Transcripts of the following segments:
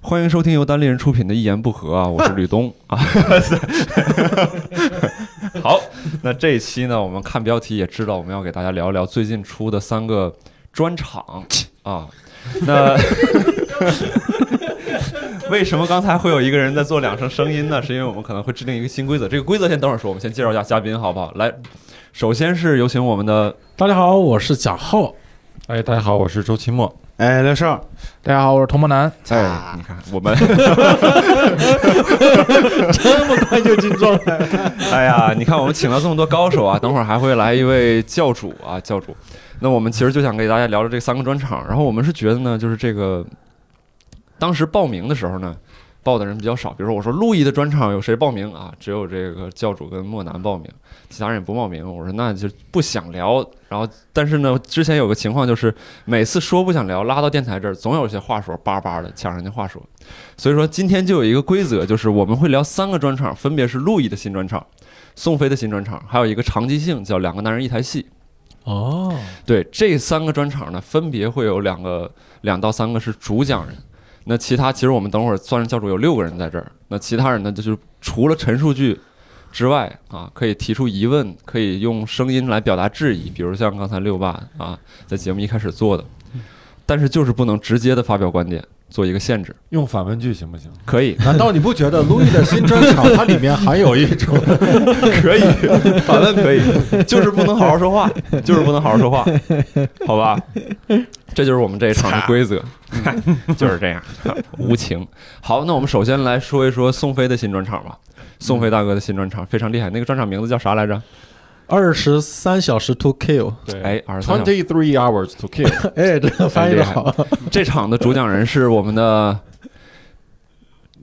欢迎收听由单立人出品的《一言不合》啊，我是吕东啊。好，那这一期呢，我们看标题也知道，我们要给大家聊一聊最近出的三个专场啊。那 为什么刚才会有一个人在做两声声音呢？是因为我们可能会制定一个新规则。这个规则先等会儿说，我们先介绍一下嘉宾好不好？来，首先是有请我们的大家好，我是贾浩。哎，大家好，我是周奇墨。哎，刘胜，大家好，我是童梦楠。哎，你看我们这么快就进状态，哎呀，你看我们请了这么多高手啊，等会儿还会来一位教主啊，教主。那我们其实就想给大家聊聊这三个专场，然后我们是觉得呢，就是这个当时报名的时候呢，报的人比较少。比如说我说陆毅的专场有谁报名啊？只有这个教主跟莫南报名，其他人也不报名。我说那就不想聊。然后但是呢，之前有个情况就是每次说不想聊，拉到电台这儿，总有些话说叭叭的抢人家话说。所以说今天就有一个规则，就是我们会聊三个专场，分别是陆毅的新专场、宋飞的新专场，还有一个长期性叫两个男人一台戏。哦，对，这三个专场呢，分别会有两个、两到三个是主讲人。那其他其实我们等会儿算上教主有六个人在这儿。那其他人呢，就是除了陈述句之外啊，可以提出疑问，可以用声音来表达质疑，比如像刚才六爸啊，在节目一开始做的。但是就是不能直接的发表观点，做一个限制。用反问句行不行？可以，难道你不觉得路易的新专场它里面含有一种 可以，反问可以，就是不能好好说话，就是不能好好说话，好吧？这就是我们这一场的规则，就是这样，无情。好，那我们首先来说一说宋飞的新专场吧。宋飞大哥的新专场非常厉害，那个专场名字叫啥来着？二十三小时 to kill，对，哎，二十三。，twenty three hours to kill。哎，这个翻译的好。这场的主讲人是我们的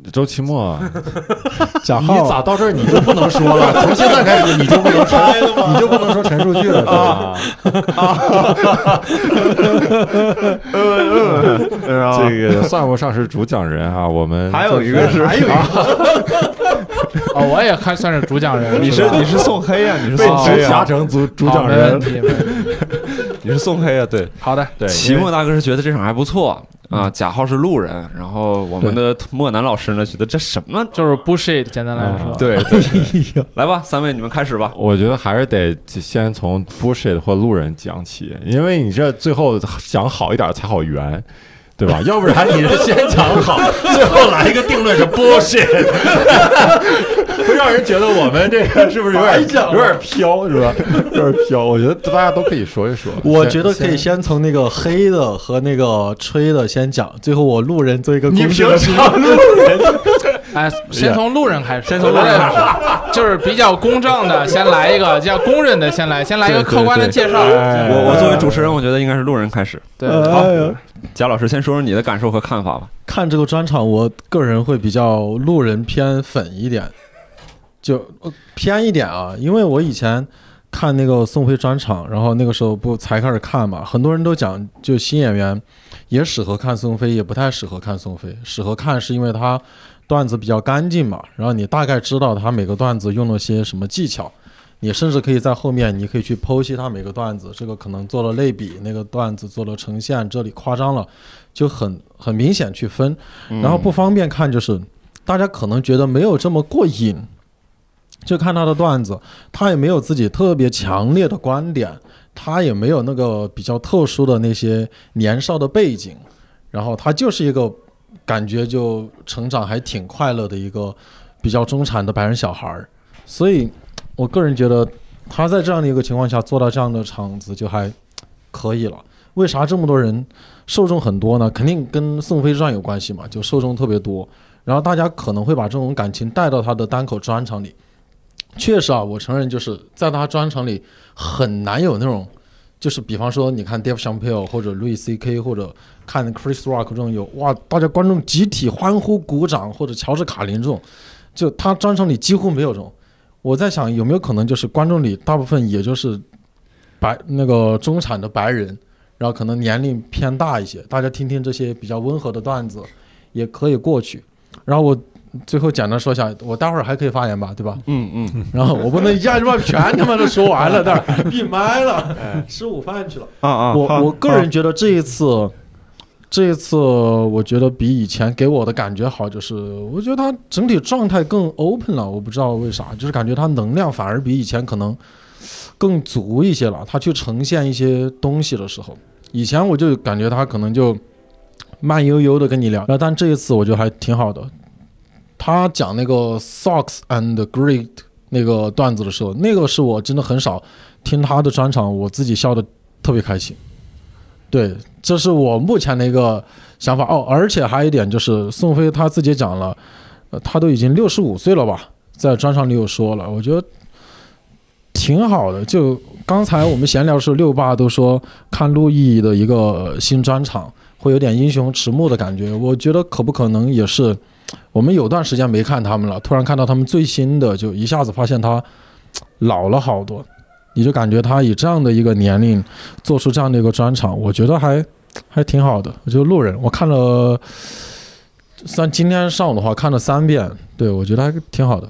周奇墨，你贾浩咋到这儿你就不能说了？从现在开始你就不能说，你就不能说陈述句了，对吧？这个算不上是主讲人啊，我们还有一个是，还有一个 哦，我也看算是主讲人。你是你是宋黑啊，你是被宋黑直辖啊，成主主讲人。你是宋黑啊，对。好的，对齐墨大哥是觉得这场还不错啊，贾浩是路人，然后我们的莫南老师呢觉得这什么？就是 bullshit，简单来说。对，来吧，三位你们开始吧。我觉得还是得先从 bullshit 或路人讲起，因为你这最后讲好一点才好圆。对吧？要不然你是先讲好，最后来一个定论是 bullshit，会让人觉得我们这个是不是有点有点飘，是吧？有点飘。我觉得大家都可以说一说。我觉得可以先从那个黑的和那个吹的先讲，最后我路人做一个公式的评论。哎，先从路人开始，先从路人开始，就是比较公正的，先来一个叫公认的，先来，先来一个客观的介绍。哎我我作为主持人，我觉得应该是路人开始。对，好贾老师先说说你的感受和看法吧。看这个专场，我个人会比较路人偏粉一点，就偏一点啊，因为我以前看那个宋飞专场，然后那个时候不才开始看嘛，很多人都讲，就新演员也适合看宋飞，也不太适合看宋飞。适合看是因为他段子比较干净嘛，然后你大概知道他每个段子用了些什么技巧。你甚至可以在后面，你可以去剖析他每个段子，这个可能做了类比，那个段子做了呈现，这里夸张了，就很很明显去分。然后不方便看，就是大家可能觉得没有这么过瘾，就看他的段子，他也没有自己特别强烈的观点，他也没有那个比较特殊的那些年少的背景，然后他就是一个感觉就成长还挺快乐的一个比较中产的白人小孩儿，所以我个人觉得他在这样的一个情况下做到这样的场子就还可以了。为啥这么多人受众很多呢？肯定跟宋飞传有关系嘛，就受众特别多。然后大家可能会把这种感情带到他的单口专场里。确实啊，我承认就是在他专场里很难有那种，就是比方说你看 Dave Chappelle 或者 Louis C.K. 或者看 Chris Rock 这种有哇，大家观众集体欢呼鼓掌，或者乔治卡林这种，就他专场里几乎没有这种。我在想有没有可能就是观众里大部分也就是白那个中产的白人，然后可能年龄偏大一些，大家听听这些比较温和的段子也可以过去。然后我最后简单说一下，我待会儿还可以发言吧，对吧？嗯嗯然后我不能一下就把全他妈都说完了，待会儿闭麦了，吃午饭去了。啊啊，我我个人觉得这一次这一次我觉得比以前给我的感觉好，就是我觉得他整体状态更 open 了，我不知道为啥，就是感觉他能量反而比以前可能更足一些了。他去呈现一些东西的时候，以前我就感觉他可能就慢悠悠的跟你聊，但这一次我觉得还挺好的。他讲那个 socks and greed 那个段子的时候，那个是我真的很少听他的专场，我自己笑的特别开心。对，这是我目前的一个想法哦。而且还有一点就是，宋飞他自己讲了，呃，他都已经六十五岁了吧，在专场里有说了，我觉得挺好的。就刚才我们闲聊的时候，六爸都说看陆毅的一个新专场会有点英雄迟暮的感觉，我觉得可不可能也是我们有段时间没看他们了，突然看到他们最新的，就一下子发现他老了好多。你就感觉他以这样的一个年龄做出这样的一个专场，我觉得还还挺好的。我觉得路人我看了，算今天上午的话看了三遍，对我觉得还挺好的。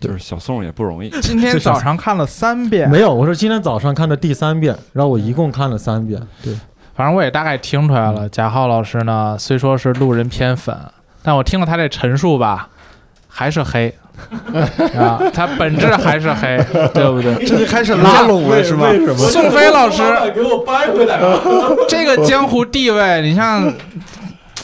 就是小宋也不容易，今天早上看了三遍，没有，我说今天早上看的第三遍，然后我一共看了三遍。对，反正我也大概听出来了。贾浩老师呢，虽说是路人偏粉，但我听了他这陈述吧，还是黑啊，他本质还是黑，对不对？这就开始拉拢了是吧？宋飞老师给我掰回来了。这个江湖地位，你像，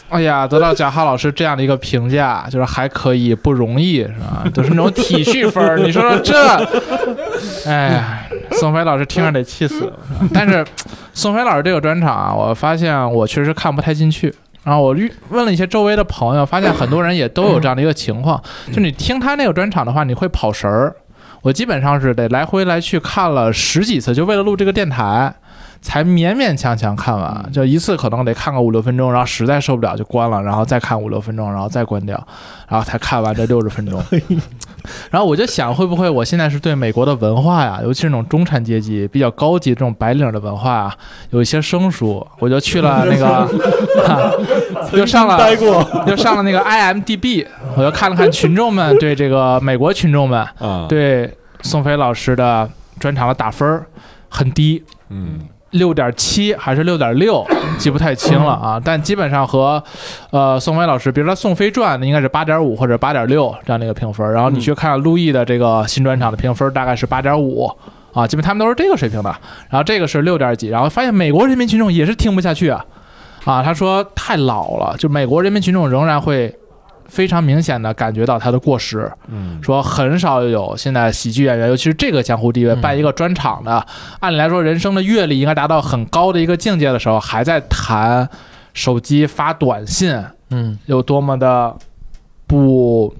哎呀，得到贾浩老师这样的一个评价，就是还可以，不容易，是吧？都是那种体恤分儿。你说说这，哎呀，宋飞老师听着得气死了。但是，宋飞老师这个专场啊，我发现我确实看不太进去。然后我遇问了一些周围的朋友，发现很多人也都有这样的一个情况，就你听他那个专场的话，你会跑神儿。我基本上是得来回来去看了十几次，就为了录这个电台。才勉勉强强看完，就一次可能得看个五六分钟，然后实在受不了就关了，然后再看五六分钟，然后再关掉，然后才看完这六十分钟。然后我就想，会不会我现在是对美国的文化呀，尤其是那种中产阶级比较高级这种白领的文化啊，有一些生疏，我就去了那个，又上了，又上了那个 IMDB，我就看了看群众们对这个美国群众们啊，对宋飞老师的专场的打分儿很低。嗯，六点七还是六点六，记不太清了啊。但基本上和，呃，宋飞老师，比如说《宋飞传》那应该是八点五或者八点六这样的一个评分。然后你去看陆毅的这个新专场的评分，大概是八点五啊，基本他们都是这个水平的。然后这个是六点几，然后发现美国人民群众也是听不下去啊，啊，他说太老了，就美国人民群众仍然会。非常明显的感觉到他的过时，嗯，说很少有现在喜剧演员，尤其是这个江湖地位办一个专场的，按理来说人生的阅历应该达到很高的一个境界的时候，还在谈手机发短信，嗯，有多么的不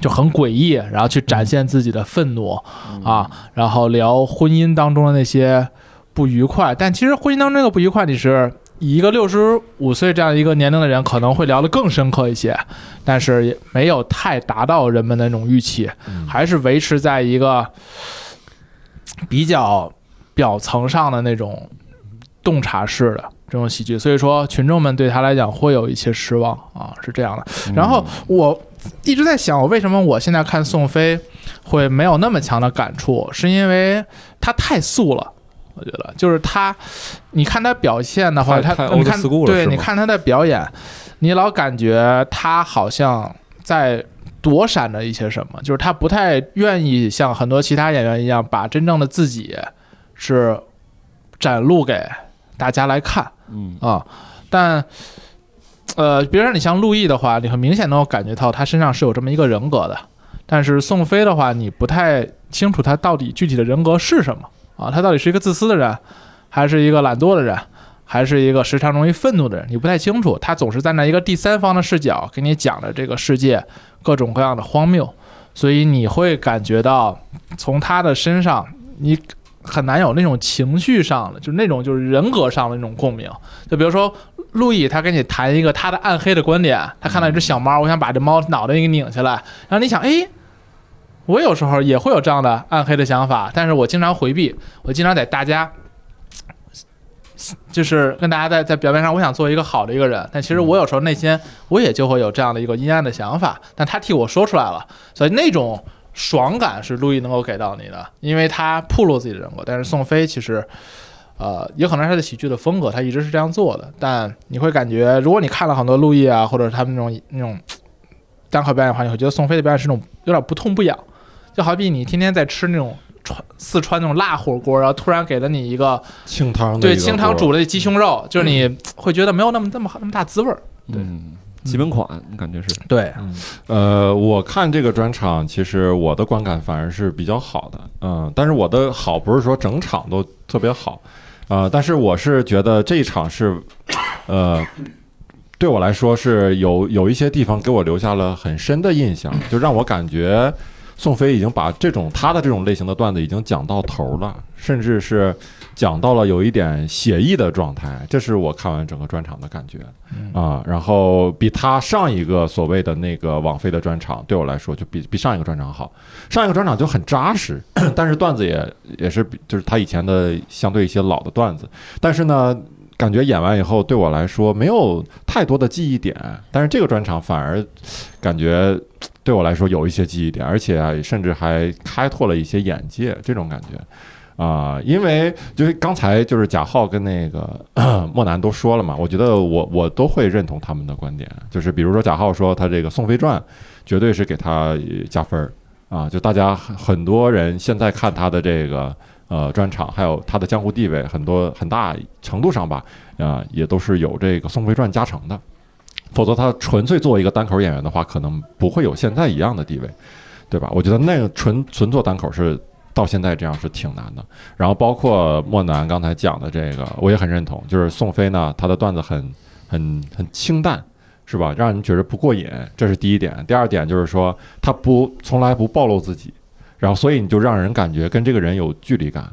就很诡异，然后去展现自己的愤怒啊，然后聊婚姻当中的那些不愉快，但其实婚姻当中那个不愉快，你是。以一个六十五岁这样一个年龄的人，可能会聊得更深刻一些，但是也没有太达到人们的那种预期，还是维持在一个比较表层上的那种洞察式的这种喜剧，所以说群众们对他来讲会有一些失望啊，是这样的。然后我一直在想，我为什么我现在看宋飞会没有那么强的感触，是因为他太素了。我觉得就是他，你看他表现的话，他太你看对，你看他的表演，你老感觉他好像在躲闪着一些什么，就是他不太愿意像很多其他演员一样，把真正的自己是展露给大家来看嗯啊。但呃，比如说你像陆毅的话，你很明显能够感觉到他身上是有这么一个人格的。但是宋飞的话，你不太清楚他到底具体的人格是什么啊？他到底是一个自私的人，还是一个懒惰的人，还是一个时常容易愤怒的人？你不太清楚。他总是站在一个第三方的视角给你讲的这个世界各种各样的荒谬，所以你会感觉到从他的身上，你很难有那种情绪上的，就是那种就是人格上的那种共鸣。就比如说路易，他跟你谈一个他的暗黑的观点，他看到一只小猫，我想把这猫脑袋给拧下来，然后你想，哎。我有时候也会有这样的暗黑的想法，但是我经常回避，我经常在大家，就是跟大家在在表面上，我想做一个好的一个人，但其实我有时候内心我也就会有这样的一个阴暗的想法，但他替我说出来了，所以那种爽感是路易能够给到你的，因为他暴露自己的人格，但是宋飞其实。呃，也可能他的喜剧的风格，他一直是这样做的。但你会感觉，如果你看了很多陆毅啊，或者他们那种那种单口表演的话，你会觉得宋飞的表演是那种有点不痛不痒，就好比你天天在吃那种川四川那种辣火锅，然后突然给了你一个清汤的对清汤煮的鸡胸肉，就是你会觉得没有那么那么那么大滋味儿。对嗯，基本款感觉是，对，呃，我看这个专场，其实我的观感反而是比较好的，嗯，但是我的好不是说整场都特别好，呃，但是我是觉得这一场是，呃，对我来说是有有一些地方给我留下了很深的印象，就让我感觉宋飞已经把这种他的这种类型的段子已经讲到头了，甚至是讲到了有一点写意的状态，这是我看完整个专场的感觉。啊，然后比他上一个所谓的那个网飞的专场，对我来说就比比上一个专场好。上一个专场就很扎实，但是段子也也是比就是他以前的相对一些老的段子，但是呢，感觉演完以后对我来说没有太多的记忆点，但是这个专场反而感觉对我来说有一些记忆点，而且甚至还开拓了一些眼界，这种感觉。啊、因为就是刚才就是贾浩跟那个 莫南都说了嘛，我觉得我我都会认同他们的观点，就是比如说贾浩说他这个《宋飞传》绝对是给他加分儿啊，就大家很很多人现在看他的这个呃专场，还有他的江湖地位，很多很大程度上吧，啊、也都是有这个《宋飞传》加成的，否则他纯粹作为一个单口演员的话，可能不会有现在一样的地位，对吧？我觉得那个纯纯做单口是。到现在这样是挺难的，然后包括莫南刚才讲的这个，我也很认同。就是宋飞呢，他的段子很很很清淡，是吧？让人觉得不过瘾，这是第一点。第二点就是说，他不从来不暴露自己，然后所以你就让人感觉跟这个人有距离感。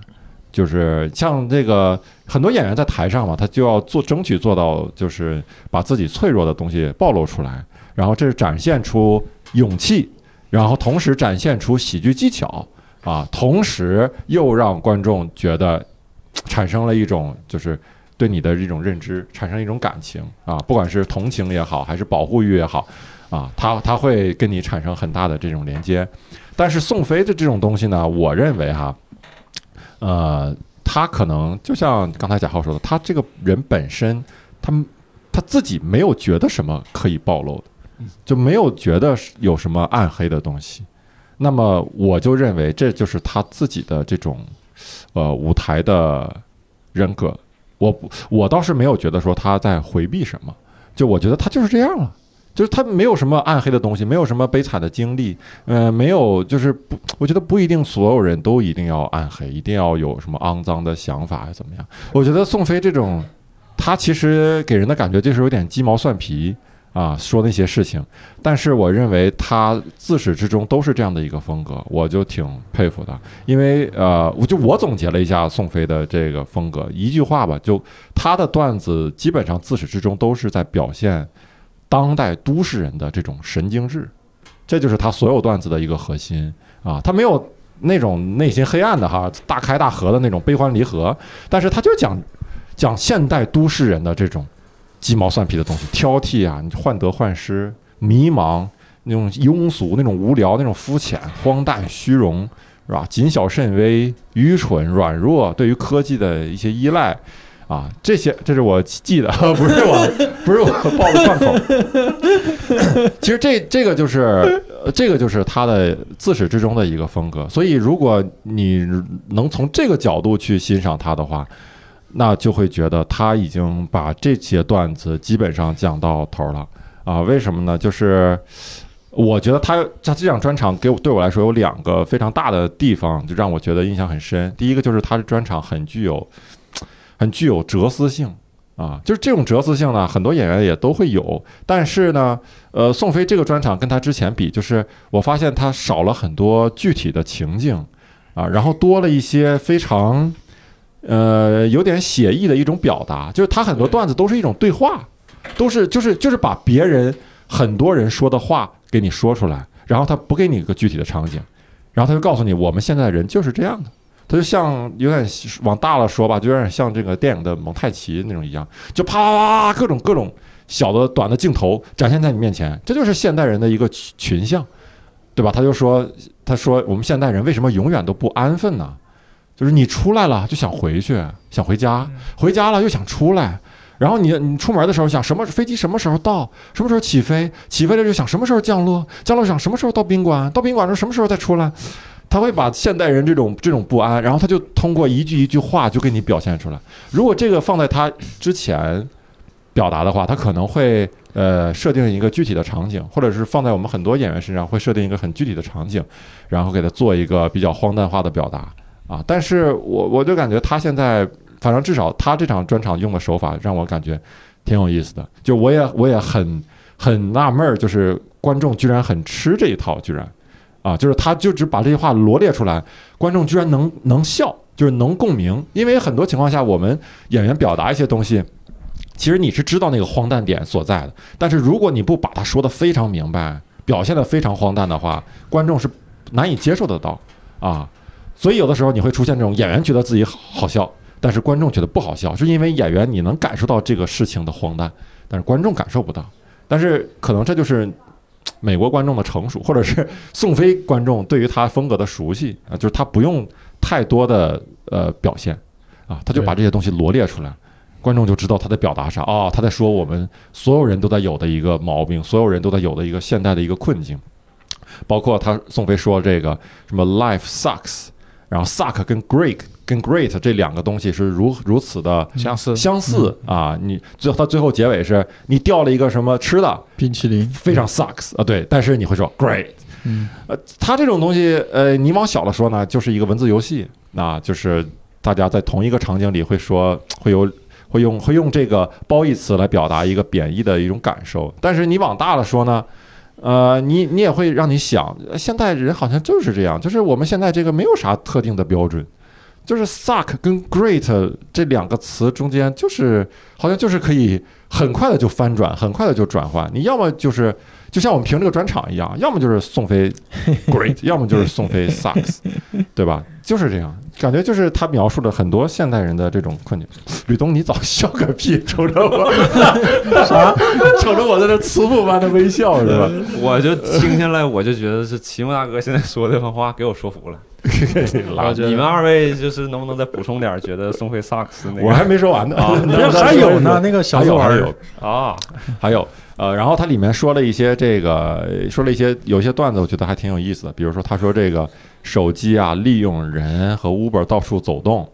就是像这个很多演员在台上嘛，他就要做争取做到，就是把自己脆弱的东西暴露出来，然后这是展现出勇气，然后同时展现出喜剧技巧。啊，同时又让观众觉得产生了一种就是对你的一种认知，产生一种感情啊，不管是同情也好，还是保护欲也好，啊，他他会跟你产生很大的这种连接。但是宋飞的这种东西呢，我认为哈，呃，他可能就像刚才贾浩说的，他这个人本身，他他自己没有觉得什么可以暴露的，就没有觉得有什么暗黑的东西。那么我就认为这就是他自己的这种呃舞台的人格。我不我倒是没有觉得说他在回避什么，就我觉得他就是这样了，就是他没有什么暗黑的东西，没有什么悲惨的经历，呃，没有就是不，我觉得不一定所有人都一定要暗黑，一定要有什么肮脏的想法怎么样？我觉得宋飞这种，他其实给人的感觉就是有点鸡毛蒜皮。啊，说那些事情，但是我认为他自始至终都是这样的一个风格，我就挺佩服的。因为呃，我就我总结了一下宋飞的这个风格，一句话吧，就他的段子基本上自始至终都是在表现当代都市人的这种神经质，这就是他所有段子的一个核心啊。他没有那种内心黑暗的哈，大开大合的那种悲欢离合，但是他就讲讲现代都市人的这种。鸡毛蒜皮的东西，挑剔啊，你患得患失、迷茫，那种庸俗、那种无聊、那种肤浅、荒诞、虚荣，是吧？谨小慎微、愚蠢、软弱，对于科技的一些依赖，啊，这些这是我记的，不是我，不是我报的贯口。其实这这个就是，这个就是他的自始至终的一个风格。所以，如果你能从这个角度去欣赏他的话，那就会觉得他已经把这些段子基本上讲到头了啊？为什么呢？就是我觉得他他这场专场给我对我来说有两个非常大的地方，就让我觉得印象很深。第一个就是他的专场很具有很具有哲思性啊，就是这种哲思性呢，很多演员也都会有，但是呢，呃，宋飞这个专场跟他之前比，就是我发现他少了很多具体的情境啊，然后多了一些非常。呃，有点写意的一种表达，就是他很多段子都是一种对话，都是就是就是把别人很多人说的话给你说出来，然后他不给你一个具体的场景，然后他就告诉你我们现在人就是这样的，他就像有点往大了说吧，就有点像这个电影的蒙太奇那种一样，就啪啪啪各种各种小的短的镜头展现在你面前，这就是现代人的一个群群像，对吧？他就说他说我们现代人为什么永远都不安分呢？就是你出来了就想回去，想回家，回家了又想出来。然后你你出门的时候想什么飞机什么时候到，什么时候起飞，起飞了就想什么时候降落，降落想什么时候到宾馆，到宾馆时什么时候再出来。他会把现代人这种这种不安，然后他就通过一句一句话就给你表现出来。如果这个放在他之前表达的话，他可能会呃设定一个具体的场景，或者是放在我们很多演员身上会设定一个很具体的场景，然后给他做一个比较荒诞化的表达啊。但是我我就感觉他现在，反正至少他这场专场用的手法让我感觉挺有意思的。就我也我也很很纳闷儿，就是观众居然很吃这一套，居然。啊，就是他就只把这些话罗列出来，观众居然能能笑，就是能共鸣。因为很多情况下，我们演员表达一些东西，其实你是知道那个荒诞点所在的，但是如果你不把它说的非常明白，表现的非常荒诞的话，观众是难以接受得到啊。所以有的时候你会出现这种演员觉得自己好笑，但是观众觉得不好笑，是因为演员你能感受到这个事情的荒诞，但是观众感受不到。但是可能这就是。美国观众的成熟，或者是宋飞观众对于他风格的熟悉啊，就是他不用太多的呃表现啊，他就把这些东西罗列出来，观众就知道他在表达啥啊，他在说我们所有人都在有的一个毛病，所有人都在有的一个现代的一个困境，包括他宋飞说这个什么 life sucks，然后 suck 跟 great 跟 great 这两个东西是如如此的相似相似啊，你最后他最后结尾是你掉了一个什么吃的。冰淇淋非常 sucks 啊，对，但是你会说 great，嗯，呃，它这种东西，呃，你往小了说呢，就是一个文字游戏，那就是大家在同一个场景里会说，会有会用会用这个褒义词来表达一个贬义的一种感受，但是你往大了说呢，呃，你你也会让你想，现代人好像就是这样，就是我们现在这个没有啥特定的标准。就是 suck 跟 great 这两个词中间，就是好像就是可以很快的就翻转，很快的就转换。你要么就是就像我们评这个专场一样，要么就是宋飞 great，要么就是宋飞 sucks，对吧？就是这样，感觉就是他描述了很多现代人的这种困境。吕东，你早笑个屁，瞅着我 啥？瞅着我在这慈父般的微笑是吧？我就听下来，我就觉得是齐木大哥现在说这番话给我说服了。你们二位就是能不能再补充点？觉得宋飞萨克斯那个我还没说完呢啊还有呢，那个小还有作文还有啊，还有呃，然后它里面说了一些这个，说了一些有一些段子，我觉得还挺有意思的。比如说，他说这个手机啊，利用人和 Uber 到处走动，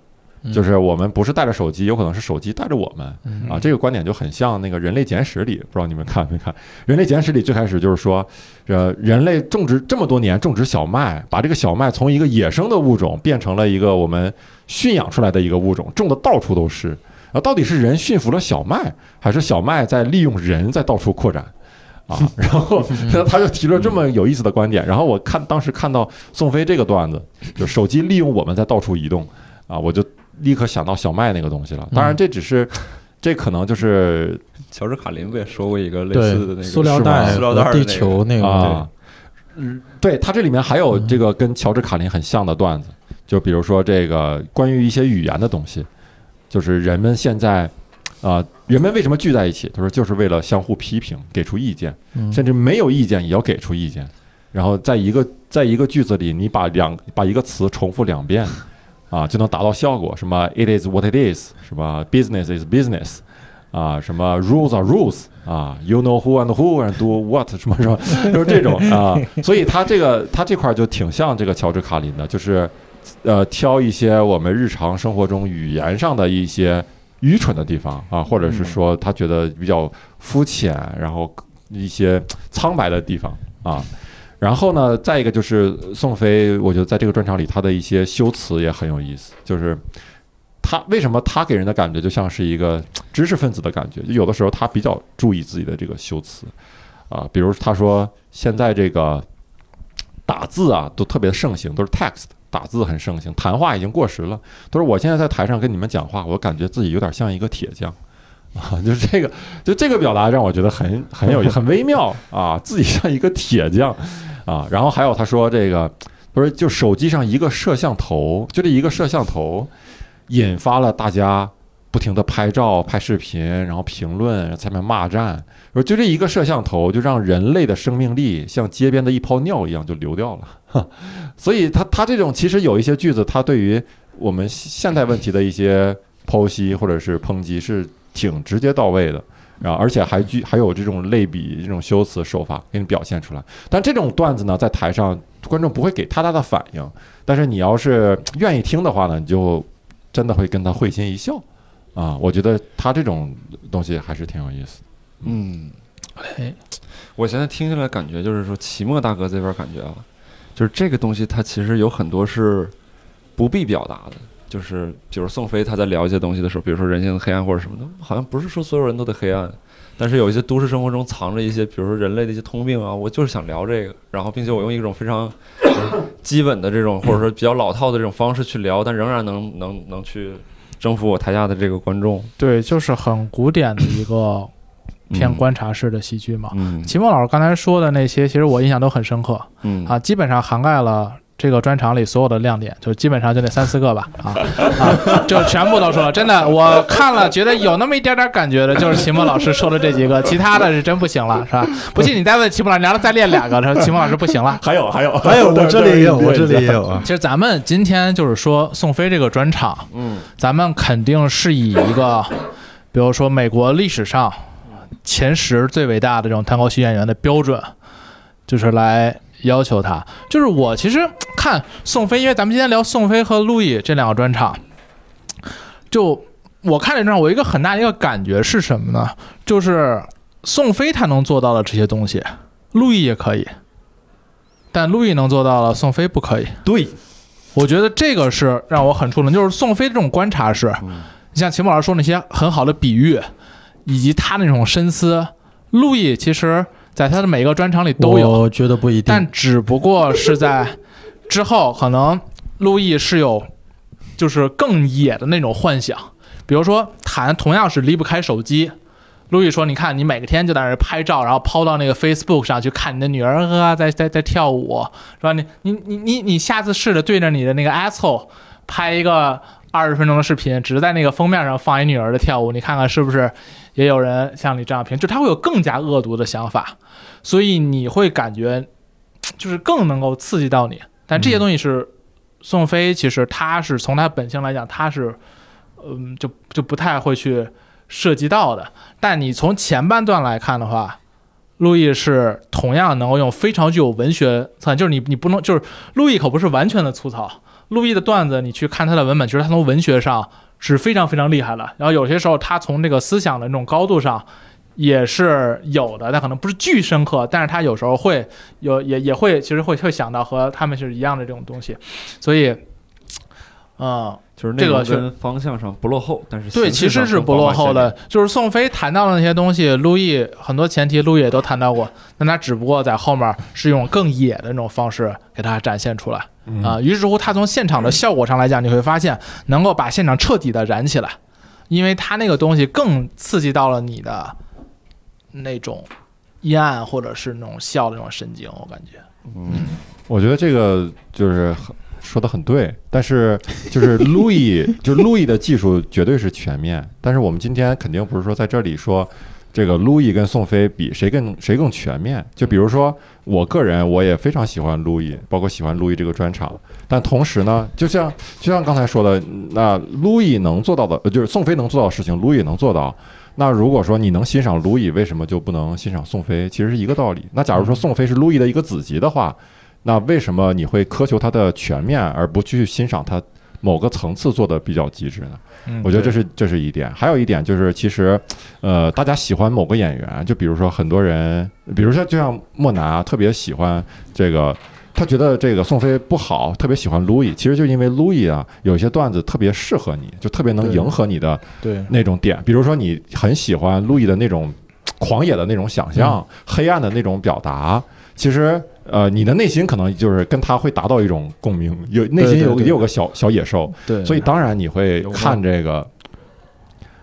就是我们不是带着手机，有可能是手机带着我们啊。这个观点就很像那个《人类简史》里，不知道你们看没看？《人类简史》里最开始就是说，呃，人类种植这么多年种植小麦，把这个小麦从一个野生的物种变成了一个我们驯养出来的一个物种，种的到处都是。啊，到底是人驯服了小麦，还是小麦在利用人在到处扩展？啊，然后他就提出了这么有意思的观点。然后我看当时看到宋飞这个段子，就手机利用我们在到处移动，啊，我就立刻想到小麦那个东西了。当然，这只是这可能就是乔治卡林不也说过一个类似的那个塑料袋塑料袋地球那个啊，嗯，对，它这里面还有这个跟乔治卡林很像的段子，就比如说这个关于一些语言的东西，就是人们现在。啊、人们为什么聚在一起？他说，就是为了相互批评，给出意见，嗯甚至没有意见也要给出意见。然后在一个在一个句子里，你把两把一个词重复两遍，啊，就能达到效果。什么 "It is what it is"，什么 "Business is business"，啊，什么 "Rules are rules"，啊，"You know who and who and do what"，什么什么，就是这种啊。所以他这个他这块儿就挺像这个乔治卡林的，就是呃，挑一些我们日常生活中语言上的一些愚蠢的地方啊，或者是说他觉得比较肤浅，然后一些苍白的地方啊。然后呢，再一个就是宋飞，我觉得在这个专场里，他的一些修辞也很有意思，就是他为什么他给人的感觉就像是一个知识分子的感觉，就有的时候他比较注意自己的这个修辞啊，比如他说现在这个打字啊都特别盛行，都是 text 打字很盛行，谈话已经过时了。他说我现在在台上跟你们讲话，我感觉自己有点像一个铁匠。啊，就是这个，就这个表达让我觉得很很有 很微妙啊，自己像一个铁匠啊。然后还有他说这个，不是就手机上一个摄像头，就这一个摄像头，引发了大家不停的拍照、拍视频，然后评论，下面骂战。说就这一个摄像头，就让人类的生命力像街边的一泡尿一样就流掉了。哈 所以他他这种其实有一些句子，他对于我们现代问题的一些剖析或者是抨击是挺直接到位的。然后，而且还具还有这种类比、这种修辞手法给你表现出来。但这种段子呢，在台上观众不会给太大的反应，但是你要是愿意听的话呢，你就真的会跟他会心一笑啊！我觉得他这种东西还是挺有意思的。嗯，哎，我现在听下来感觉就是说，齐墨大哥这边感觉啊，就是这个东西它其实有很多是不必表达的。就是比如宋飞他在聊一些东西的时候，比如说人性的黑暗或者什么的，好像不是说所有人都得黑暗，但是有一些都市生活中藏着一些，比如说人类的一些通病啊，我就是想聊这个，然后并且我用一种非常基本的这种或者说比较老套的这种方式去聊，但仍然能能能去征服我台下的这个观众。对，就是很古典的一个偏观察式的喜剧嘛。嗯秦墨老师刚才说的那些，其实我印象都很深刻嗯啊，基本上涵盖了。这个专场里所有的亮点，就基本上就那三四个吧，啊啊，就全部都说了。真的，我看了觉得有那么一点点感觉的，就是秦墨老师说的这几个，其他的是真不行了，是吧？不信你再问秦墨老师，你让他再练两个，说 秦墨老师不行了。还有还有还有 我这里也有，我这里也有啊。其实咱们今天就是说宋飞这个专场，嗯咱们肯定是以一个，比如说美国历史上前十最伟大的这种单口喜剧演员的标准，就是来要求他。就是我其实看宋飞，因为咱们今天聊宋飞和路易这两个专场，就我看这专场，我一个很大的一个感觉是什么呢？就是宋飞他能做到的这些东西，路易也可以，但路易能做到了，宋飞不可以。对，我觉得这个是让我很触动，就是宋飞这种观察是，你像秦老师说那些很好的比喻，以及他那种深思，路易其实在他的每个专场里都有，我觉得不一定。但只不过是在之后，可能路易是有就是更野的那种幻想，比如说谈同样是离不开手机。路易说：“你看，你每个天就在那儿拍照，然后抛到那个 Facebook 上去看你的女儿啊，在在在跳舞，是吧？你你你你你下次试着对着你的那个 asshole 拍一个二十分钟的视频，只是在那个封面上放一女儿的跳舞，你看看是不是也有人像你这样评？就他会有更加恶毒的想法，所以你会感觉就是更能够刺激到你。但这些东西是宋飞，其实他是从他本性来讲，他是嗯，就就不太会去涉及到的。但你从前半段来看的话，路易是同样能够用非常具有文学，就是你你不能就是路易可不是完全的粗糙，路易的段子你去看他的文本，其实他从文学上是非常非常厉害的。然后有些时候他从这个思想的那种高度上。也是有的，但可能不是巨深刻，但是他有时候会有，也 也会，其实会会想到和他们是一样的这种东西，所以，嗯，就是这个是跟方向上不落后，但是对，其实是不落后的。就是宋飞谈到的那些东西，路易很多前提路易也都谈到过，但他只不过在后面是用更野的那种方式给他展现出来啊、于是乎，他从现场的效果上来讲，你会发现能够把现场彻底的燃起来，因为他那个东西更刺激到了你的那种阴暗或者是那种笑的那种神经，我感觉。嗯我觉得这个就是很说的很对，但是 就是路易，就是路易的技术绝对是全面，但是我们今天肯定不是说在这里说这个路易跟宋飞比谁更谁更全面。就比如说我个人，我也非常喜欢路易，包括喜欢路易这个专场，但同时呢，就像就像刚才说的，那路易能做到的，呃就是宋飞能做到的事情，路易能做到。那如果说你能欣赏路易，为什么就不能欣赏宋飞？其实是一个道理。那假如说宋飞是路易的一个子集的话，那为什么你会苛求它的全面，而不去欣赏它某个层次做的比较极致呢？嗯我觉得这是这是一点。还有一点就是，其实，呃，大家喜欢某个演员，就比如说很多人，比如说就像莫南啊，特别喜欢这个。他觉得这个宋飞不好，特别喜欢路易，其实就因为路易啊，有些段子特别适合你，就特别能迎合你的对，那种点，比如说你很喜欢路易的那种狂野的那种想象、黑暗的那种表达，其实呃，你的内心可能就是跟他会达到一种共鸣，有内心有也有个小小野兽，对，所以当然你会看这个，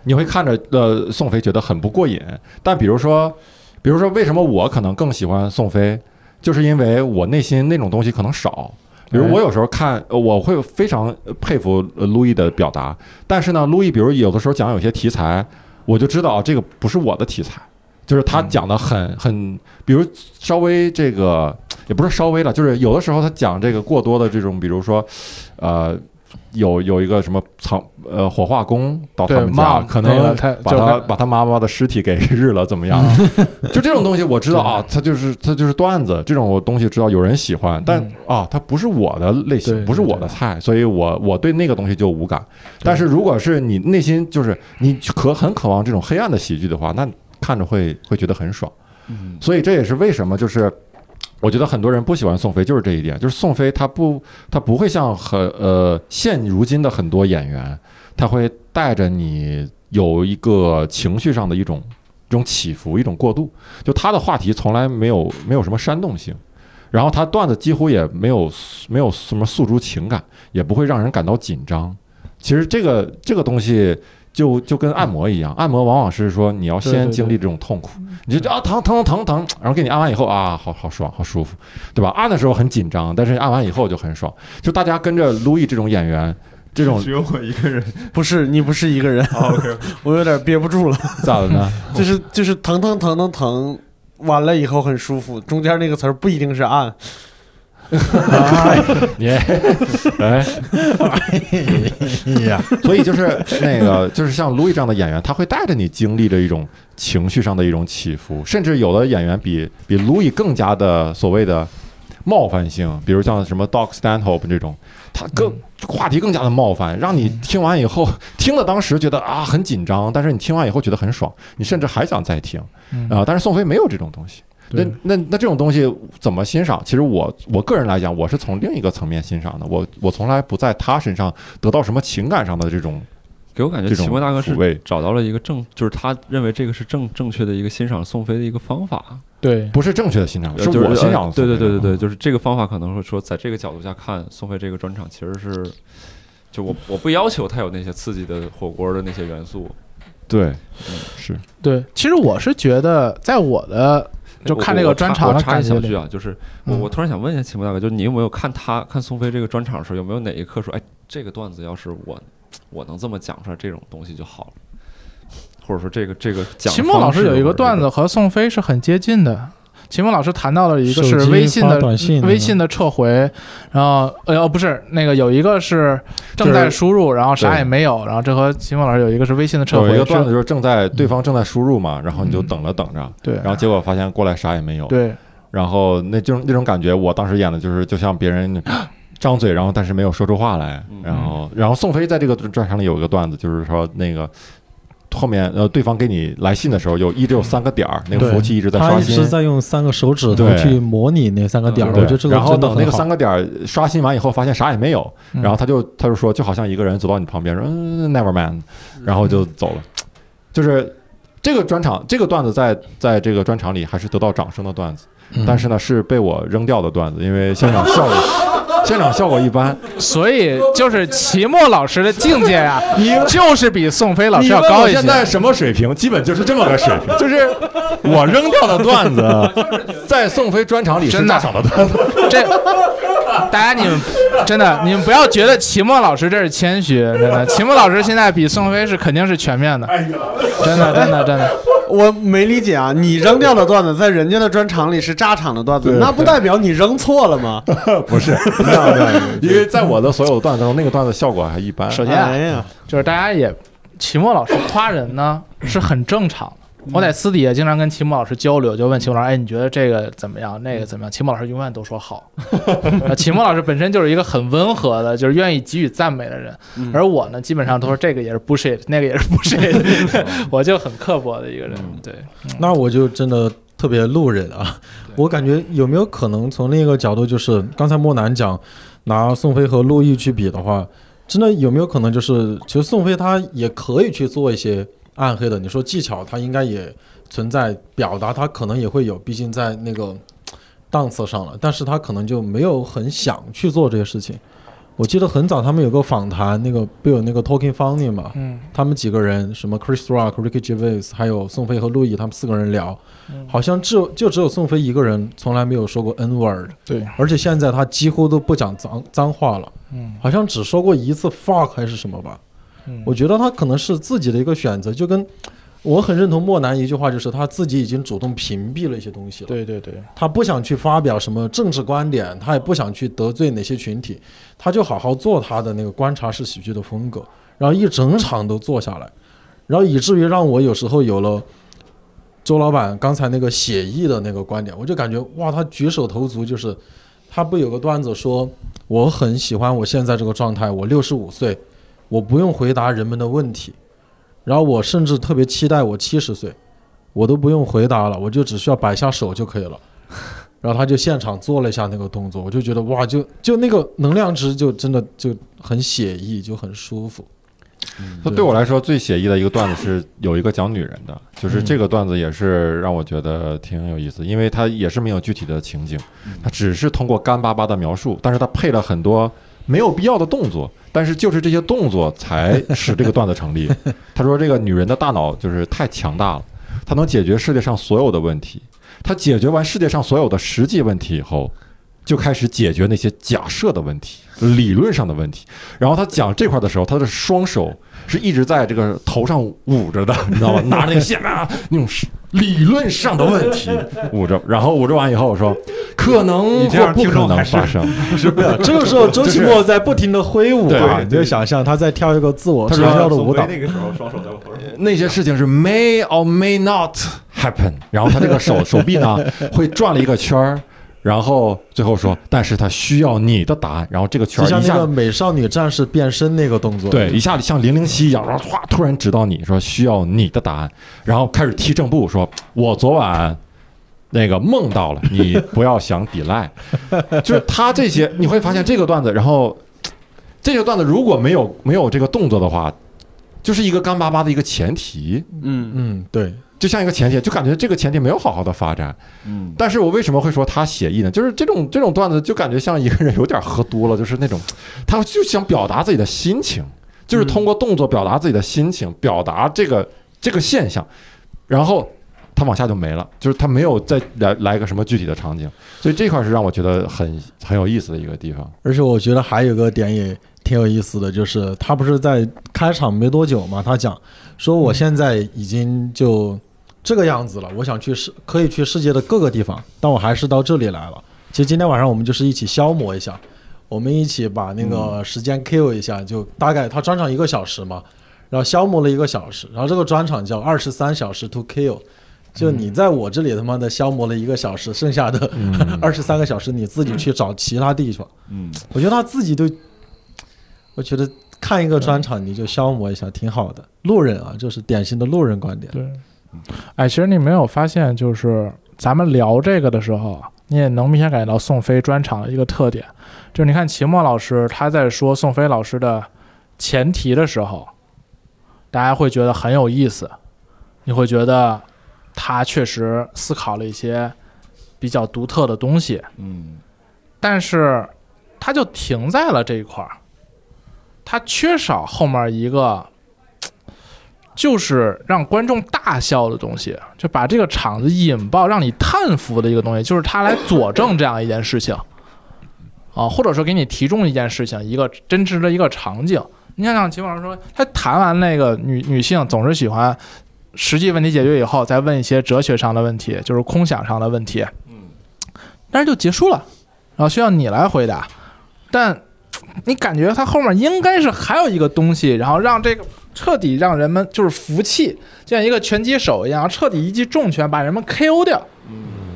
你会看着呃宋飞觉得很不过瘾。但比如说，比如说为什么我可能更喜欢宋飞，就是因为我内心那种东西可能少。比如我有时候看，呃我会非常佩服呃路易的表达，但是呢，路易比如有的时候讲有些题材，我就知道啊这个不是我的题材，就是他讲的很很，比如稍微这个也不是稍微了，就是有的时候他讲这个过多的这种，比如说，呃，有有一个什么藏呃火化工到他对们家，可能他把他把他妈妈的尸体给日了，怎么样？就这种东西我知道啊，他就是他就是段子，这种东西知道有人喜欢，但嗯啊，它不是我的类型，不是我的菜，所以我我对那个东西就无感。但是如果是你内心就是你渴很渴望这种黑暗的喜剧的话，那看着会会觉得很爽。嗯所以这也是为什么就是。我觉得很多人不喜欢宋飞，就是这一点，就是宋飞他不他不会像很呃现如今的很多演员，他会带着你有一个情绪上的一种一种起伏，一种过渡。就他的话题从来没有没有什么煽动性，然后他段子几乎也没有没有什么诉诸情感，也不会让人感到紧张。其实这个这个东西就就跟按摩一样，按摩往往是说你要先经历这种痛苦，你就啊疼疼疼疼疼，然后给你按完以后啊好好爽好舒服，对吧？按的时候很紧张，但是按完以后就很爽。就大家跟着路易这种演员，这种只有我一个人。不是你不是一个人，OK，我有点憋不住了，咋的呢？就是就是疼疼疼疼疼，完了以后很舒服，中间那个词儿不一定是按，你 哎，呀，所以就是那个，就是像路易这样的演员，他会带着你经历着一种情绪上的一种起伏，甚至有的演员比比路易更加的所谓的冒犯性，比如像什么 Doc Stanhope 这种，他更话题更加的冒犯，让你听完以后听了当时觉得啊很紧张，但是你听完以后觉得很爽，你甚至还想再听嗯啊。但是宋飞没有这种东西。那那那这种东西怎么欣赏？其实我我个人来讲，我是从另一个层面欣赏的。我我从来不在他身上得到什么情感上的这种给我感觉这种齐墨大哥是找到了一个正，就是他认为这个是正正确的一个欣赏宋飞的一个方法，对，不是正确的欣赏，是我欣赏对对对对，对，就是这个方法可能会说，在这个角度下看，宋飞这个专场其实是，就我我不要求他有那些刺激的火锅的那些元素，对，嗯。是。对，其实我是觉得，在我的就看这个专场的我插感觉里一小句啊，就是我突然想问一下秦博大哥，就是你有没有看他看宋飞这个专场的时候，有没有哪一刻说，哎，这个段子要是我我能这么讲出来，这种东西就好了，或者说这个这个讲秦墨老师有一个段。子和宋飞是很接近的。秦风老师谈到了一个是微信的短信微信的撤回，然后呃哦不是那个有一个是正在输入，然后啥也没有，然后这和秦风老师有一个是微信的撤回，有一个段子就是正在对方正在输入嘛，然后你就嗯等着等着，对，然后结果发现过来啥也没有，对。然后那种那种感觉，我当时演的就是就像别人张嘴，然后但是没有说出话来嗯，然后然后宋飞在这个专场里有一个段子，就是说那个后面呃对方给你来信的时候，有一直有三个点儿，那个服务器一直在刷新一直。在用三个手指头去模拟那三个点儿，我觉得这个然后等那个三个点儿刷新完以后，发现啥也没有，嗯。然后他就他就说，就好像一个人走到你旁边说嗯，never mind”，然后就走了。就是这个专场，这个段子在在这个专场里还是得到掌声的段子，嗯。但是呢是被我扔掉的段子，因为现场效果现场效果一般。所以就是齐墨老师的境界啊，就是比宋飞老师要高一些。现在什么水平？基本就是这么个水平，就是我扔掉的段子，在宋飞专场里是大赏的段子。这大家你们真的你们不要觉得齐墨老师这是谦虚，真的，齐墨老师现在比宋飞是肯定是全面的，真的真的真的。我没理解啊，你扔掉的段子在人家的专场里是炸场的段子，那不代表你扔错了吗？不是，因为在我的所有段子中，那个段子效果还一般。首先啊哎呀，就是大家也，齐墨老师夸人呢是很正常的。我在私底下经常跟秦墨老师交流，就问秦墨老师：“哎，你觉得这个怎么样？那个怎么样？”秦墨老师永远都说好。呃齐墨老师本身就是一个很温和的，就是愿意给予赞美的人，嗯而我呢，基本上都是这个也是 bullshit，那个也是 bullshit，我就很刻薄的一个人。对，那我就真的特别路人啊！我感觉有没有可能从另一个角度，就是刚才莫南讲拿宋飞和陆毅去比的话，真的有没有可能就是，其实宋飞他也可以去做一些暗黑的，你说技巧它应该也存在，表达它可能也会有，毕竟在那个档次上了，但是他可能就没有很想去做这些事情。我记得很早他们有个访谈，那个不有那个 Talking Funny 嘛，嗯，他们几个人，什么 Chris Rock、Ricky Gervais，还有宋飞和陆毅，他们四个人聊，嗯。好像只有就只有宋飞一个人从来没有说过 N word，对，而且现在他几乎都不讲脏脏话了，嗯。好像只说过一次 fuck 还是什么吧。嗯。我觉得他可能是自己的一个选择，就跟我很认同莫南一句话，就是他自己已经主动屏蔽了一些东西了。对对对，他不想去发表什么政治观点，他也不想去得罪哪些群体，他就好好做他的那个观察式喜剧的风格，然后一整场都做下来，然后以至于让我有时候有了周老板刚才那个写意的那个观点，我就感觉哇，他举手投足就是，他不有个段子说我很喜欢我现在这个状态，我六十五岁，我不用回答人们的问题，然后我甚至特别期待我七十岁。我都不用回答了，我就只需要摆下手就可以了。然后他就现场做了一下那个动作，我就觉得哇，就就那个能量值就真的就很写意，就很舒服。那对我来说最写意的一个段子是有一个讲女人的，就是这个段子也是让我觉得挺有意思，因为它也是没有具体的情景，它只是通过干巴巴的描述，但是它配了很多没有必要的动作，但是就是这些动作才使这个段子成立。他说这个女人的大脑就是太强大了，她能解决世界上所有的问题，她解决完世界上所有的实际问题以后。就开始解决那些假设的问题、理论上的问题。然后他讲这块的时候，他的双手是一直在这个头上捂着的，你知道吗？拿着那个线啊，那种理论上的问题捂着。然后捂着完以后我说，可能或不可能发生。是不 是？这个时候周奇墨在不停的挥舞啊，对你就想象他在跳一个自我社他说交的舞蹈。那个时候双手在我头上。那些事情是 may or may not happen。然后他这个手手臂呢会转了一个圈儿，然后最后说，但是他需要你的答案。然后这个圈就像儿一下那个美少女战士变身那个动作，对，一下子像零零七一样，然后唰突然指到你说需要你的答案，然后开始踢正步，说我昨晚那个梦到了，你不要想抵赖。就是他这些，你会发现这个段子，然后这个段子如果没有没有这个动作的话，就是一个干巴巴的一个前提，嗯，嗯，对，就像一个前提，就感觉这个前提没有好好的发展。嗯，但是我为什么会说他写意呢？就是这种这种段子，就感觉像一个人有点喝多了，就是那种，他就想表达自己的心情，就是通过动作表达自己的心情，表达这个这个现象，然后他往下就没了，就是他没有再来来一个什么具体的场景，所以这块是让我觉得很很有意思的一个地方。而且我觉得还有个点也挺有意思的，就是他不是在开场没多久嘛，他讲说我现在已经就这个样子了，我想去世可以去世界的各个地方，但我还是到这里来了。其实今天晚上我们就是一起消磨一下，我们一起把那个时间 kill 一下，就大概他专场一个小时嘛，然后消磨了一个小时，然后这个专场叫二十三小时 to kill。就你在我这里他妈的消磨了一个小时，剩下的 二十三个小时你自己去找其他地方。嗯，我觉得他自己都，我觉得看一个专场你就消磨一下，挺好的。路人啊，就是典型的路人观点。对，哎，其实你没有发现，就是咱们聊这个的时候，你也能明显感觉到宋飞专场的一个特点，就是你看秦墨老师他在说宋飞老师的前提的时候，大家会觉得很有意思，你会觉得他确实思考了一些比较独特的东西，嗯，但是他就停在了这一块儿，他缺少后面一个，就是让观众大笑的东西，就把这个场子引爆，让你叹服的一个东西，就是他来佐证这样一件事情，啊，或者说给你提供一件事情，一个真实的一个场景。你想想，秦老师说，他谈完那个女女性总是喜欢实际问题解决以后，再问一些哲学上的问题，就是空想上的问题，嗯，但是就结束了，然后需要你来回答，但你感觉他后面应该是还有一个东西，然后让这个彻底让人们就是服气，就像一个拳击手一样，彻底一记重拳把人们 KO 掉，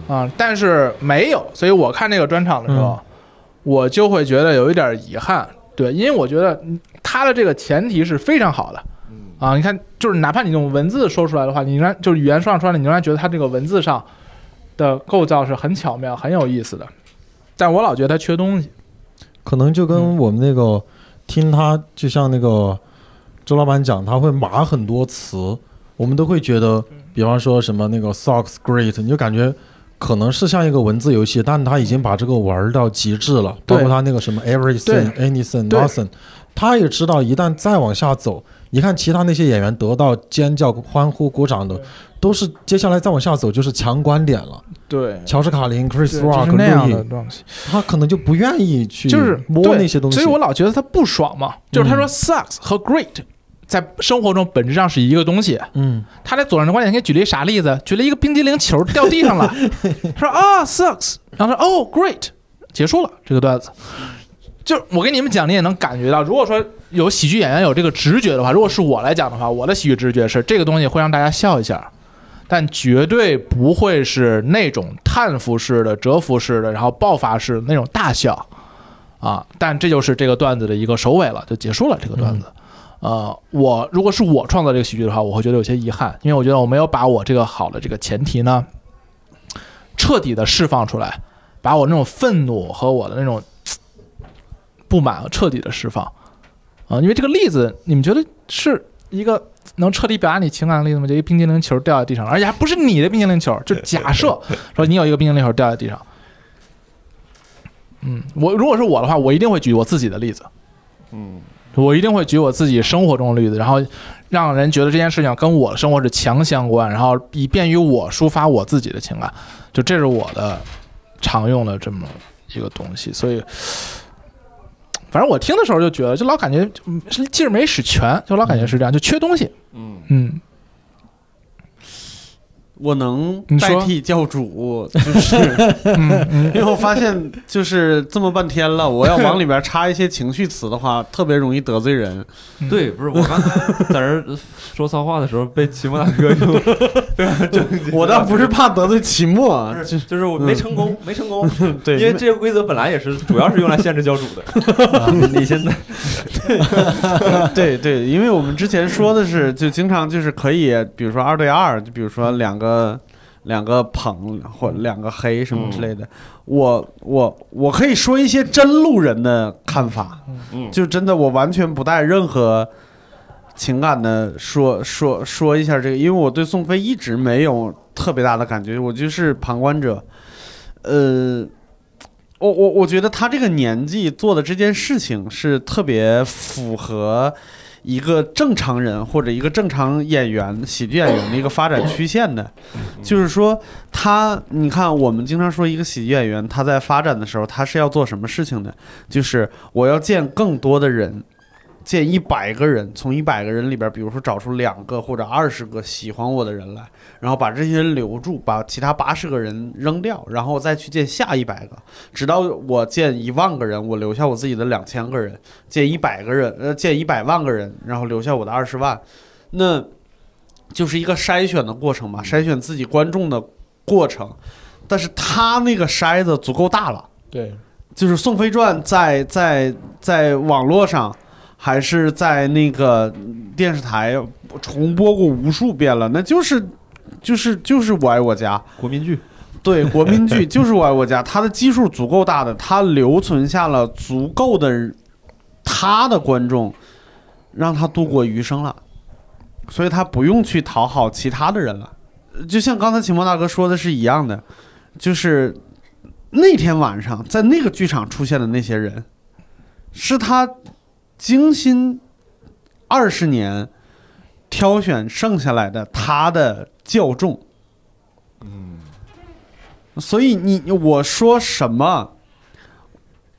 啊、但是没有，所以我看这个专场的时候，我就会觉得有一点遗憾，对，因为我觉得嗯他的这个前提是非常好的。啊，你看，就是哪怕你用文字说出来的话，你仍然就是语言说出来，你仍然觉得他这个文字上的构造是很巧妙、很有意思的。但我老觉得他缺东西。可能就跟我们那个、听他，就像那个周老板讲，他会码很多词，我们都会觉得，比方说什么那个 socks great，你就感觉。可能是像一个文字游戏，但他已经把这个玩到极致了，包括他那个什么 everything、anything、nothing，他也知道一旦再往下走，你看其他那些演员得到尖叫、欢呼、鼓掌的，都是接下来再往下走就是强观点了。对，乔治卡林、Chris Rock、是那样的，东西，他可能就不愿意去就是摸那些东西。所以我老觉得他不爽嘛。就是他说嗯 sucks 和 great 在生活中本质上是一个东西。嗯，他在左上角观点，给举了一啥例子？举了一个冰激凌球掉地上了，说啊 sucks，然后说哦 great，结束了这个段子。就我给你们讲，你也能感觉到，如果说有喜剧演员有这个直觉的话，如果是我来讲的话，我的喜剧直觉是这个东西会让大家笑一下，但绝对不会是那种叹服式的、折服式的，然后爆发式的那种大笑啊。但这就是这个段子的一个首尾了，就结束了这个段子。呃，我如果是我创造这个喜剧的话，我会觉得有些遗憾，因为我觉得我没有把我这个好的这个前提呢，彻底的释放出来，把我那种愤怒和我的那种不满彻底的释放啊、因为这个例子，你们觉得是一个能彻底表达你情感的例子吗？就一冰激凌球掉在地上，而且还不是你的冰激凌球，就假设 说你有一个冰激凌球掉在地上。嗯，我如果是我的话，我一定会举我自己的例子。嗯，我一定会举我自己生活中的例子，然后让人觉得这件事情跟我的生活是强相关，然后以便于我抒发我自己的情感，就这是我的常用的这么一个东西。所以，反正我听的时候就觉得，就老感觉劲儿没使全，就老感觉是这样，就缺东西。嗯，嗯，我能代替教主，就是 因为我发现就是这么半天了，我要往里边插一些情绪词的话，特别容易得罪人。对，不是我刚才在这儿说骚话的时候，被齐墨大哥用 我倒不是怕得罪齐墨，不是，就是我没成功，没成功，对，因为这个规则本来也是主要是用来限制教主的。啊你现在对对，因为我们之前说的是，就经常就是可以，比如说二对二，就比如说两个两个捧或两个黑什么之类的。我我我可以说一些真路人的看法，嗯就真的我完全不带任何情感的说说说一下这个，因为我对宋飞一直没有特别大的感觉，我就是旁观者。呃，我我我觉得他这个年纪做的这件事情是特别符合一个正常人或者一个正常演员、喜剧演员的一个发展曲线的。就是说，他你看，我们经常说一个喜剧演员他在发展的时候，他是要做什么事情的？就是我要见更多的人。见一百个人，从一百个人里边，比如说找出两个或者二十个喜欢我的人来，然后把这些人留住，把其他八十个人扔掉，然后再去见下一百个，直到我见一万个人，我留下我自己的两千个人；见一百个人，呃，见一百万个人，然后留下我的二十万，那就是一个筛选的过程嘛，筛选自己观众的过程。但是他那个筛子足够大了，对，就是《宋飞传在》在在网络上，还是在那个电视台重播过无数遍了，那就是就是就是我爱我家。国民剧，对，国民剧 就是我爱我家，它的基数足够大的，它留存下了足够的他的观众，让他度过余生了，所以他不用去讨好其他的人了。就像刚才秦墨大哥说的是一样的，就是那天晚上在那个剧场出现的那些人，是他精心二十年挑选剩下来的他的教众。嗯所以你我说什么，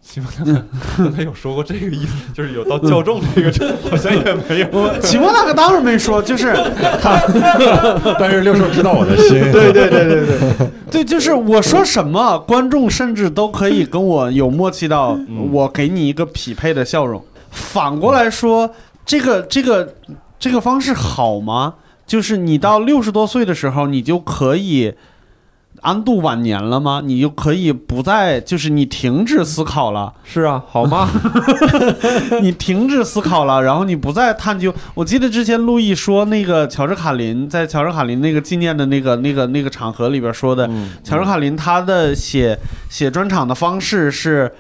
齐墨大哥刚才有说过这个意思，就是有到教众这个，好像也没有。秦墨大哥当然没说，就是他 但是六兽知道我的心，对对对对对对，就是我说什么，观众甚至都可以跟我有默契到，我给你一个匹配的笑容。反过来说，这个这个这个方式好吗？就是你到六十多岁的时候，你就可以安度晚年了吗？你就可以不再就是你停止思考了。是啊，好吗？你停止思考了，然后你不再探究。我记得之前路易说，那个乔治卡林在乔治卡林那个纪念的那个那个那个场合里边说的，嗯乔治卡林他的写写专场的方式是，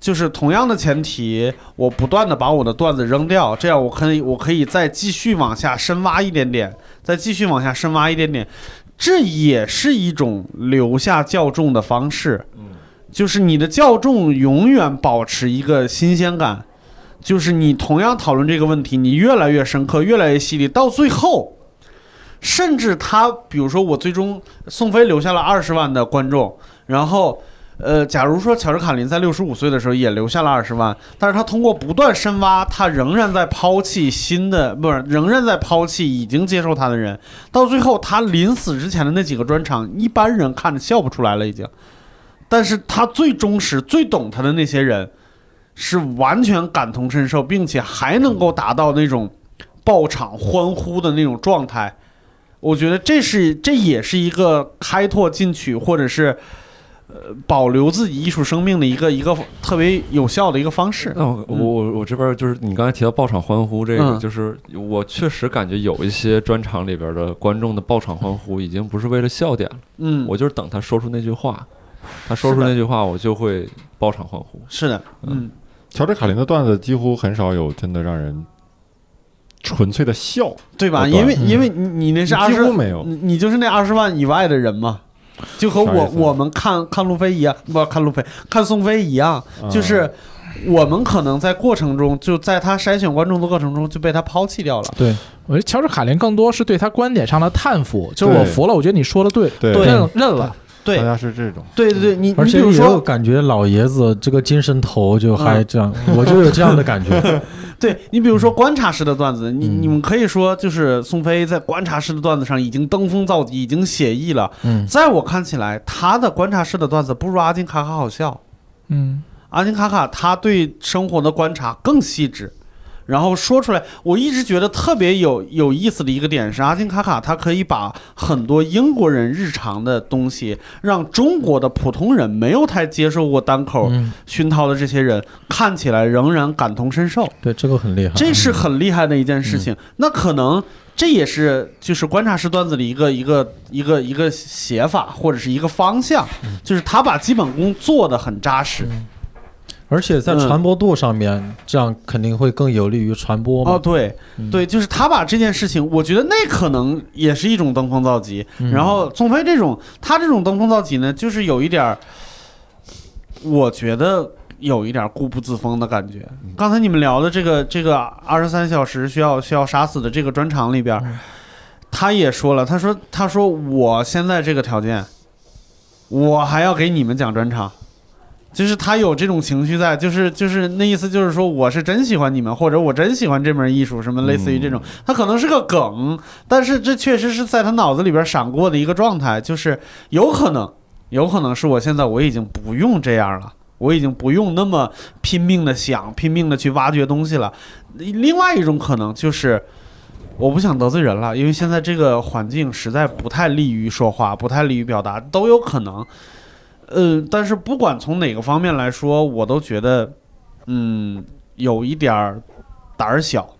就是同样的前提，我不断的把我的段子扔掉，这样我可以我可以再继续往下深挖一点点，再继续往下深挖一点点，这也是一种留下较重的方式。就是你的较重永远保持一个新鲜感，就是你同样讨论这个问题，你越来越深刻，越来越犀利，到最后，甚至他，比如说我最终宋飞留下了二十万的观众，然后呃，假如说乔治卡林在六十五岁的时候也留下了二十万，但是他通过不断深挖，他仍然在抛弃新的，不是仍然在抛弃已经接受他的人，到最后他临死之前的那几个专场，一般人看着笑不出来了已经，但是他最忠实、最懂他的那些人，是完全感同身受，并且还能够达到那种爆场欢呼的那种状态。我觉得这是这也是一个开拓进取，或者是呃保留自己艺术生命的一个一个特别有效的一个方式。那我我我我这边就是你刚才提到爆场欢呼这个，嗯就是我确实感觉有一些专场里边的观众的爆场欢呼已经不是为了笑点了，嗯，我就是等他说出那句话，他说出那句话我就会爆场欢呼。是的，嗯，乔治卡林的段子几乎很少有真的让人纯粹的笑，对吧？因为嗯因为你你那是二十几乎，没有。你你就是那二十万以外的人嘛。就和我我们看看路飞一样，不看路飞，看宋飞一样，嗯就是我们可能在过程中，就在他筛选观众的过程中就被他抛弃掉了。对，我觉得乔治卡林更多是对他观点上的叹服，就是我服了，我觉得你说的对，对。对。认认了。对。大家是这种，对对对，你而且也有你比如说，感觉老爷子这个精神头就还嗯。这样，我就有这样的感觉。对你比如说观察式的段子，你嗯你们可以说就是宋飞在观察式的段子上已经登峰造极，已经写意了。嗯，在我看起来，他的观察式的段子不如阿金卡卡好笑。嗯，阿金卡卡他对生活的观察更细致，然后说出来，我一直觉得特别有有意思的一个点是，阿金卡卡他可以把很多英国人日常的东西，让中国的普通人没有太接受过单口嗯，熏陶的这些人看起来仍然感同身受，对，这个很厉害。这是很厉害的一件事情。那可能。这也是就是观察式段子的一个一个一个一个写法或者是一个方向，就是他把基本功做得很扎实。而且在传播度上面，这样肯定会更有利于传播嘛。哦，对嗯对，就是他把这件事情，我觉得那可能也是一种登峰造极。嗯然后宋飞这种，他这种登峰造极呢，就是有一点儿，我觉得有一点儿固步自封的感觉。刚才你们聊的这个这个二十三小时需要需要杀死的这个专场里边儿，他也说了，他说他说我现在这个条件，我还要给你们讲专场。就是他有这种情绪在，就是就是那意思，就是说我是真喜欢你们，或者我真喜欢这门艺术，什么类似于这种，他可能是个梗，但是这确实是在他脑子里边闪过的一个状态，就是有可能，有可能是我现在我已经不用这样了。我已经不用那么拼命的想，拼命的去挖掘东西了。另外一种可能就是，我不想得罪人了，因为现在这个环境实在不太利于说话，不太利于表达，都有可能。呃，但是不管从哪个方面来说，我都觉得，嗯，有一点儿胆儿小，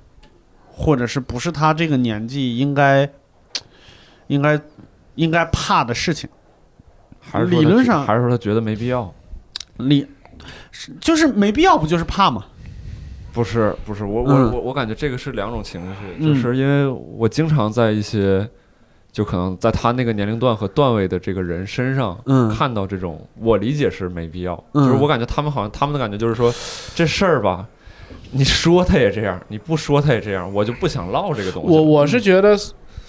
或者是不是他这个年纪应该应该应该怕的事情。还是理论上还是说他觉得没必要？理是就是没必要，不就是怕吗？不是不是，我我嗯我我感觉这个是两种情绪，嗯就是因为我经常在一些，就可能在他那个年龄段和段位的这个人身上，嗯。看到这种，我理解是没必要，嗯。就是我感觉他们好像他们的感觉就是说，这事儿吧，你说他也这样，你不说他也这样，我就不想唠这个东西。我我是觉得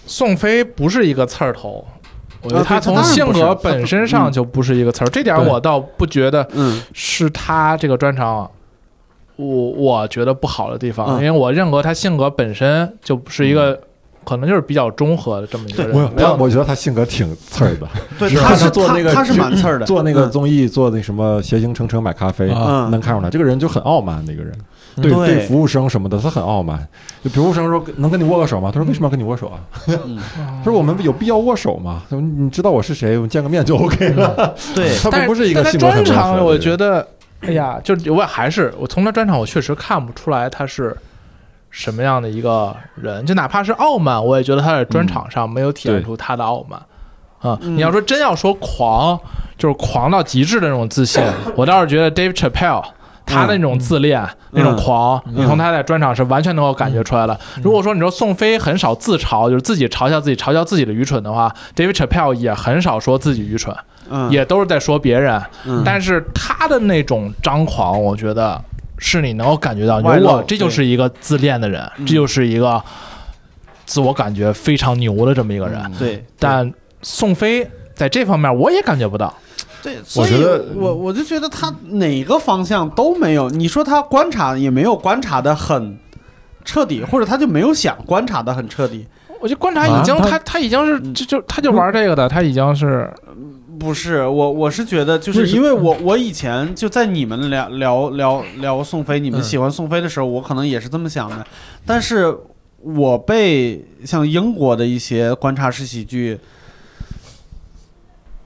宋飞不是一个刺儿头，我觉得他他从性格本身上就不是一个刺儿，这点对。我倒不觉得嗯。是他这个专场。我我觉得不好的地方，嗯。因为我认可他性格本身就不是一个，可能就是比较中和的这么一个人。我没有我我觉得他性格挺刺儿的，对，他是做那个他他是蛮刺儿的，做那个嗯综艺，做那什么谐星程程买咖啡，能看出来这个人就很傲慢的一个人。嗯对对对，服务生什么的，他很傲慢。就服务生说能跟你握个手吗？他说为什么要跟你握手啊？嗯他说我们有必要握手吗？他说你知道我是谁，我们见个面就 OK 了。对，他并不是一个性格很温和他专场，的人我觉得，哎呀，就我还是我从他专场，我确实看不出来他是什么样的一个人。就哪怕是傲慢，我也觉得他在专场上没有体现出他的傲慢。啊、嗯你要说真要说狂，就是狂到极致的那种自信，我倒是觉得 Dave Chappelle。他的那种自恋、那种狂，你从他在专场是完全能够感觉出来的。如果说你说宋飞很少自嘲，就是自己嘲笑自己、嘲笑自己的愚蠢的话，David Chappelle 也很少说自己愚蠢。嗯也都是在说别人，嗯但是他的那种张狂，我觉得是你能够感觉到，如果，这就是一个自恋的人，嗯这就是一个自我感觉非常牛的这么一个人。对，但宋飞在这方面我也感觉不到，对，所以觉得我我就觉得他哪个方向都没有。你说他观察也没有观察的很彻底，或者他就没有想观察的很彻底。我就观察已经啊他他他已经是就就他就玩这个的，他已经是不是我，我是觉得，就是因为我我以前就在你们聊聊聊聊宋飞，你们嗯喜欢宋飞的时候，我可能也是这么想的，但是我被像英国的一些观察式喜剧，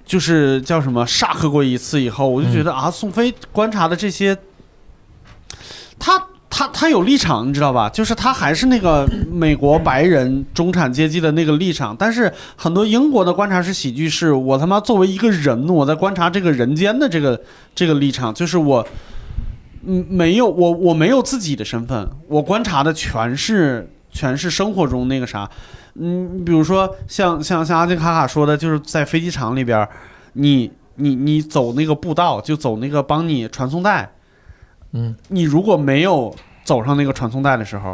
就是叫什么 shock 过一次以后，我就觉得、啊，宋飞观察的这些，他。他他有立场，你知道吧？就是他还是那个美国白人中产阶级的那个立场，但是很多英国的观察式喜剧是我他妈作为一个人，我在观察这个人间的这个这个立场，就是我，嗯，没有我我没有自己的身份，我观察的全是全是生活中那个啥，嗯，比如说像像像阿金卡卡说的，就是在飞机场里边，你你你走那个步道，就走那个帮你传送带，嗯，你如果没有走上那个传送带的时候，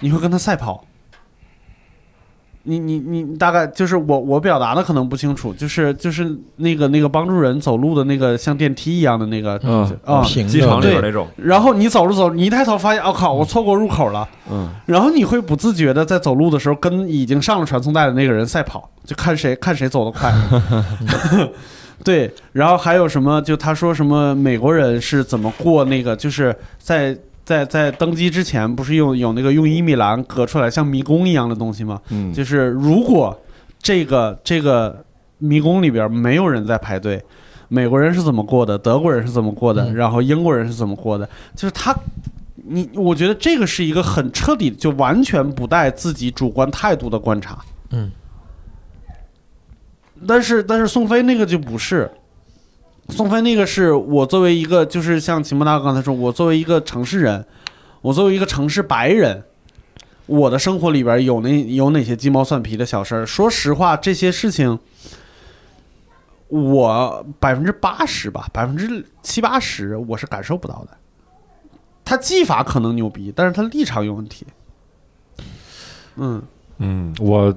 你会跟他赛跑。你你你大概就是我我表达的可能不清楚，就是就是那个那个帮助人走路的那个像电梯一样的那个嗯啊，平机场里边那种，然后你走着走，你一抬头发现，我、靠，我错过入口了。嗯，然后你会不自觉的在走路的时候跟已经上了传送带的那个人赛跑，就看谁看谁走得快。对，然后还有什么？就他说什么美国人是怎么过那个，就是在在在登机之前，不是用有那个用伊米兰隔出来像迷宫一样的东西吗？嗯，就是如果这个这个迷宫里边没有人在排队，美国人是怎么过的，德国人是怎么过的，嗯然后英国人是怎么过的，就是他，你我觉得这个是一个很彻底，就完全不带自己主观态度的观察。嗯，但是但是宋飞那个就不是。宋飞那个是我作为一个，就是像秦博大哥刚才说，我作为一个城市人，我作为一个城市白人，我的生活里边有那有哪些鸡毛蒜皮的小事儿？说实话，这些事情，我百分之八十吧，百分之七八十我是感受不到的。他技法可能牛逼，但是他立场有问题。嗯，嗯，我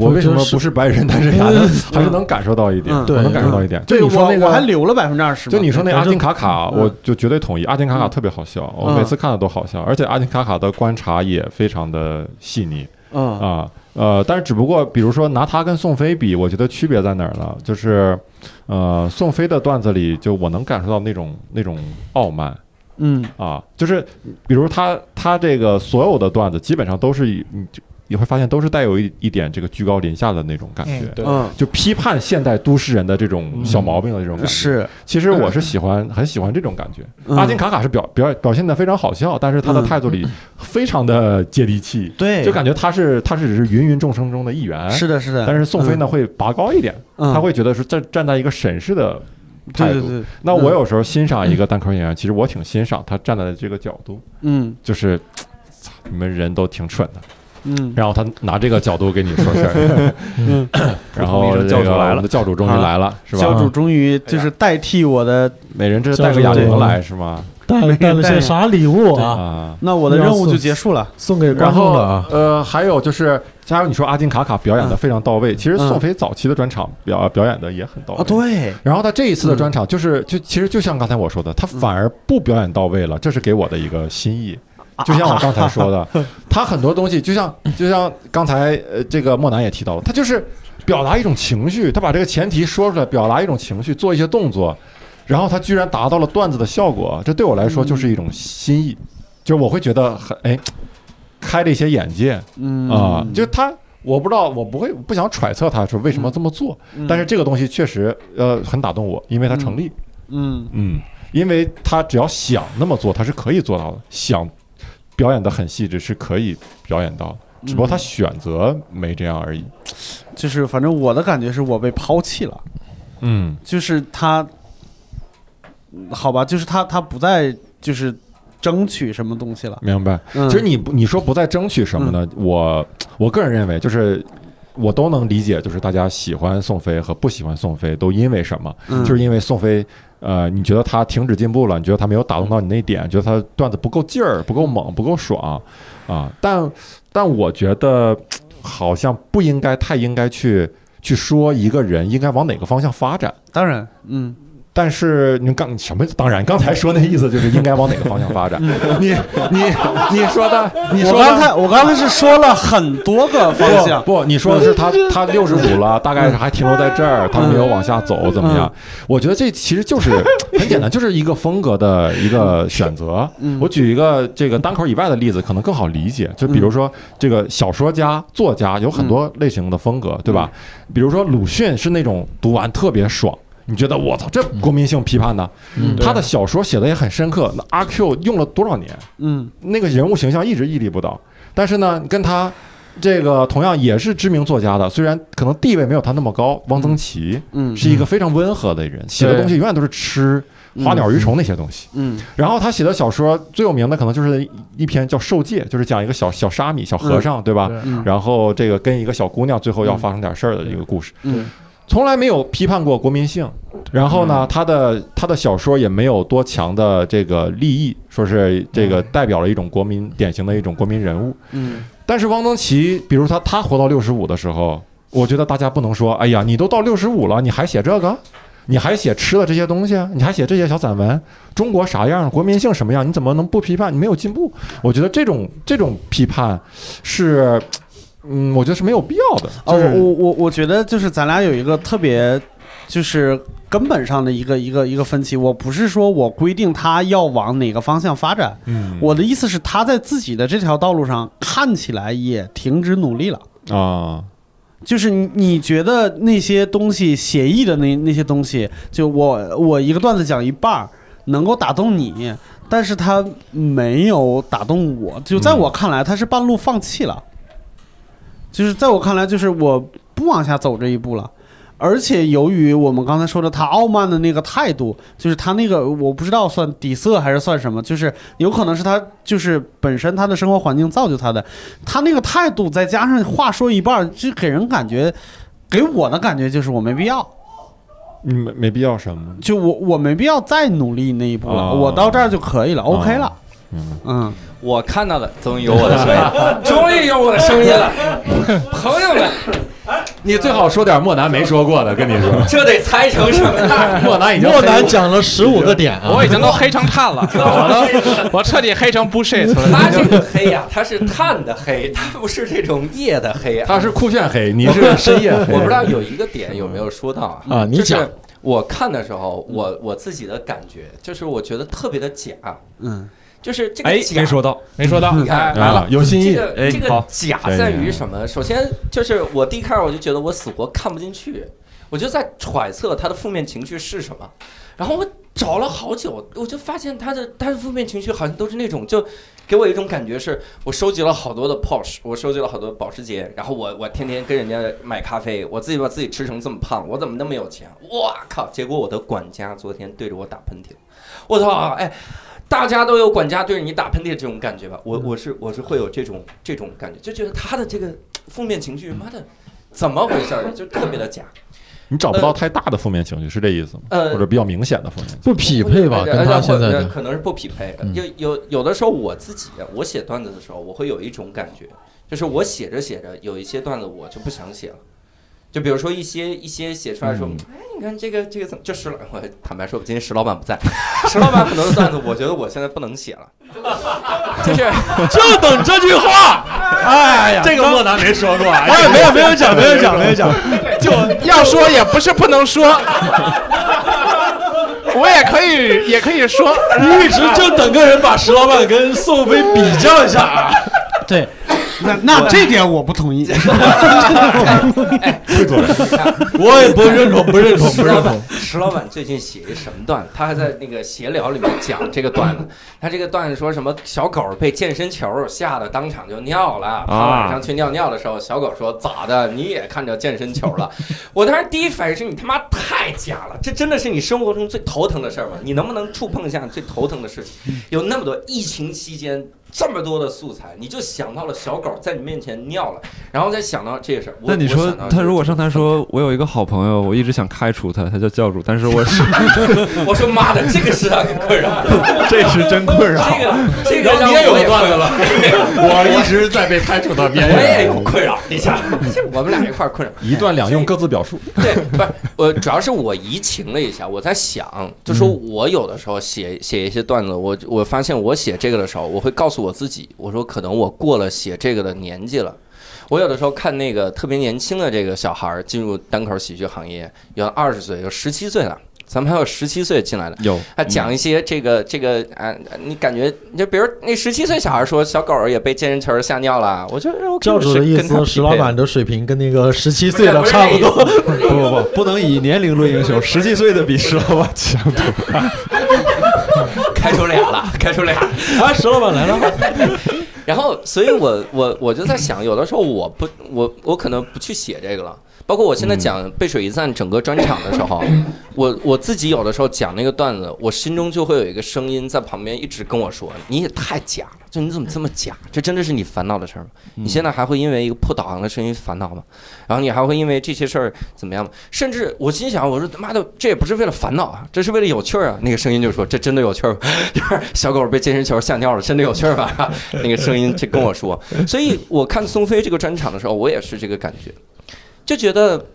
我为什么不是白人，但是还能还是能感受到一点，能感受到一点。就对我你说那个，我还留了百分之二十。就你说那阿金卡卡，嗯我就绝对同意。阿金卡卡特别好笑，我嗯每次看的都好笑，而且阿金卡卡的观察也非常的细腻嗯啊。呃，但是只不过，比如说拿他跟宋飞比，我觉得区别在哪儿呢？就是，呃，宋飞的段子里，就我能感受到那种那种傲慢，嗯啊，就是比如他他这个所有的段子基本上都是以你会发现都是带有一一点这个居高临下的那种感觉，嗯就批判现代都市人的这种小毛病的这种感觉。是其实我是喜欢很喜欢这种感觉。嗯阿金卡卡是表表表现的非常好笑，但是他的嗯态度里非常的接地气，对，就感觉他是他是只是芸芸众生中的一员。是的，是的。但是宋飞呢会拔高一点，嗯，他会觉得是站站在一个审视的态度。对对对，那我有时候欣赏一个单口演员，其实我挺欣赏他站在的这个角度，嗯就是 你们人都挺蠢的，嗯然后他拿这个角度给你说事儿，嗯，然后这个教主来了我们的教主终于来了，是吧？教主终于就是代替我的，每人这是带个哑铃来是吗？带了带了些啥礼物啊？啊。那我的任务就结束了。送给观然后众了啊，呃，还有就是，加上你说阿金卡卡表演的非常到位，其实宋飞早期的专场表表演的也很到位。啊，对，然后他这一次的专场，就是就其实就像刚才我说的，他反而不表演到位了，这是给我的一个心意。就像我刚才说的，他很多东西，就像就像刚才呃这个莫南也提到了，他就是表达一种情绪，他把这个前提说出来，表达一种情绪，做一些动作，然后他居然达到了段子的效果，这对我来说就是一种心意，就是我会觉得很哎开了一些眼界嗯啊，就他。我不知道，我不会不想揣测他说为什么这么做，嗯但是这个东西确实呃很打动我，因为它成立。嗯嗯，因为他只要想那么做，他是可以做到的。想表演的很细致是可以表演到的，只不过他选择没这样而已。就是反正我的感觉是我被抛弃了，嗯就是他，好吧，就是他他不再就是争取什么东西了。明白。嗯其实你不你说不再争取什么呢？我我个人认为就是。我都能理解，就是大家喜欢宋飞和不喜欢宋飞都因为什么？嗯就是因为宋飞，呃，你觉得他停止进步了，你觉得他没有打动到你那点，觉得他段子不够劲儿、不够猛、不够爽啊。但但我觉得好像不应该太应该去去说一个人应该往哪个方向发展。当然，嗯，但是你刚什么？当然，刚才说那意思就是应该往哪个方向发展。你你你说的，你说的我刚才我刚才是说了很多个方向，不，你说的是他他六十五了，大概是还停留在这儿，他没有往下走，怎么样？我觉得这其实就是很简单，就是一个风格的一个选择。嗯我举一个这个单口以外的例子，可能更好理解。就比如说这个小说家、作家有很多类型的风格，对吧？比如说鲁迅是那种读完特别爽。你觉得我操，这国民性批判的，嗯他的小说写的也很深刻。那阿 Q 用了多少年？嗯那个人物形象一直屹立不倒。但是呢，跟他这个同样也是知名作家的，虽然可能地位没有他那么高，汪曾祺嗯是一个非常温和的人，写的东西永远都是吃花鸟鱼虫那些东西。嗯然后他写的小说最有名的可能就是一篇叫《受戒》，就是讲一个小小沙弥、小和尚，对吧？嗯然后这个跟一个小姑娘最后要发生点事儿的一个故事。嗯从来没有批判过国民性，然后呢，他的他的小说也没有多强的这个立意，说是这个代表了一种国民典型的一种国民人物。嗯。但是汪曾祺，比如他他活到六十五的时候，我觉得大家不能说，哎呀，你都到六十五了，你还写这个，你还写吃的这些东西，你还写这些小散文，中国啥样，国民性什么样，你怎么能不批判？你没有进步。我觉得这种这种批判是，嗯，我觉得是没有必要的。哦，就是我我我觉得就是咱俩有一个特别，就是根本上的一个一个一个分歧。我不是说我规定他要往哪个方向发展，嗯我的意思是他在自己的这条道路上看起来也停止努力了。啊，就是你你觉得那些东西写意的那那些东西，就我我一个段子讲一半儿能够打动你，但是他没有打动我，就在我看来他是半路放弃了，就是在我看来就是我不往下走这一步了。而且由于我们刚才说的他傲慢的那个态度，就是他那个我不知道算底色还是算什么，就是有可能是他就是本身他的生活环境造就他的，他那个态度再加上话说一半儿，就给人感觉，给我的感觉就是我没必要，嗯没没必要什么。就我我没必要再努力那一步了，哦我到这儿就可以了、o k 了，嗯。嗯，我看到了，终于有我的声音，终于有我的声音了，朋友们，你最好说点莫南没说过的，跟你说，这得猜成什么样？莫南已经莫南讲了十五个点啊，我已经都黑成炭了，我 都我彻底黑成 bullshit 了。他这个黑呀、他是碳的黑，他不是这种夜的黑啊。他是酷炫黑，你是深夜黑。我不知道有一个点有没有说到啊？就是啊你讲。我看的时候，我我自己的感觉就是，我觉得特别的假，嗯，就是这个哎，假没说到，没说到，你看啊来了，有新意。这个哎这个假在于什么？首先就是我第一开始我就觉得我死活看不进去，我就在揣测他的负面情绪是什么，然后我找了好久，我就发现他的他的负面情绪好像都是那种就。给我一种感觉是，我收集了好多的 Porsche，我收集了好多保时捷，然后我我天天跟人家买咖啡，我自己把自己吃成这么胖，我怎么那么有钱？我靠！结果我的管家昨天对着我打喷嚏，我操！哎，大家都有管家对着你打喷嚏这种感觉吧？我我是我是会有这种这种感觉，就觉得他的这个负面情绪，妈的，怎么回事儿？就特别的假。你找不到太大的负面情绪，是这意思吗？呃或者比较明显的负面情绪？不匹配吧？跟他现在可能是不匹配。嗯有有有的时候我自己我写段子的时候，我会有一种感觉，就是我写着写着，有一些段子我就不想写了。就比如说一些一些写出来说，嗯哎，你看这个这个怎么就石老，我坦白说，今天石老板不在，石老板很多的段子，我觉得我现在不能写了，就是就等这句话。哎呀，这个莫南没说过，哎，没有没有讲，没有讲，没有讲，就要说也不是不能说，我也可以也可以说，一直就等个人把石老板跟宋飞比较一下啊。对，那那这点我不同意，会做人。我也不认同，不认同，不认同石老板。，最近写一什么段子？他还在那个闲聊里面讲这个段子。他这个段子说什么？小狗被健身球吓得当场就尿了。他晚上去尿尿的时候，小狗说：“咋的？你也看着健身球了？”我当时第一反应是你他妈太假了，这真的是你生活中最头疼的事儿吗？你能不能触碰一下你最头疼的事情？有那么多疫情期间这么多的素材，你就想到了小狗在你面前尿了，然后再想到这个事儿。那你说他如果上台说，我有一个好朋友，我一直想开除他，他叫教主，但是我是 我说妈的，这个是他的困扰，这是真困扰。这个你也有段子了，我一直在被开除的边我也。有困扰，一下，我们俩一块儿困扰。一段两用，各自表述。对，不是我，主要是我移情了一下，我在想，就说我有的时候写写一些段子，我我发现我写这个的时候，我会告诉我自己，我说可能我过了写这个的年纪了。我有的时候看那个特别年轻的这个小孩儿进入单口喜剧行业，有二十岁，有十七岁了，咱们还有十七岁进来的，有他讲一些这个这个啊，你感觉就比如那十七岁小孩说小狗儿也被健身球吓尿了，我觉得我教主的意思，石老板的水平跟那个十七岁的差不多。不不不，不能以年龄论英雄，十七岁的比石老板强多。开出俩了，开出俩。啊，石老板来了，然后，所以我我我就在想，有的时候我不我我可能不去写这个了。包括我现在讲背水一战整个专场的时候，我我自己有的时候讲那个段子，我心中就会有一个声音在旁边一直跟我说：“你也太假了，就你怎么这么假？这真的是你烦恼的事儿吗？你现在还会因为一个破导航的声音烦恼吗？然后你还会因为这些事儿怎么样吗？甚至我心想，我说他妈的，这也不是为了烦恼啊，这是为了有趣儿啊。那个声音就说：这真的有趣儿吗？就是小狗被健身球吓尿了，真的有趣儿吧？那个声音就跟我说。所以我看宋飞这个专场的时候，我也是这个感觉，就觉得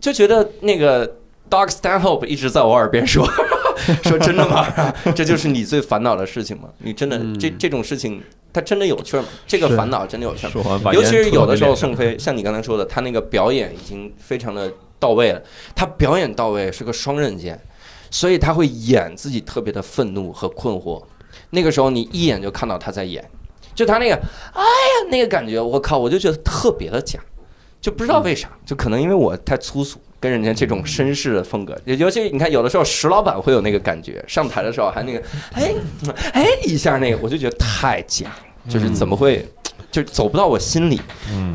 就觉得那个 Doc Stanhope 一直在我耳边说。说真的吗？这就是你最烦恼的事情吗？你真的这这种事情，它真的有趣吗？这个烦恼真的有趣吗？尤其是有的时候，宋飞像你刚才说的，他那个表演已经非常的到位了。他表演到位是个双刃剑，所以他会演自己特别的愤怒和困惑。那个时候你一眼就看到他在演，就他那个哎呀那个感觉，我靠，我就觉得特别的假，就不知道为啥，就可能因为我太粗俗。跟人家这种绅士的风格，尤其你看，有的时候石老板会有那个感觉，上台的时候还那个，哎，哎一下那个，我就觉得太假，就是怎么会，就走不到我心里。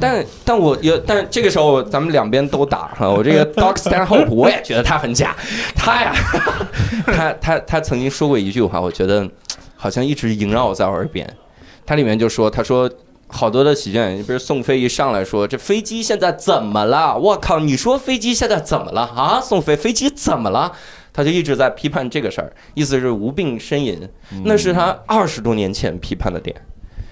但但我有，但这个时候咱们两边都打哈，我这个 Doc Stanhope 我也觉得他很假，他呀，他他他曾经说过一句话，我觉得好像一直萦绕在我耳边，他里面就说，他说。好多的喜剧演员，比如宋飞一上来说：“这飞机现在怎么了？我靠！你说飞机现在怎么了啊？宋飞，飞机怎么了？”他就一直在批判这个事儿，意思是无病呻吟。那是他二十多年前批判的点。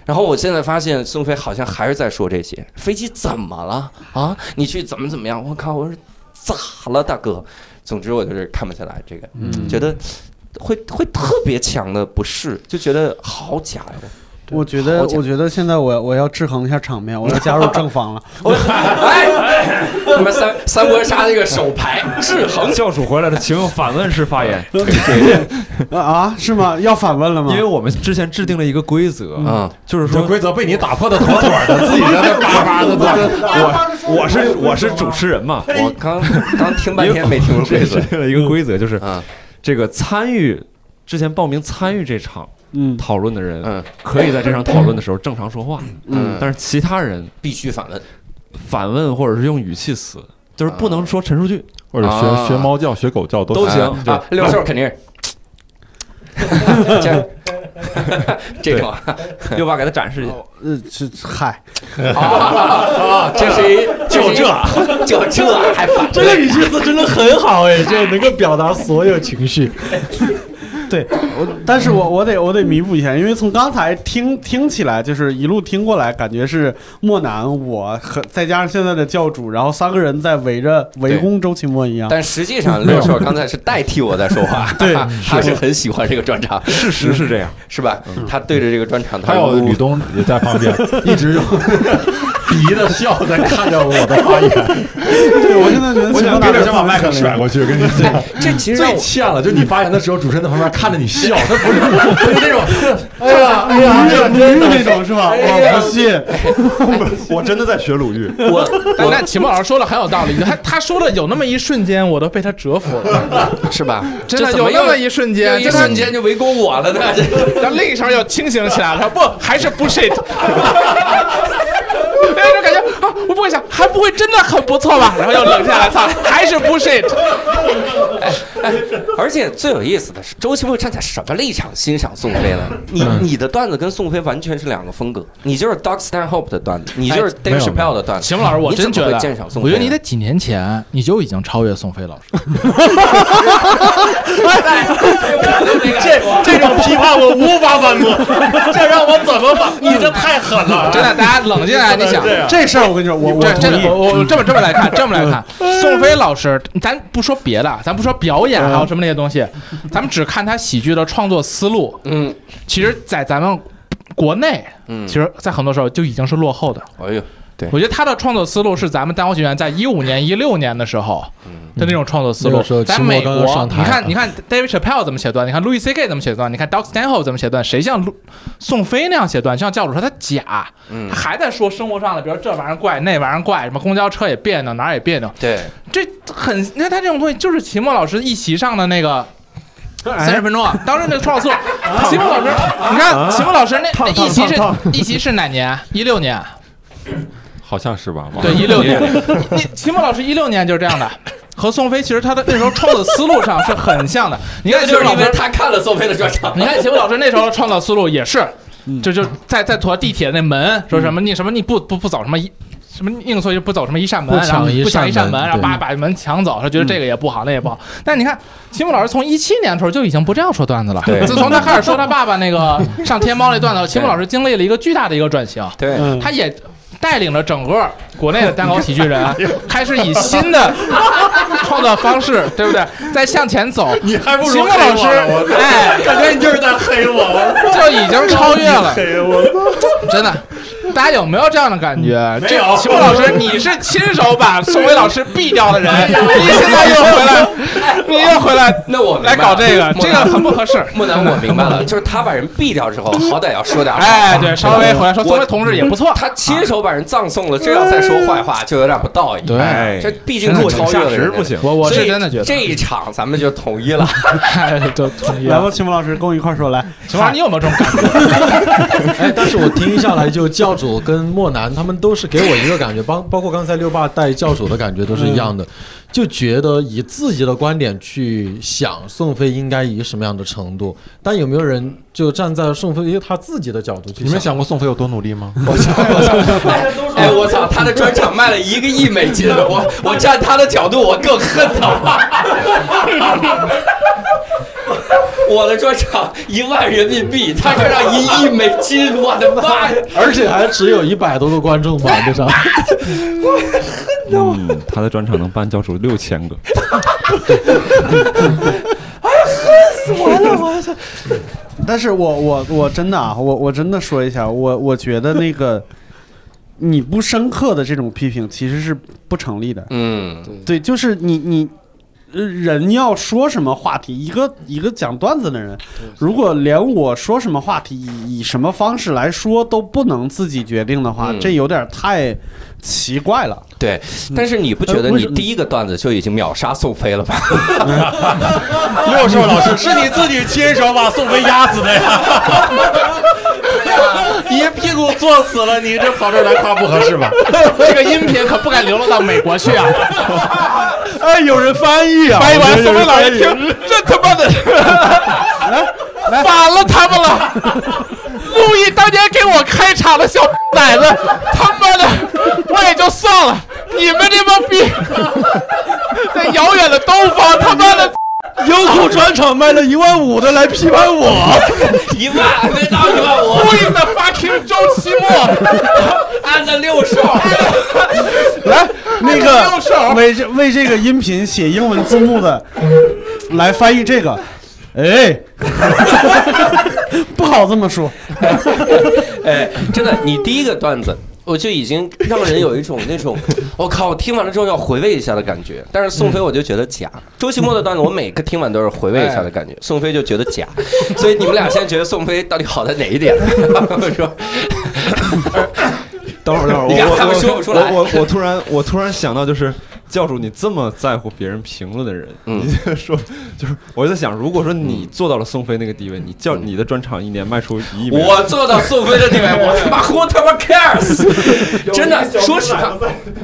然后我现在发现宋飞好像还是在说这些，飞机怎么了啊？你去怎么怎么样？我靠！我说咋了，大哥？总之我就是看不下来这个，觉得会会特别强的不适，就觉得好假呀。我觉得，我觉得现在我我要制衡一下场面，我要加入正方了。我哎，你们三三国杀那个手牌制衡教主回来了，请用反问式发言，啊啊，是吗？要反问了吗因为？我们之前制定了一个规则，啊！就是说规则被你打破的妥妥的，自己在那叭叭的在我我是我是主持人嘛，我刚刚听半天没听出规则 制定了一个规则，就是啊，这个参与之前报名参与这场嗯，讨论的人，嗯。可以在这场讨论的时候正常说话，嗯，但是其他人必须反问。反问或者是用语气词，就是不能说陈述句，或者啊。学学猫叫、学狗叫都都行。啊啊，六兽肯定是。这 这种啊。又把给他展示一下。呃，这嗨，啊，这是一 就这。就这还反这个语气词真的很好哎，就能够表达所有情绪。对我，但是我我得我得弥补一下，因为从刚才听听起来，就是一路听过来，感觉是莫南我和再加上现在的教主，然后三个人在围着围攻周奇墨一样。但实际上六兽刚才是代替我在说话，对他是很喜欢这个专场，事实是这样，是吧？他对着这个专场，他还有吕东也在旁边，一直用鄙夷的笑在看着我的发言。对我现在觉得我想给给点想把麦克甩过去，跟你讲，这其实最欠了，就你发言的时候，主持人在旁边看着你笑，他不是不是那种，哎呀哎呀，这鲁豫那种是吧？我不信，我真的在学鲁豫。我但但启墨老师说的很有道理，他他说的有那么一瞬间，我都被他折服了，是吧？真的有那么一瞬间，一瞬间就围攻我了呢？这然后另一声又清醒起来了，不还是 bullshit，那种感觉啊我不会想，还不会真的很不错吧？然后又冷下来，操，还是 bullshit。而且最有意思的是，周奇墨站在什么立场欣赏宋飞呢？你嗯你的段子跟宋飞完全是两个风格，你就是 Doc Stanhope 的段子，你就是 Dave 没有 Chappelle 的段子。秦牧老师，我真觉得鉴赏宋，飞我觉得你在几年前你就已经超越宋飞老师。这这种批判我无法反驳，这让我怎么反？你这太狠了！真的，大家冷静下来，你想，这事儿我跟你说，我我真的，我我这么这么来看，这么来看，宋飞老师，咱不说别的，咱不说表演还有什么那些东西，咱们只看他喜剧的创作思路，嗯其实，在咱们国内，嗯其，实，在很多时候就已经是落后的。哎呦，我觉得他的创作思路是咱们单口喜剧演员在一五年、一六年的时候的那种创作思路。在美国你看，你看 David Chappelle 怎么写段，你看 Louis C.K. 怎么写段，你看 Doc Stanhope 怎么写段，谁像陆宋飞那样写段？像教主说他假，嗯他，还在说生活上的，比如这玩意儿怪，那玩意儿怪，什么公交车也别扭，哪儿也别扭，对，这很，你看他这种东西就是秦墨老师一席上的那个。三十分钟啊！当时那个创作思路，秦墨老师，你看秦墨老师那那一席是一席是哪年？一六年，好像是吧？对，一六年。你秦墨老师一六年就是这样的，和宋飞其实他的那时候创作思路上是很像的。你看就是因为他看了宋飞的专场。你看秦墨老师那时候创造思路也是，就就在在坐地铁那门，说什么你什么你不不不走什么一。什么硬说就不走什么一扇门，不然后抢一不抢一扇门，然后把把门抢走，他觉得这个也不好，那也不好。但你看，秦墨老师从一七年的时候就已经不这样说段子了。对自从他开始说他爸爸那个 上天猫那段子，秦墨老师经历了一个巨大的一个转型。对，嗯，他也带领着整个国内的单口喜剧人 开始以新的创造方式，对不对？在向前走。你还不如秦墨老师，哎，感觉你就是在黑我，就已经超越了，黑我。真的。大家有没有这样的感觉？这没有秦墨老师，你是亲手把宋伟老师毙掉的人，你现在又回来，你又回来那我来搞这个，这个很不合适。木南，我明白了，就是他把人毙掉之后，好歹要说点。哎，对，稍微回来说，我宋伟同志也不错。他亲手把人葬送了，这要再说坏话就有点不道义。对哎这毕竟是超越了不行。我我是真的觉得，这一场咱们就统一了。就同意了。来吧，秦墨老师，跟我一块儿说来。秦老师，你有没有这种感觉？哎，但是我听下来，就教主跟莫南他们都是给我一个感觉，包包括刚才六爸带教主的感觉都是一样的，就觉得以自己的观点去想宋飞应该以什么样的程度，但有没有人就站在宋飞他自己的角度去你们想过宋飞有多努力吗？哎，我操，他的专场卖了一个亿美金，我我站他的角度，我更恨他。我的专场一万人民币，他这让一亿美金，我的妈呀！而且还只有一百多个观众吧，这场。嗯，他的专场能办教主六千个，哎呀，恨死我了！我操但是我我我真的啊，我我真的说一下，我我觉得那个你不深刻的这种批评其实是不成立的。嗯，对，就是你你。呃人要说什么话题，一个一个讲段子的人，如果连我说什么话题以以什么方式来说都不能自己决定的话，嗯这有点太奇怪了。对。但是你不觉得你第一个段子就已经秒杀宋飞了吗？六兽老师，是你自己亲手把宋飞压死的呀！一屁股坐死了，你这跑这儿来夸不合适吧？这个音频可不敢流落到美国去啊！哎，有人翻译啊！翻译完，宋飞老爷听，这他妈的，反了他们了！路易当年给我开场的小崽子，他妈的，我也就算了，你们这帮逼，在遥远的东方，他妈的。优酷专场卖了一万五的来批判我，一万没到一万五，Who is the fucking 周奇墨？按了六兽。来，那个为这为这个音频写英文字幕的，来翻译这个。哎，不好这么说。哎，真的，你第一个段子。我就已经让人有一种那种，我靠，我听完了之后要回味一下的感觉。但是宋飞我就觉得假，周奇墨的段子我每个听完都是回味一下的感觉，宋飞就觉得假。所以你们俩现在觉得宋飞到底好在哪一点？我说，等会儿等会儿，我我说不出来我我我突然我突然想到，就是教主你这么在乎别人评论的人，嗯你就说 就是我在想，如果说你做到了宋飞那个地位，你叫你的专场一年卖出一亿，我做到宋飞的地位，我他妈 who 他妈 cares？真的，说实话，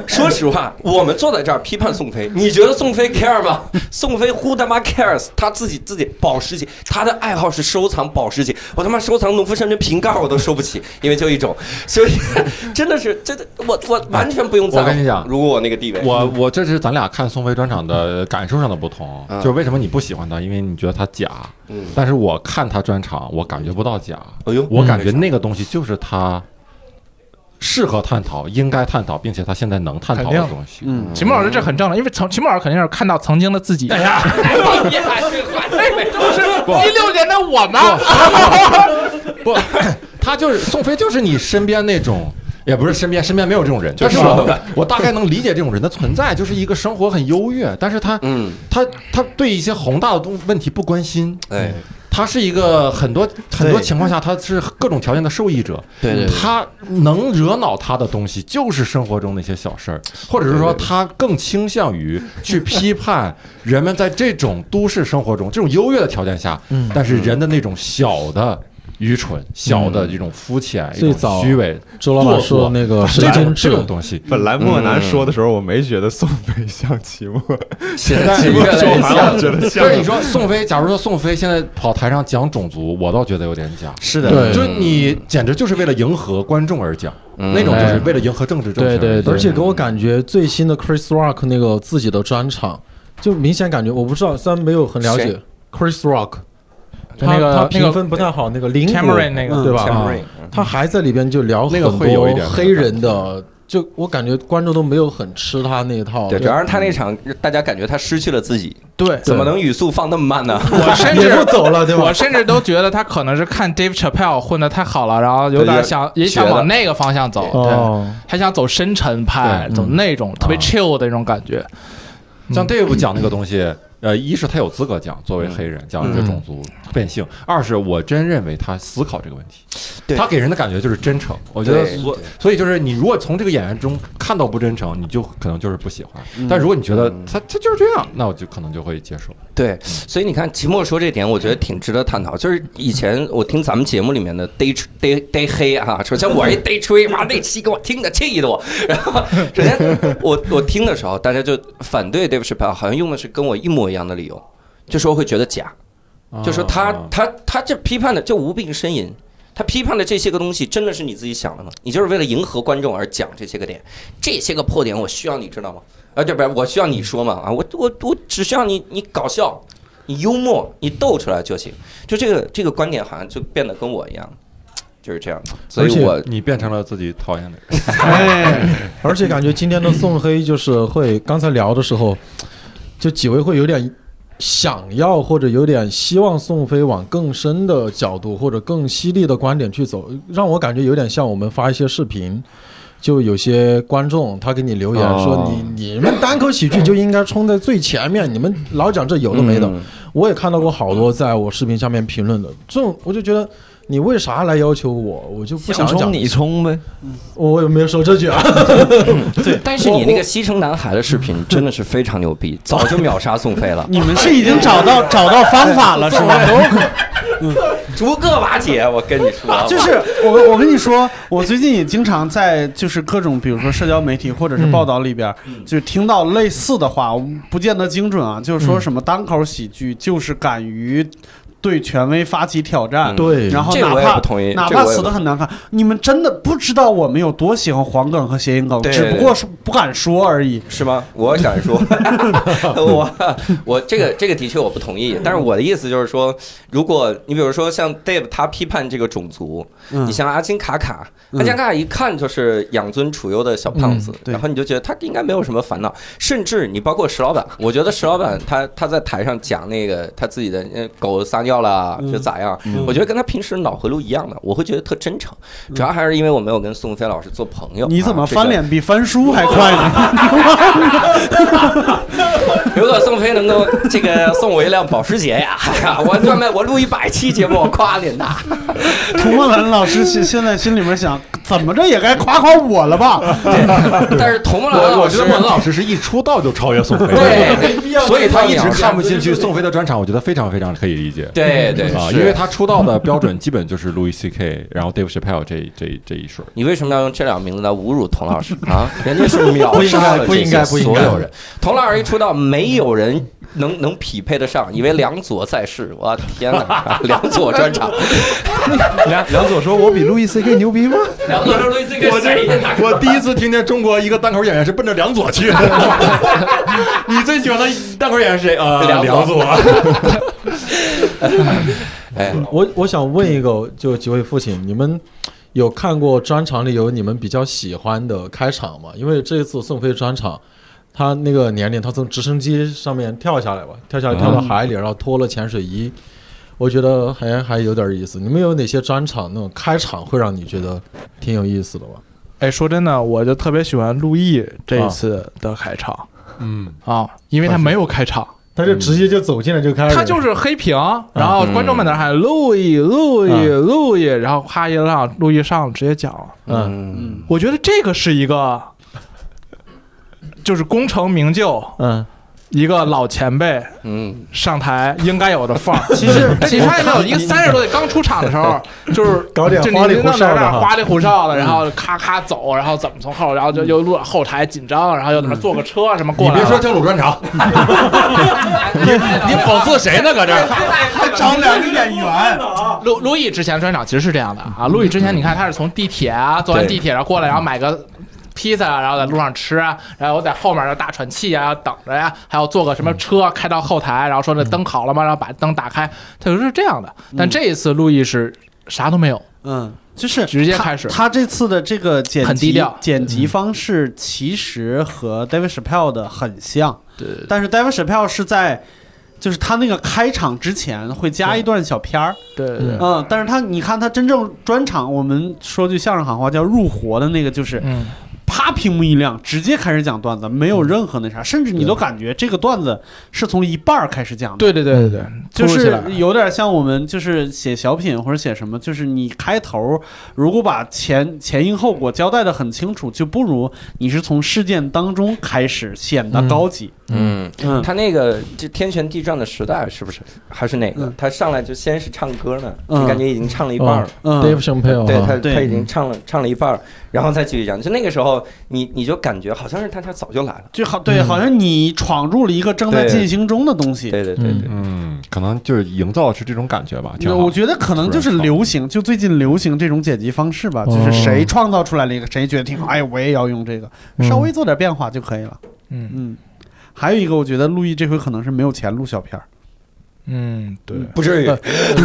说实话，我们坐在这儿批判宋飞，你觉得宋飞 care 吗？宋飞 who 他妈 cares？他自己自己保时捷，他的爱好是收藏保时捷，我他妈收藏农夫山泉瓶盖我都收不起，因为就一种，所以 真的是真的，我我完全不用在乎。我跟你讲如果我那个地位，我我这是咱俩看宋飞专场的 感受上的不同，嗯就是为什么你不喜欢他，因为你觉得他假。嗯，但是我看他专场，我感觉不到假，哎呦，我感觉那个东西就是他适合探讨、应该探讨，并且他现在能探讨的东西。嗯，秦牧老师这很正常，因为曾秦牧老师肯定是看到曾经的自己。哎呀，你还是一六年的我吗？不，他就是宋飞，就是你身边那种。也不是身边，身边没有这种人，就但是是我我大概能理解这种人的存在，就是一个生活很优越，但是他嗯，他他对一些宏大的东问题不关心，哎，他是一个很多很多情况下他是各种条件的受益者，对对对。他能惹恼他的东西就是生活中那些小事儿，或者是说他更倾向于去批判人们在这种都市生活中这种优越的条件下，嗯。但是人的那种小的愚蠢、小的这种肤浅、一种最早虚伪，周老板说的那个这神经种这种质，东西，本来莫南说的时候，我没觉得宋飞像齐墨，现在 在越来越。觉得像但是你说宋飞，假如说宋飞现在跑台上讲种族，我倒觉得有点假。是的，对。就是你简直就是为了迎合观众而讲，嗯。那种就是为了迎合政治正确。对对对。而且给我感觉最新的 Chris Rock 那个自己的专场，就明显感觉我不知道，虽然没有很了解 Chris Rock，就那个他他那个评分不太好，那个林 Cameron 那个嗯对吧？Cameron，他还在里边就聊很那个会有一点多黑人的，就我感觉观众都没有很吃他那一套。对，主要是他那场，大家感觉他失去了自己，对，怎么能语速放那么慢呢？我甚至 不走了，对吧我？甚至都觉得他可能是看 Dave Chappelle 混的太好了，然后有点想也想往那个方向走，对，哦，他想走深沉派，走那种特别啊 chill 的那种感觉。像 Dave 讲那个东西，呃，一是他有资格讲，作为黑人讲这种族变性；二是我真认为他思考这个问题，对他给人的感觉就是真诚。我觉得所所以就是你如果从这个演员中看到不真诚，你就可能就是不喜欢；但如果你觉得他他就是这样，那我就可能就会接受。对，所以你看，齐墨说这点，我觉得挺值得探讨。就是以前我听咱们节目里面的逮吹逮逮黑啊，首先我一逮吹，哇，那期给我听的气的我。然后首先我我听的时候，大家就反对 Dave Chappelle，好像用的是跟我一模一样的理由，就说会觉得假，就说他啊他他这批判的就无病呻吟。他批判的这些个东西，真的是你自己想的吗？你就是为了迎合观众而讲这些个点，这些个破点，我需要你知道吗？啊，对不是，我需要你说嘛啊，我我我只需要你你搞笑，你幽默，你逗出来就行。就这个这个观点好像就变得跟我一样，就是这样的。所以我你变成了自己讨厌的人。哎，而且感觉今天的宋黑就是会，刚才聊的时候，就几位会有点想要或者有点希望宋飞往更深的角度或者更犀利的观点去走，让我感觉有点像我们发一些视频。就有些观众他给你留言哦说你你们单口喜剧就应该冲在最前面，你们老讲这有的没的。嗯我也看到过好多在我视频下面评论的，这种我就觉得你为啥来要求我？我就不想讲。冲，你冲呗，我也没有说这句啊？对但是你那个西城男孩的视频真的是非常牛逼，早就秒杀宋飞了，你们是已经找到找到方法了是吗？逐个瓦解。我跟你说，就是我我跟你说，我最近也经常在就是各种比如说社交媒体或者是报道里边，就是听到类似的话，我不见得精准啊，就是说什么单口喜剧就是敢于对权威发起挑战，嗯。对，然后这我也哪怕不同意哪怕死的很难看，你们真的不知道我们有多喜欢黄梗和谐音梗，对。只不过是不敢说而已。是吗？我敢说，我我这个这个的确我不同意，但是我的意思就是说，如果你比如说像 Dave 他批判这个种族，嗯。你像阿金卡卡，嗯。阿金卡卡一看就是养尊处优的小胖子然后你就觉得他应该没有什么烦恼，甚至你包括石老板，我觉得石老板他他在台上讲那个他自己的呃狗撒尿了嗯就咋样，我觉得跟他平时脑回路一样的，我会觉得特真诚，主要还是因为我没有跟宋飞老师做朋友。你怎么翻脸比翻书还快呢？如果宋飞能够这个送我一辆保时捷呀，我专门我录一百期节目，我夸您呐。涂梦兰老师现现在心里面想，怎么着也该夸夸我了吧？但是涂木兰老师我我觉得莫文老师是一出道就超越宋飞，对所以他一直看不进去宋飞的专场，我觉得非常非常可以理解。对对啊，因为他出道的标准基本就是 Louis C.K.，然后 Dave Chappelle 这这这一水。你为什么要用这两个名字来侮辱童老师啊？人家是秒应该杀了不应该这些不应该所有人。童老师一出道，没有人能能匹配得上，以为梁左在世，我天哪！梁左专场，梁梁左说：“我比路易 C K 牛逼吗梁左是路易 C K 谁呀？我第一次听见中国一个单口演员是奔着梁左去的。你最喜欢的单口演员是谁？呃，梁左。哎，我我想问一个，就几位父亲，你们有看过专场里有你们比较喜欢的开场吗？因为这一次宋飞专场，他那个年龄，他从直升机上面跳下来吧，跳下来跳到海里，然后脱了潜水衣，我觉得还还有点意思。你们有哪些专场那种开场会让你觉得挺有意思的吗？哎，说真的，我就特别喜欢陆毅这一次的开场嗯，啊，因为他没有开场，他就直接就走进来就开始，他就是黑屏，然后观众们在那喊路易路易嗯路易，然后哈一浪路易上直接讲。嗯，我觉得这个是一个，就是功成名就，嗯一个老前辈嗯，上台应该有的范儿。其实你发现没有，一个三十多岁刚出场的时候，就是搞点就花里胡哨的花里胡哨的，然后咔咔走，然后怎么从后，然后就又落后台紧张，然后又怎么坐个车什么过来了。你别说跳舞专场，你你讽刺谁呢？搁这儿？还找两个演员，路路易之前专场其实是这样的啊，路易之前你看他是从地铁啊，坐完地铁然后过来，然后买个。披萨啊，然后在路上吃啊，然后我在后面要大喘气啊，等着呀，还要坐个什么车开到后台，然后说那灯好了吗？然后把灯打开，他就是这样的。但这一次路易是啥都没有，嗯，就是直接开始。他这次的这个剪辑很低调。剪辑方式其实和 David Chappelle 的很像，对。但是 David Chappelle 是在。就是他那个开场之前会加一段小片儿，对对对，嗯，但是他你看他真正专场，我们说句相声行话叫入活的那个，就是嗯，啪屏幕一亮，直接开始讲段子，没有任何那啥，甚至你都感觉这个段子是从一半儿开始讲的。对对对对对，就是有点像我们就是写小品或者写什么，就是你开头如果把前前因后果交代的很清楚，就不如你是从事件当中开始显得高级。嗯，嗯。他那个就天旋地转的时代是不是？还是哪个？嗯？他上来就先是唱歌呢，嗯。就感觉已经唱了一半了。嗯。Dave Chappelle 对他他已经唱了唱了一半儿，然后再继续讲。就那个时候，你你就感觉好像是他他早就来了。就好对，嗯。好像你闯入了一个正在进行中的东西。对对对对，嗯，可能就是营造的是这种感觉吧。挺好。我觉得可能就是流行，就最近流行这种剪辑方式吧，哦。就是谁创造出来了一个，谁觉得挺好，哎，我也要用这个，嗯。稍微做点变化就可以了。嗯。嗯，还有一个，我觉得陆毅这回可能是没有钱录小片儿，嗯对，不至于。呃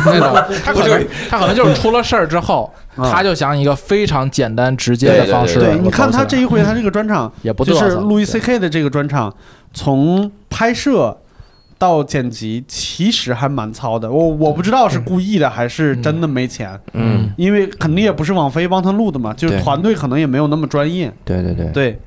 那个他可能他可能就是出了事儿之后，啊。他就想一个非常简单直接的方式对对，你看他这一一回他这个专场，也不就是路易 C K 的这个专场，从拍摄到剪辑，其实还蛮糙的。我我不知道是故意的还是真的没钱，嗯，因为肯定也不是网飞帮他录的嘛，就是团队可能也没有那么专业。对对对，对，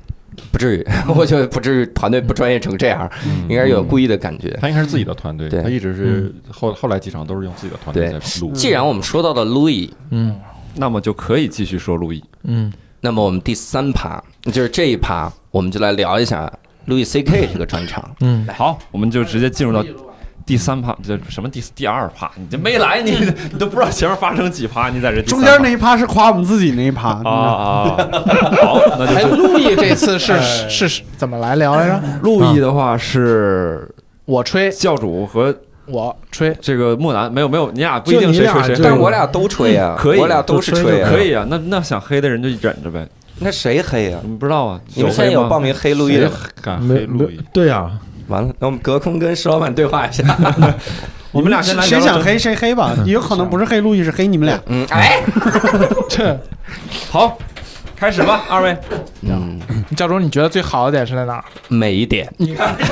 不至于，我觉得不至于，团队不专业成这样，嗯。应该是有故意的感觉。他应该是自己的团队，他一直是后后来几场都是用自己的团队在录。既然我们说到了 Louis，嗯。那么就可以继续说路易。嗯。那么我们第三趴就是这一趴，我们就来聊一下 Louis C K 这个专场。嗯，好，我们就直接进入到第三趴，这什么第第二趴？你这没来，你你 都不知道前面发生几趴，你在这中间那一趴是夸我们自己那一趴啊啊，好，那哎，就路易这次是是是怎么来聊来着？路易的话是我吹，教主和我吹，这个木兰，没有没有，你俩不一定谁吹谁但是我俩都吹呀，可以我俩都是吹啊，可。以啊，那那想黑的人就忍着呗，那谁黑呀？你不知道啊？你们现在有黑吗报名黑路易的？敢黑路易，对呀，完了，那我们隔空跟石老板对话一下。你们俩先来谁想黑谁黑吧，也有可能不是黑路易，是黑你们俩。嗯，哎，这好，开始吧，二位。嗯，教主，你觉得最好的点是在哪儿？每一点。你看，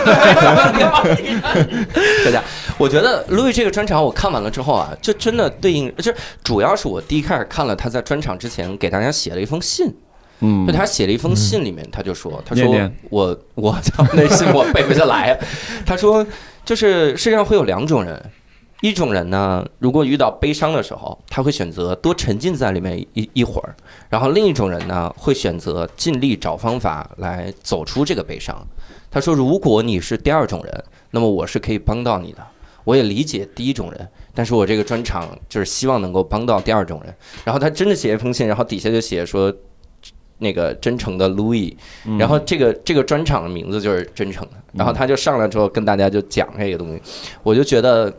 大家，我觉得路易这个专场我看完了之后啊，就真的对应，就是主要是我第一开始看了他在专场之前给大家写了一封信，嗯就他写了一封信里面他就说，他说我我 操那信我背不下来，他说就是世界上会有两种人，一种人呢，如果遇到悲伤的时候，他会选择多沉浸在里面一一会儿；然后另一种人呢，会选择尽力找方法来走出这个悲伤。他说，如果你是第二种人，那么我是可以帮到你的。我也理解第一种人，但是我这个专场就是希望能够帮到第二种人。然后他真的写一封信，然后底下就写说，那个真诚的 Louis，然后这个这个专场的名字就是真诚的。然后他就上来之后跟大家就讲这个东西，我就觉得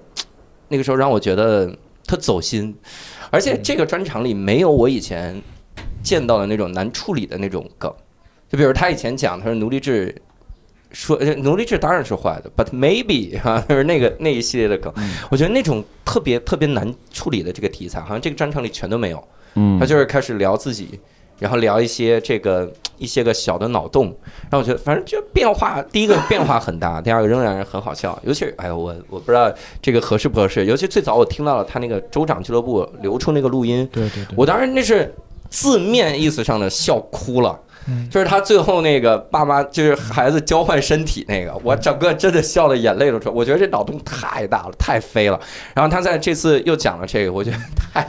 那个时候让我觉得特走心，而且这个专场里没有我以前见到的那种难处理的那种梗，就比如他以前讲他说奴隶制。说呃奴隶制当然是坏的，but maybe 哈、就是那个那一系列的梗，我觉得那种特别特别难处理的这个题材，好像这个专场里全都没有。嗯。他就是开始聊自己，然后聊一些这个一些个小的脑洞，然后我觉得反正就变化，第一个变化很大，第二个仍然很好笑。尤其是哎呦我我不知道这个合适不合适，尤其最早我听到了他那个州长俱乐部流出那个录音，对对对，我当时那是字面意思上的笑哭了。嗯就是他最后那个爸妈就是孩子交换身体那个，我整个真的笑的眼泪都出来。我觉得这脑洞太大了，太飞了。然后他在这次又讲了这个，我觉得太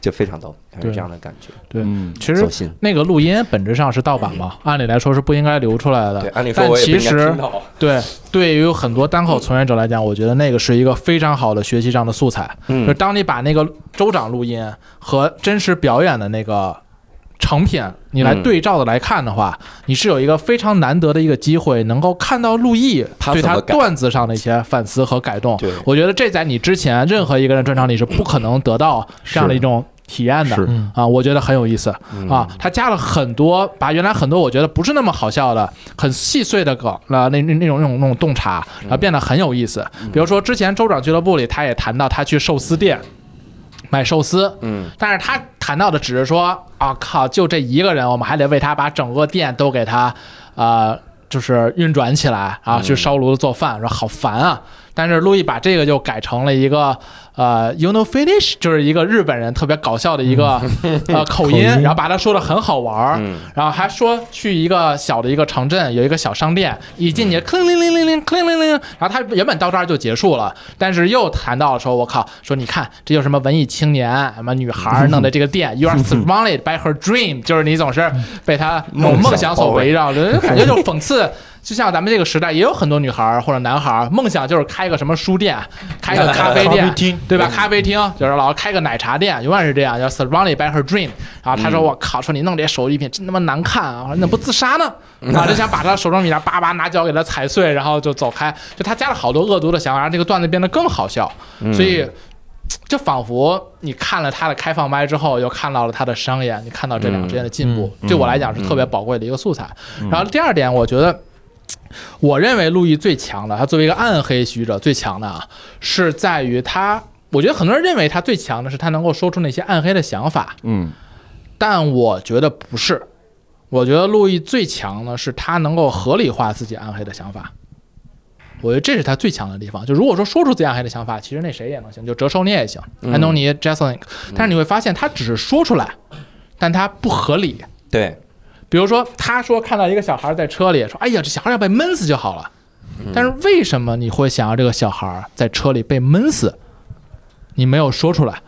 就非常逗，是这样的感觉，对嗯其实。那个录音本质上是盗版嘛，按理来说是不应该流出来的。对，按理说但我也不应该其实听到。对，对于很多单口从业者来讲，我觉得那个是一个非常好的学习上的素材。就是嗯，当你把那个州长录音和真实表演的那个成品，你来嗯对照的来看的话，你是有一个非常难得的一个机会，能够看到陆毅对他他怎么改段子上的一些反思和改动。对，我觉得这在你之前任何一个人专场里是不可能得到这样的一种体验的。啊，我觉得很有意思嗯啊！他加了很多，把原来很多我觉得不是那么好笑的、很细碎的梗，那那那那种那种那种洞察，然后变得很有意思。比如说之前州长俱乐部里，他也谈到他去寿司店买寿司，嗯，但是他谈到的只是说啊靠，就这一个人，我们还得为他把整个店都给他，呃，就是运转起来啊，去烧炉子做饭，说好烦啊。但是路易把这个就改成了一个呃，you know finish，就是一个日本人特别搞笑的一个呃 口音，然后把他说的很好玩儿，然后还说去一个小的一个城镇，有一个小商店，一进去，clinglinglinglinglinglingling，然后他原本到这儿就结束了，但是又谈到了，说我靠，说你看，这就是什么文艺青年，什么女孩弄的这个店，you are surrounded by her dream。就是你总是被他某梦想所围绕，人感觉就讽刺。就像咱们这个时代，也有很多女孩儿或者男孩儿，梦想就是开个什么书店，开个咖啡店，对吧？咖啡厅就是老开个奶茶店，永远是这样，叫 surrounded by her dream。然后他说：“我靠，说你弄这些手艺品真他妈难看啊！我说你怎么不自杀呢？”啊，就想把他手中米粒叭叭拿脚给他踩碎，然后就走开。就他加了好多恶毒的想法，让这个段子变得更好笑。所以。就仿佛你看了他的开放麦之后，又看到了他的商演，你看到这两个之间的进步，对我来讲是特别宝贵的一个素材。然后第二点，我觉得，我认为路易最强的，他作为一个暗黑学者最强的啊，是在于他。我觉得很多人认为他最强的是他能够说出那些暗黑的想法，嗯但我觉得不是。我觉得路易最强的是他能够合理化自己暗黑的想法。我觉得这是他最强的地方。就如果说说出自己暗黑的想法，其实那谁也能行，就折寿你也行，嗯安东尼、s o n 但是你会发现，他只是说出来，但他不合理。对，比如说，他说看到一个小孩在车里，说：“哎呀，这小孩要被闷死就好了。”但是为什么你会想要这个小孩在车里被闷死？你没有说出来，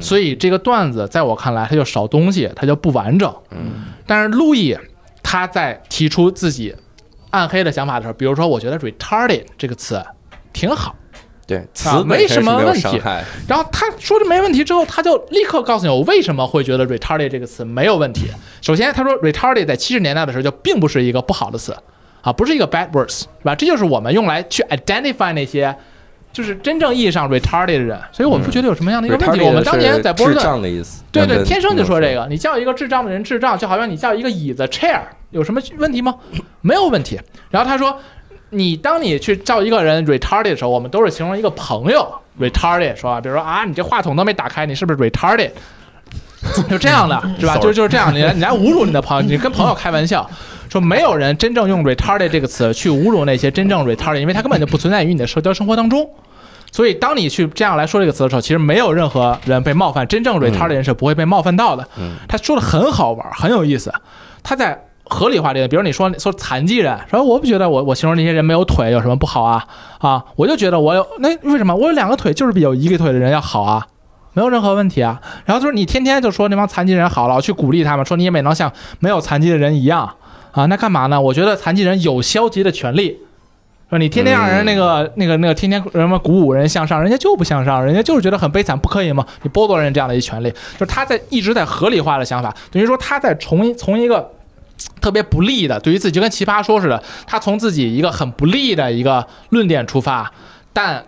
所以这个段子在我看来，它就少东西，它就不完整。但是路易他在提出自己暗黑的想法的时候，比如说，我觉得 “retarded” 这个词挺好。对，词啊没什么问题然后他说这没问题之后，他就立刻告诉你我为什么会觉得 retarded 这个词没有问题。首先，他说 retarded 在七十年代的时候就并不是一个不好的词啊，不是一个 bad words，是吧？这就是我们用来去 identify 那些就是真正意义上 retarded 的人，所以我们不觉得有什么样的一个问题。我们当年在波士顿，障的意思，对对，天生就说这。个，你叫一个智障的人智障，就好像你叫一个椅子 chair，有什么问题吗？没有问题。然后他说，你当你去叫一个人 retarded 的时候，我们都是形容一个朋友 retarded，说啊，比如说啊，你这话筒都没打开，你是不是 retarded？就这样的，是吧？就就是这样，你来你来侮辱你的朋友，你跟朋友开玩笑，说没有人真正用 retarded 这个词去侮辱那些真正 retarded，因为它根本就不存在于你的社交生活当中。所以，当你去这样来说这个词的时候，其实没有任何人被冒犯，真正 retarded 人是不会被冒犯到的。他说的很好玩，很有意思。他在合理化这个，比如你说说残疾人，说我不觉得我我形容那些人没有腿有什么不好啊啊，我就觉得我有那为什么我有两个腿就是比有一个腿的人要好啊？没有任何问题啊。然后就是你天天就说那帮残疾人好了，去鼓励他们，说你也没能像没有残疾的人一样啊，那干嘛呢？我觉得残疾人有消极的权利。说你天天让人那个、那个、那个，天天什么鼓舞人向上，人家就不向上，人家就是觉得很悲惨，不可以吗？你剥夺人这样的一权利，就是他在一直在合理化的想法，等于说他在从从一个特别不利的，对于自己就跟奇葩说似的，他从自己一个很不利的一个论点出发，但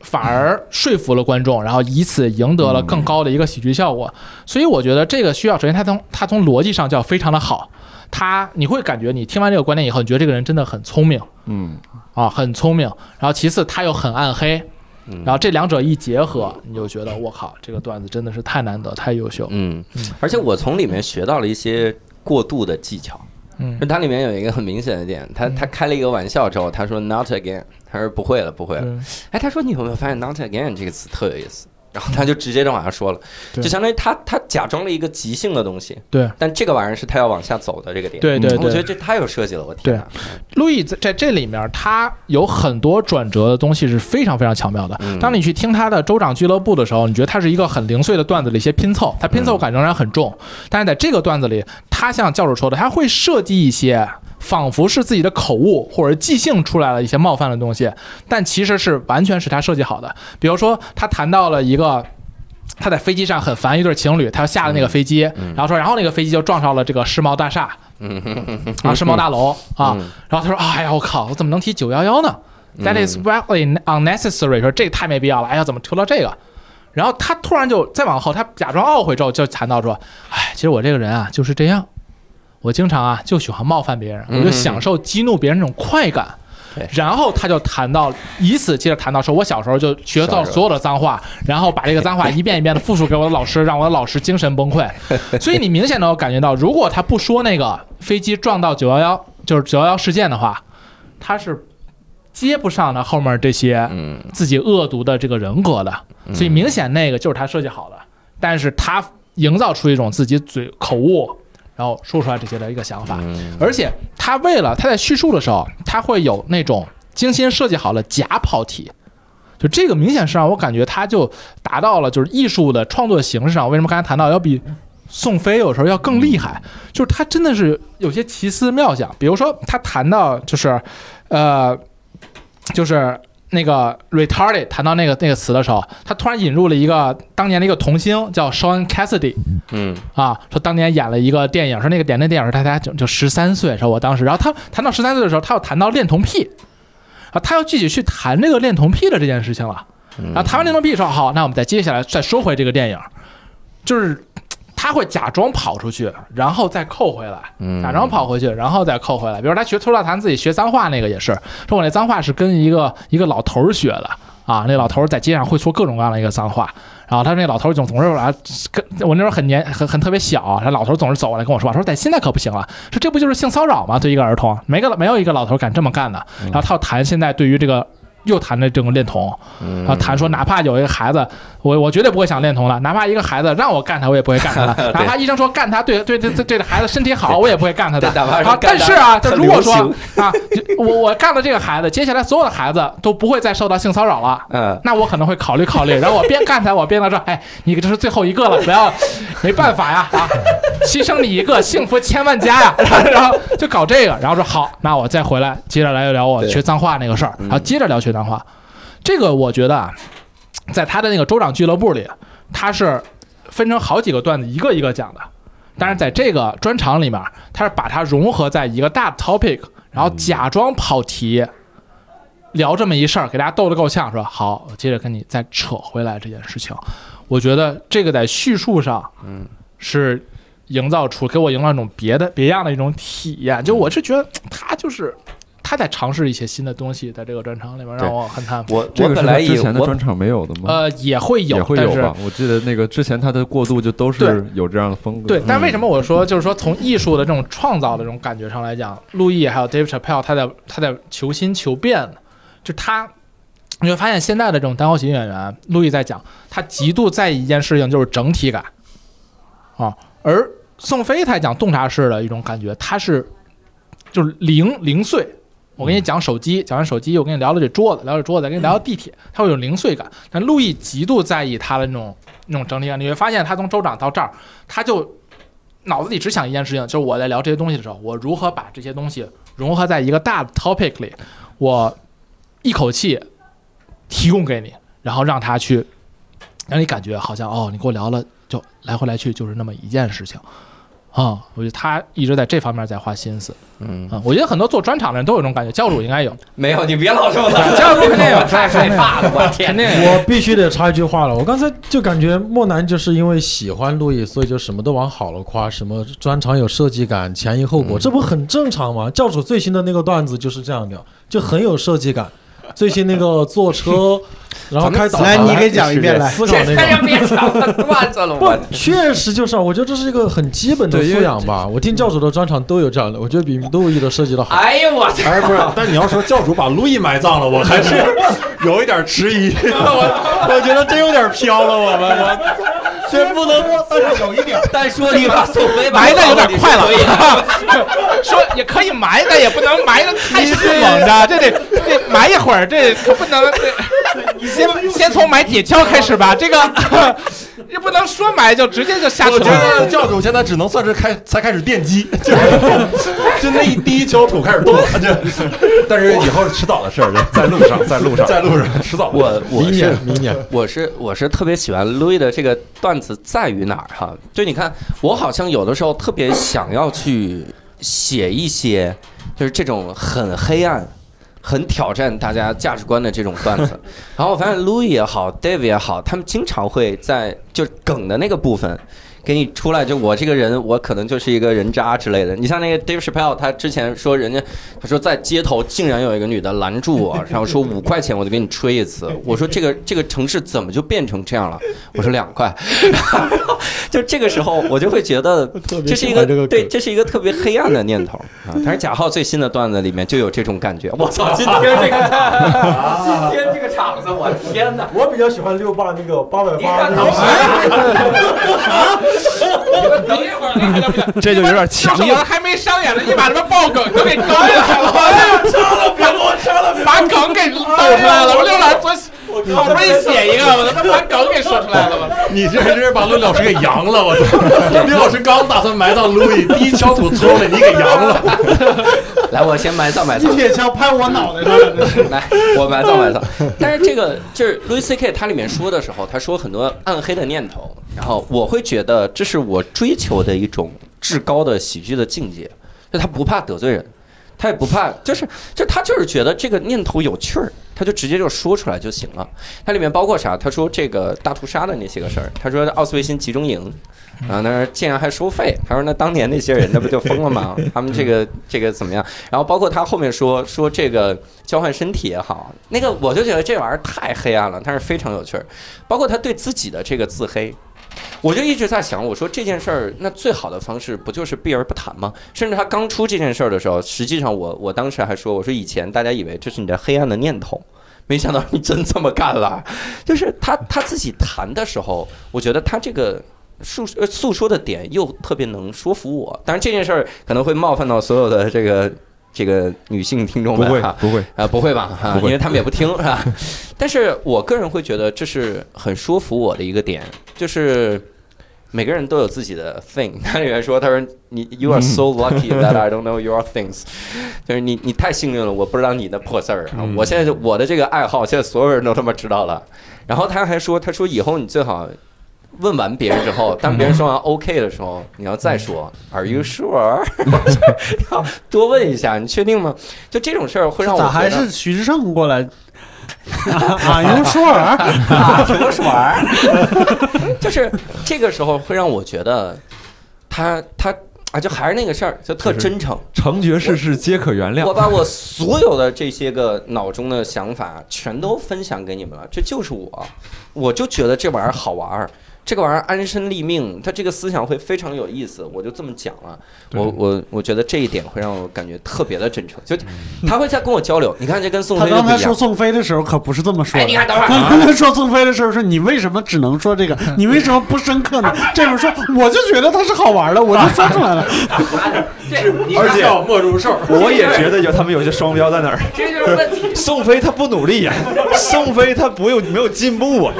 反而说服了观众，然后以此赢得了更高的一个喜剧效果。所以我觉得这个需要，首先他从他从逻辑上叫非常的好，他你会感觉你听完这个观点以后，你觉得这个人真的很聪明。嗯，啊，很聪明。然后其次他又很暗黑，嗯然后这两者一结合，你就觉得我靠，这个段子真的是太难得，太优秀。嗯，而且我从里面学到了一些过渡的技巧。嗯就它里面有一个很明显的点，他他开了一个玩笑之后，他说 not again，他说不会了，不会了。嗯哎，他说你有没有发现 not again 这个词特有意思？然后他就直接就往下说了，就相当于他他假装了一个即兴的东西，对但这个玩意儿是他要往下走的这个点。对对对，我觉得这太有设计了，我天啊！路易在在这里面，他有很多转折的东西是非常非常巧妙的。嗯当你去听他的州长俱乐部的时候，你觉得他是一个很零碎的段子的一些拼凑，他拼凑感仍然很重。但是在这个段子里，他像教授说的，他会设计一些仿佛是自己的口误或者即兴出来了一些冒犯的东西，但其实是完全是他设计好的。比如说，他谈到了一个。他在飞机上很烦一对情侣，他要下了那个飞机，然后说，然后那个飞机就撞上了这个世贸大厦，嗯啊，世贸大楼啊，嗯然后他说：“哎呀，我靠，我怎么能提九幺幺呢？That is really unnecessary。说这个太没必要了。哎呀，怎么提到这个？然后他突然就再往后，他假装懊悔之后，就谈到说：，哎，其实我这个人啊就是这样，我经常啊就喜欢冒犯别人，我就享受激怒别人那种快感。对然后他就谈到，以此接着谈到说，我小时候就学到所有的脏话，然后把这个脏话一遍一遍的复述给我的老师，让我的老师精神崩溃。所以你明显能够感觉到，如果他不说那个飞机撞到九幺幺，就是九幺幺事件的话，他是接不上他后面这些嗯，自己恶毒的这个人格的。所以明显那个就是他设计好的，但是他营造出一种自己嘴口误，然后说出来这些的一个想法。嗯而且他为了他在叙述的时候，他会有那种精心设计好了假跑题，就这个明显是让我感觉他就达到了就是艺术的创作形式上。为什么刚才谈到要比宋飞有时候要更厉害？就是他真的是有些奇思妙想，比如说他谈到就是，呃，就是。那个 retarded 谈到那个那个词的时候，他突然引入了一个当年的一个童星叫 Sean Cassidy，嗯。啊，说当年演了一个电影，说那个点那电影时他才就就十三岁，说我当时，然后他谈到十三岁的时候，他又谈到恋童癖，啊，他要具体去谈这个恋童癖的这件事情了。然后谈完恋童癖说好，那我们再接下来再说回这个电影，就是他会假装跑出去，然后再扣回来，嗯假装跑回去，然后再扣回来。比如他学脱大谈自己学脏话那个也是，说我那脏话是跟一个一个老头儿学的啊，那老头儿在街上会说各种各样的一个脏话。然后他那老头儿总总是来跟我那时候很年很很特别小，他老头儿总是走过来跟我说话，说但现在可不行了，说这不就是性骚扰吗？对一个儿童，没个没有一个老头儿敢这么干的。然后他要谈现在对于这个又谈的这种恋童，然后谈说哪怕有一个孩子，我我绝对不会想恋童了，哪怕一个孩子让我干他，我也不会干他。的，哪怕医生说干他对对对对对这孩子身体好，我也不会干他的。啊，但是啊，这如果说啊，我我干了这个孩子，接下来所有的孩子都不会再受到性骚扰了。嗯。那我可能会考虑考虑，然后我边干他，我边在说，哎，你这是最后一个了，不要，没办法呀，啊，牺牲你一个，幸福千万家呀，然后就搞这个，然后说好，那我再回来接着来聊我学脏话那个事儿，然后接着聊学脏话，这个我觉得啊，在他的那个州长俱乐部里，他是分成好几个段子，一个一个讲的。但是在这个专场里面，他是把它融合在一个大的 topic，然后假装跑题，聊这么一事儿，给大家逗得够呛，说好，我接着跟你再扯回来这件事情。我觉得这个在叙述上，嗯，是营造出给我营造一种别的别样的一种体验。就我是觉得他就是他在尝试一些新的东西，在这个专场里面让我很叹服。我我本来以前的专场没有的吗？呃，也会有，也会但是有吧？我记得那个之前他的过渡就都是有这样的风格。对，但为什么我说就是说从艺术的这种创造的这种感觉上来讲，路易还有 Dave Chappelle 他在他在求新求变，就他你会发现现在的这种单口喜剧演员，路易在讲他极度在意一件事情就是整体感啊，而宋飞他讲洞 察式的一种感觉，他是就是零零碎。我跟你讲手机，讲完手机，我跟你聊了这桌子，聊这桌子，跟你聊聊地铁，他会有零碎感。但路易极度在意他的那种那种整体感，你会发现他从州长到这儿，他就脑子里只想一件事情，就是我在聊这些东西的时候，我如何把这些东西融合在一个大的 topic 里，我一口气提供给你，然后让他去，让你感觉好像哦，你跟我聊了，就来回来去就是那么一件事情。啊、我觉得他一直在这方面在花心思嗯，啊、我觉得很多做专场的人都有这种感觉，教主应该有，没有，你别老这么说，教主肯定有，太害怕了，我天肯！定有。我必须得插一句话了，我刚才就感觉莫南就是因为喜欢路易，所以就什么都往好了夸，什么专场有设计感，前因后果，嗯这不很正常吗？教主最新的那个段子就是这样的，就很有设计感。最近那个坐车，然后开导来，航你给讲一遍来。思考那个。别讲了，段子了，不我，确实就是啊，我觉得这是一个很基本的素养吧。我听教主的专场都有这样的，我觉得比路易的设计的好。哎呦我操！哎，不是，但你要说教主把路易埋葬了，我还是有一点迟疑。我我觉得真有点飘了，我们我这不能，但是有一点。但说你把宋飞埋的有点快了 说也可以埋，但也不能埋的太迅猛着，这得这埋一会儿，这可不能。你先先从埋铁锹开始吧，这个这不能说埋就直接就下我觉。得教主现在只能算是开才开始奠基，就是就那一第一锹土开始动了，就但是以后是迟早的事儿，在路上，在路上，在路上，迟早。我我是明年，我是我是特别喜欢路易的这个段子在于哪儿哈？就你看，我好像有的时候特别想要去写一些，就是这种很黑暗、很挑战大家价值观的这种段子。然后我发现，Louis 也好，Dave 也好，他们经常会在就梗的那个部分。给你出来，就我这个人，我可能就是一个人渣之类的。你像那个 Dave Chappelle，他之前说人家，他说在街头竟然有一个女的拦住我，然后说五块钱我就给你吹一次。我说这个这个城市怎么就变成这样了？我说两块。就这个时候我就会觉得这是一个对，这是一个特别黑暗的念头 啊。但是贾浩最新的段子里面就有这种感觉。我操，今天这个今天这个场子，我天哪！我比较喜欢六爸那个八百你看等会儿，等一会儿，等一会儿。这就有点强硬。还没上演呢，你把他们爆梗都给搞下来了，哎呀，杀了别我杀了，把梗给抖出来了。我刘老师昨好不容易写一个，我他妈把梗给说出来了，我操！你这真是把陆老师给扬了，我操！陆老师刚打算埋葬路易，第一锹土抽了，你给扬了。来，我先埋葬埋葬。铁锹拍我脑袋上了，来，我埋葬埋葬。但是这个就是 Louis C.K. 他里面说的时候，他说很多暗黑的念头，然后我会觉得这是我追求的一种至高的喜剧的境界，就他不怕得罪人，他也不怕，就是就他就是觉得这个念头有趣儿。他就直接就说出来就行了。它里面包括啥？他说这个大屠杀的那些个事儿。他说奥斯维辛集中营，啊，那儿竟然还收费。他说那当年那些人那不就疯了吗？他们这个这个怎么样？然后包括他后面说说这个交换身体也好，那个我就觉得这玩意儿太黑暗了，但是非常有趣儿。包括他对自己的这个自黑。我就一直在想，我说这件事儿，那最好的方式不就是避而不谈吗？甚至他刚出这件事儿的时候，实际上我我当时还说，我说以前大家以为这是你的黑暗的念头，没想到你真这么干了。就是他他自己谈的时候，我觉得他这个。诉诉说的点又特别能说服我，当然这件事儿可能会冒犯到所有的这个这个女性听众不会们哈，不会，啊，不会吧？哈、因为他们也不听，是吧？但是我个人会觉得这是很说服我的一个点，就是每个人都有自己的 thing。他里面说，他说你 you are so lucky that I don't know your things，就是你你太幸运了，我不知道你的破事儿啊。我现在就我的这个爱好，现在所有人都他妈知道了。然后他还说，他说以后你最好。问完别人之后，当别人说完 OK 的时候，你要再说 Are you sure？要多问一下，你确定吗？就这种事儿会让我咋还是徐志胜过来？啊，用说儿，啊，什么玩儿？就是这个时候会让我觉得他他啊，就还是那个事儿，就特真诚。成绝世事皆可原谅。我把我所有的这些个脑中的想法全都分享给你们了，这就是我，我就觉得这玩意儿好玩儿。这个玩意儿安身立命，他这个思想会非常有意思。我就这么讲了，我我我觉得这一点会让我感觉特别的真诚，就他会在跟我交流。你看这跟宋他。刚才说宋飞的时候可不是这么说哎，的你。看，等会儿他啊刚才说宋飞的时候说你为什么只能说这个？你为什么不深刻呢？这种说我就觉得他是好玩的，我就说出来了。而且莫如寿。我也觉得有他们有些双标在哪儿。这就是问题。宋飞他不努力呀、宋飞他不有没有进步啊？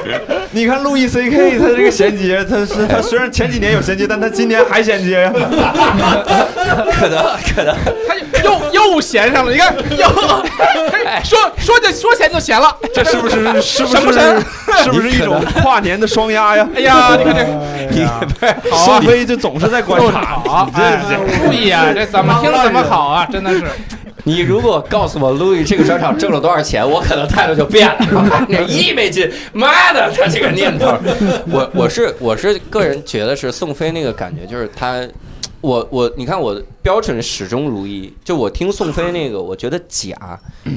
你看路易 C K 他这个衔接，他是 他虽然前几年有衔接，但他今年还衔接呀、可能可能，他又又闲上了，你看又说说就说闲就闲了，这是不是是不什么神？是是不是一种跨年的双压呀？哎呀，你看这个。宋飞就总是在观察，好，哎，注意啊，这怎么听怎么好啊，真的是。你如果告诉我路易这个专场挣了多少钱，我可能态度就变了。那一亿没进，妈的，他这个念头，我我是我是个人觉得是宋飞那个感觉，就是他，我我你看我标准始终如一，就我听宋飞那个，我觉得假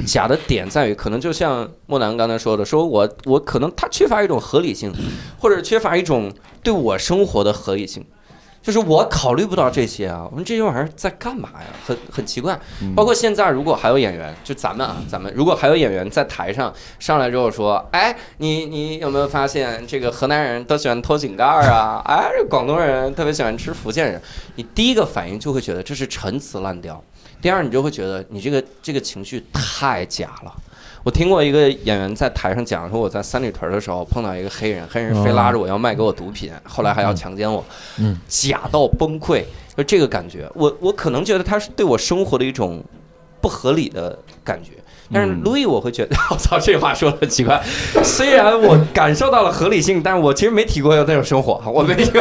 假的点在于，可能就像莫南刚才说的，说我我可能他缺乏一种合理性，或者缺乏一种对我生活的合理性。就是我考虑不到这些啊，我们这些玩意儿在干嘛呀？很很奇怪。包括现在，如果还有演员，就咱们啊，咱们如果还有演员在台上上来之后说，哎，你你有没有发现这个河南人都喜欢偷井盖儿啊？哎，这广东人特别喜欢吃福建人，你第一个反应就会觉得这是陈词滥调，第二你就会觉得你这个这个情绪太假了。我听过一个演员在台上讲说，我在三里屯的时候碰到一个黑人，黑人非拉着我要卖给我毒品，后来还要强奸我，嗯，假到崩溃，就这个感觉，我我可能觉得他是对我生活的一种不合理的感觉。但是嗯路易，我会觉得，我操，这话说的很奇怪。虽然我感受到了合理性，但是我其实没体会过那种生活，我没体会，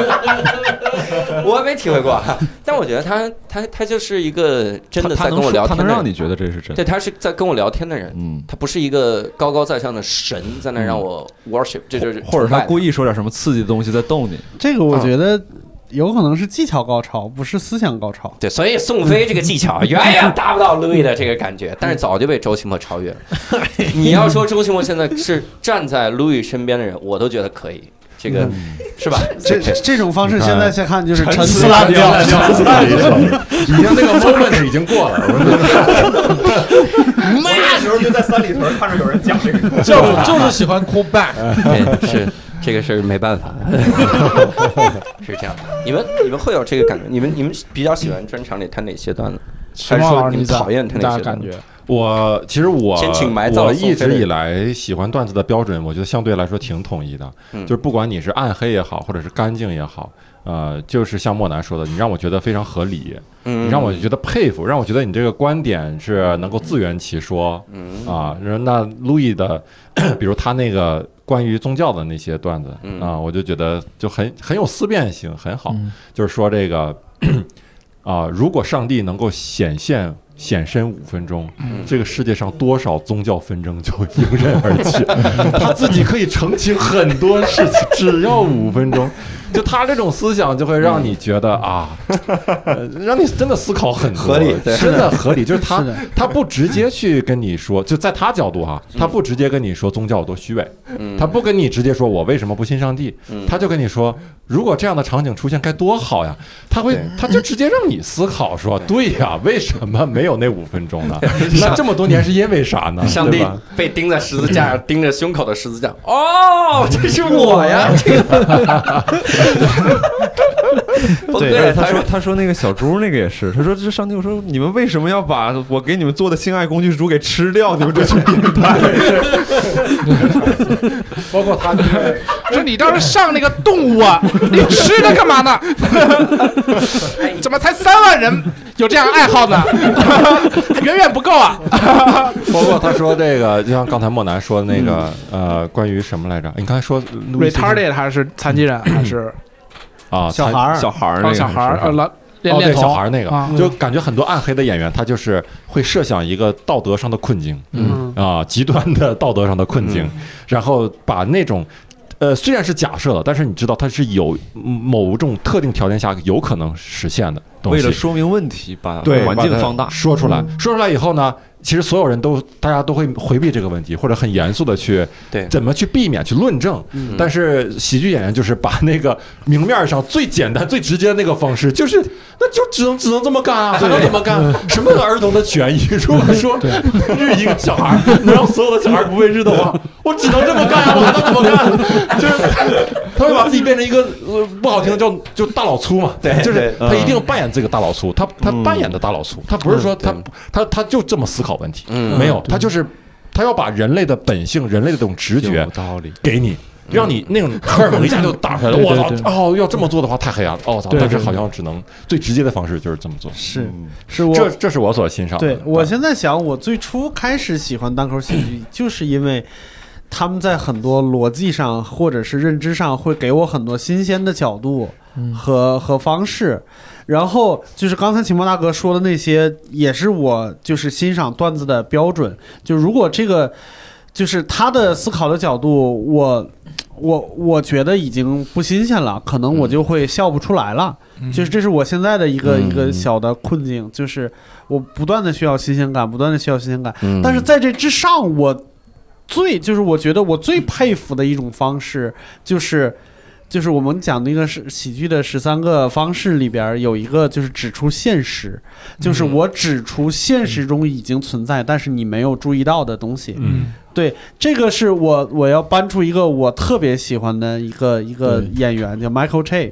我没体会过。但我觉得他他他就是一个真的在跟我聊他天的人，能让你觉得这是真的。对，他是在跟我聊天的人。嗯，他不是一个高高在上的神，在那让我 worship，这就是或者他故意。意说点什么刺激的东西在逗你。这个我觉得有可能是技巧高超，不是思想高超。对，所以宋飞这个技巧 远远达不到 Louis 的这个感觉，但是早就被周奇墨超越了。你要说周奇墨现在是站在 Louis 身边的人，我都觉得可以，这个是吧？这这种方式现在再看就是陈词词滥调。已经那个 moment 已经过了。那时候就在三里屯看着有人讲这个。就是就是喜欢 call back，对，是这个事儿没办法，是这样的。你们你们会有这个感觉？你们你们比较喜欢专场里他哪些段子？还是说你们讨厌他哪些段子？感觉？我其实我先请埋葬我一直以来喜欢段子的标准，我觉得相对来说挺统一的，嗯。就是不管你是暗黑也好，或者是干净也好，呃，就是像莫南说的，你让我觉得非常合理，嗯。你让我觉得佩服，让我觉得你这个观点是能够自圆其说。嗯。啊。那路易的，比如他那个关于宗教的那些段子嗯。啊，我就觉得就很很有思辨性，很好。嗯。就是说这个 啊，如果上帝能够显现显身五分钟，嗯这个世界上多少宗教纷争就 迎刃而解。他自己可以澄清很多事情，只要五分钟。就他这种思想，就会让你觉得啊，呃让你真的思考很多，合理真的合理。就是他他不直接去跟你说，就在他角度哈，他不直接跟你说宗教有多虚伪，嗯他不跟你直接说我为什么不信上帝，嗯他就跟你说，如果这样的场景出现该多好呀！他会，他就直接让你思考说，对呀，为什么没有那五分钟呢？那这么多年是因为啥呢？上帝被钉在十字架上，钉着胸口的十字架。哦，这是我呀！对，了。他说他说那个小猪那个也是，他说这上帝，我说你们为什么要把我给你们做的性爱工具猪给吃掉？你们这群变态！包括他 就你倒是上那个动物啊，你吃它干嘛呢？怎么才三万人有这样爱好呢？远远不够啊！包括他说这个，就像刚才莫南说的那个，呃，关于什么来着？你刚才说 retarded 还是残疾人还是啊，小孩儿小孩儿那哦个小孩儿是呃老练哦，对，小孩儿那个，啊就感觉很多暗黑的演员，他就是会设想一个道德上的困境，嗯啊，极端的道德上的困境，然后把那种。呃，虽然是假设的，但是你知道它是有某种特定条件下有可能实现的东西。为了说明问题，把环境放大。说出来，说出来以后呢，其实所有人都大家都会回避这个问题，或者很严肃的去对怎么去避免去论证。嗯但是喜剧演员就是把那个明面上最简单、最直接的那个方式，就是那就只能只能这么干啊，还能怎么干？什么儿童的权益？如果说日一个小孩能让所有的小孩不被日的话，我只能这么干啊，我还能怎么干？就是他会把自己变成一个呃不好听的叫就大老粗嘛，对就是他一定扮演这个大老粗，他他扮演的大老粗，他不是说他嗯他他就这么思考问题，嗯没有，他就是他要把人类的本性、人类的这种直觉道理。给你，让你那种 荷尔蒙一下就打出来了。我操！哦，要这么做的话太黑暗了。哦但是好像只能最直接的方式就是这么做。是是我这这是我所欣赏的。对我现在想，我最初开始喜欢单口喜剧，就是因为他们在很多逻辑上或者是认知上会给我很多新鲜的角度和和方式。然后就是刚才秦墨大哥说的那些，也是我就是欣赏段子的标准。就如果这个就是他的思考的角度，我我我觉得已经不新鲜了，可能我就会笑不出来了。就是这是我现在的一个、嗯一个小的困境，就是我不断的需要新鲜感，不断的需要新鲜感。嗯但是在这之上，我最就是我觉得我最佩服的一种方式，就是就是我们讲那个是喜剧的十三个方式里边有一个就是指出现实，就是我指出现实中已经存在，但是你没有注意到的东西。嗯对，这个是我我要搬出一个我特别喜欢的一个一个演员，叫 Michael Che。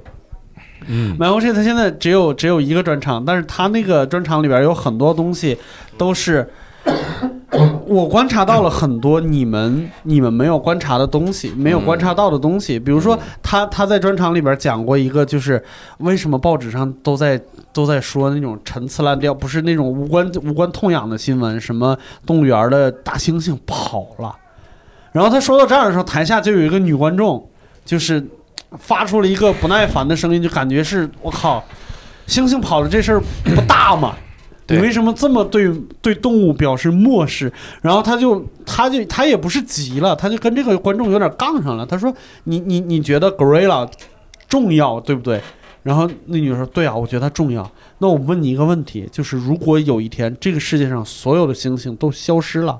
嗯 Michael Che 他现在只有只有一个专场，但是他那个专场里边有很多东西都是 我观察到了很多你们你们没有观察的东西，没有观察到的东西。比如说他他在专场里边讲过一个，就是为什么报纸上都在都在说那种陈词滥调，不是那种无关无关痛痒的新闻，什么动物园的大猩猩跑了。然后他说到这儿的时候，台下就有一个女观众，就是发出了一个不耐烦的声音，就感觉是我靠，猩猩跑了这事儿不大吗？你为什么这么对对动物表示漠视？然后他就他就他也不是急了，他就跟这个观众有点杠上了。他说：“你你你觉得 gorilla 重要对不对？”然后那女的说：“对啊，我觉得它重要。那我问你一个问题，就是如果有一天这个世界上所有的猩猩都消失了，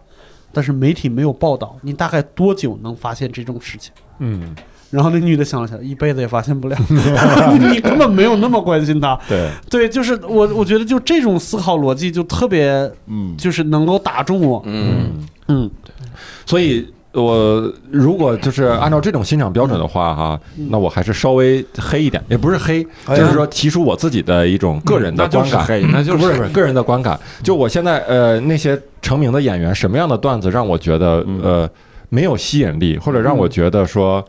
但是媒体没有报道，你大概多久能发现这种事情？”嗯，然后那女的想了想，一辈子也发现不了，你根本没有那么关心他。对，对，就是我，我觉得就这种思考逻辑就特别，嗯，就是能够打中我。嗯嗯，所以。我如果就是按照这种欣赏标准的话，哈，嗯那我还是稍微黑一点，也不是黑，哎就是说提出我自己的一种个人的那就观感，是黑，那就不是不是个人的观感。就我现在呃那些成名的演员，什么样的段子让我觉得嗯呃没有吸引力，或者让我觉得说，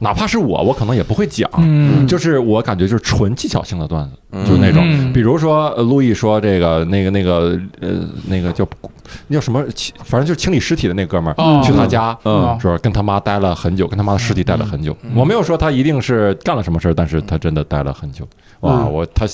哪怕是我，我可能也不会讲。嗯，就是我感觉就是纯技巧性的段子，嗯。就是那种，嗯。比如说呃路易说这个那个那个呃那个叫那叫什么，反正就是清理尸体的那哥们儿，哦。去他家，嗯。说跟他妈待了很久，跟他妈的尸体待了很久。嗯。我没有说他一定是干了什么事儿，但是他真的待了很久。哇，嗯我他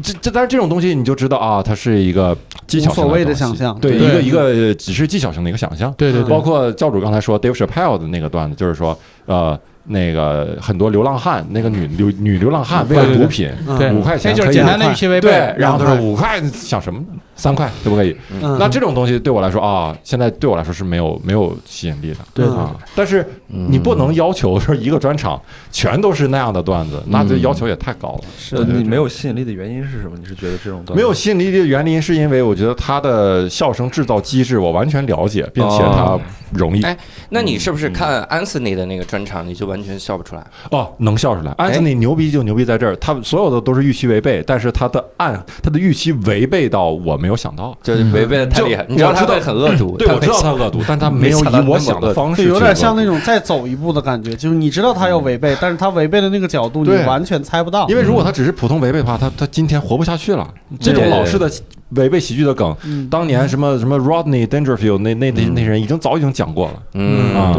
这这，但是这种东西你就知道啊，他是一个技巧性无所谓的想象。对对。一个一个只是技巧性的一个想象。对对对，包括教主刚才说 Dave Chappelle 的那个段子，就是说呃。那个很多流浪汉，那个女流女流浪汉为了毒品，五块钱那就是可以简单的预期违背。对，然后他说五块想什么？三块可不可以？嗯。那这种东西对我来说啊，现在对我来说是没有没有吸引力的。对啊，但是你不能要求说一个专场全都是那样的段子，那这要求也太高了。是，你没有吸引力的原因是什么？你是觉得这种段没有吸引力的原因，是因为我觉得他的笑声制造机制我完全了解，并且它哦。容易。哎那你是不是看安斯尼的那个专场，你就完全笑不出来？哦，能笑出来。安斯尼牛逼就牛逼在这儿，他所有的都是预期违背，但是他的暗他的预期违背到我没有想到。就是违背的太厉害，就你知道他很恶毒，对，我知道他恶毒，但他没有以我想的方式有点像那种再走一步的感觉，就是你知道他要违背，但是他违背的那个角度你完全猜不到。因为如果他只是普通违背的话，他他今天活不下去了。这种老式的违背喜剧的梗，嗯当年什么什么 Rodney Dangerfield 那那那那人已经早已经讲过了嗯啊。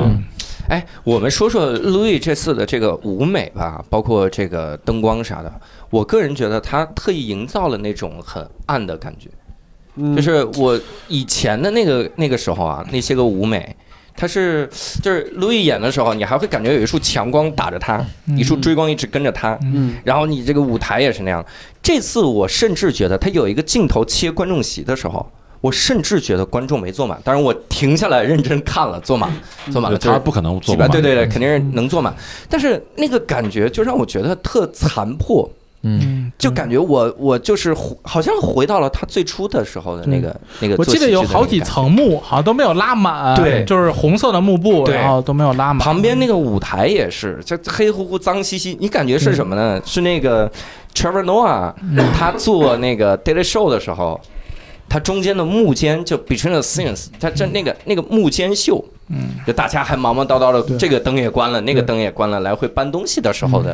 哎，我们说说路易这次的这个舞美吧，包括这个灯光啥的，我个人觉得他特意营造了那种很暗的感觉。嗯就是我以前的那个那个时候啊，那些个舞美，他是就是路易演的时候，你还会感觉有一束强光打着他，一束追光一直跟着他，嗯然后你这个舞台也是那样。这次我甚至觉得他有一个镜头切观众席的时候，我甚至觉得观众没坐满，当然我停下来认真看了，坐满，坐满了，就是他不可能做几百，不满对对对，肯定是能坐满。但是那个感觉就让我觉得特残破，嗯，嗯，就感觉我我就是好像回到了他最初的时候的那个那个。我记得有好几。层幕，好像都没有拉满，对就是红色的幕布，对然后都没有拉满。旁边那个舞台也是，就黑乎乎、脏兮兮。你感觉是什么呢？是那个 Trevor Noah 他做那个 Daily Show 的时候，他中间的幕间就 Between the Scenes，它这那个那个幕间秀，嗯，就大家还忙忙叨叨的，对。这个灯也关了，那个灯也关了，来回搬东西的时候的